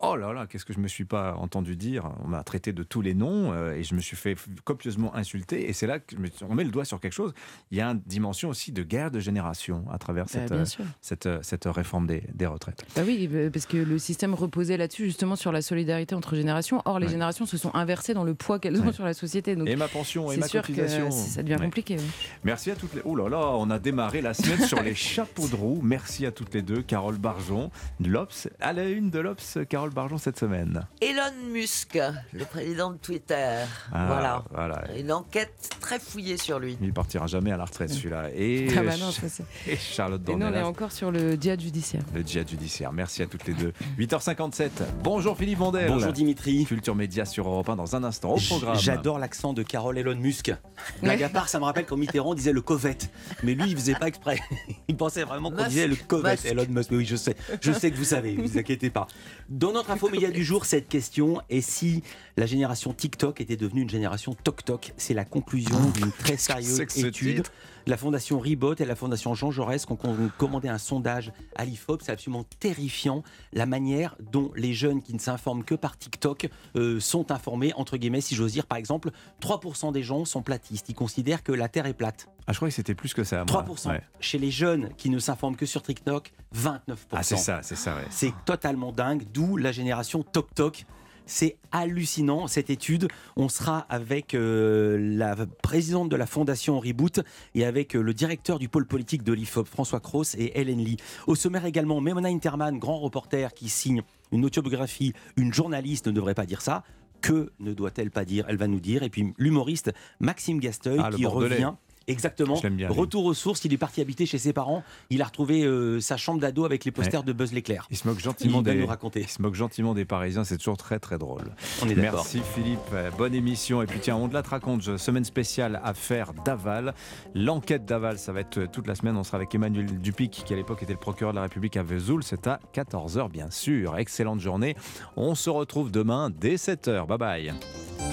Oh là là, qu'est-ce que je me suis pas entendu dire? On m'a traité de tous les noms euh, et je me suis fait copieusement insulter. Et c'est là que je me suis- on met le doigt sur quelque chose. Il y a une dimension aussi de guerre de génération à travers Bah, cette, euh, cette, cette réforme des, des retraites. Bah oui, parce que le système reposait là-dessus, justement sur la solidarité entre générations. Or, les Ouais. générations se sont inversées dans le poids qu'elles ont Ouais. sur la société. Donc, Et ma pension et ma que cotisation. ça devient Ouais. Compliqué. oui. Merci à toutes les. Oh là là, on a démarré la semaine sur les chapeaux de roue. Merci à toutes les deux. Carole Barjon, de l'Obs, à la une de l'Obs, Carole Barjon cette semaine. Elon Musk, le président de Twitter. Ah, voilà. voilà. Une enquête très fouillée sur lui. Il partira jamais à la retraite celui-là. Et, Ah bah non, ça, et Charlotte Et nous, on est Dornelas, encore sur le djihad judiciaire. le djihad judiciaire. Merci à toutes les deux. 8h57. Bonjour Philippe Vandel. Bonjour Dimitri. Culture Média sur Europe 1 dans un instant. Au programme. J'adore l'accent de Carole Elon Musk. Blague à part, ça me rappelle quand Mitterrand disait le Covette. Mais lui, il faisait pas exprès. Il pensait vraiment qu'on disait le Covette. Elon Musk. Oui, je sais. Je sais que vous savez, ne vous inquiétez pas. Dans notre info média du jour, cette question est si la génération TikTok était devenue une génération Tok-Tok C'est la conclusion d'une très sérieuse étude. La fondation Ribot et la fondation Jean Jaurès qui ont commandé un sondage à l'IFOP. C'est absolument terrifiant la manière dont les jeunes qui ne s'informent que par TikTok euh, sont informés, entre guillemets, si j'ose dire. Par exemple, 3% des gens sont platistes. Ils considèrent que la Terre est plate. Ah, je crois que c'était plus que ça. moi. 3%. Ouais. Chez les jeunes qui ne s'informent que sur TikTok, 29%. Ah, c'est ça, c'est ça. ouais. C'est totalement dingue, d'où la génération Tok Tok. C'est hallucinant cette étude. On sera avec euh, la présidente de la fondation Reboot et avec euh, le directeur du pôle politique de l'IFOP, François Cross et Hélène Lee. Au sommaire également, Memona Interman, grand reporter qui signe une autobiographie. Une journaliste ne devrait pas dire ça. Que ne doit-elle pas dire? Elle va nous dire. Et puis l'humoriste Maxime Gasteuil Ah, qui revient. Exactement. Bien. Retour aux sources, il est parti habiter chez ses parents. Il a retrouvé euh, sa chambre d'ado avec les posters Ouais. de Buzz l'éclair. Il se moque gentiment Il va des nous raconter. Il se moque gentiment des Parisiens, c'est toujours très très drôle. On est d'accord. Merci Philippe, Euh, bonne émission. Et puis tiens, on te la te raconte, semaine spéciale affaire Daval. L'enquête Daval, ça va être euh, toute la semaine. On sera avec Emmanuel Dupic, qui à l'époque était le procureur de la République à Vesoul. C'est à 14h bien sûr. Excellente journée. On se retrouve demain dès 7h. Bye bye.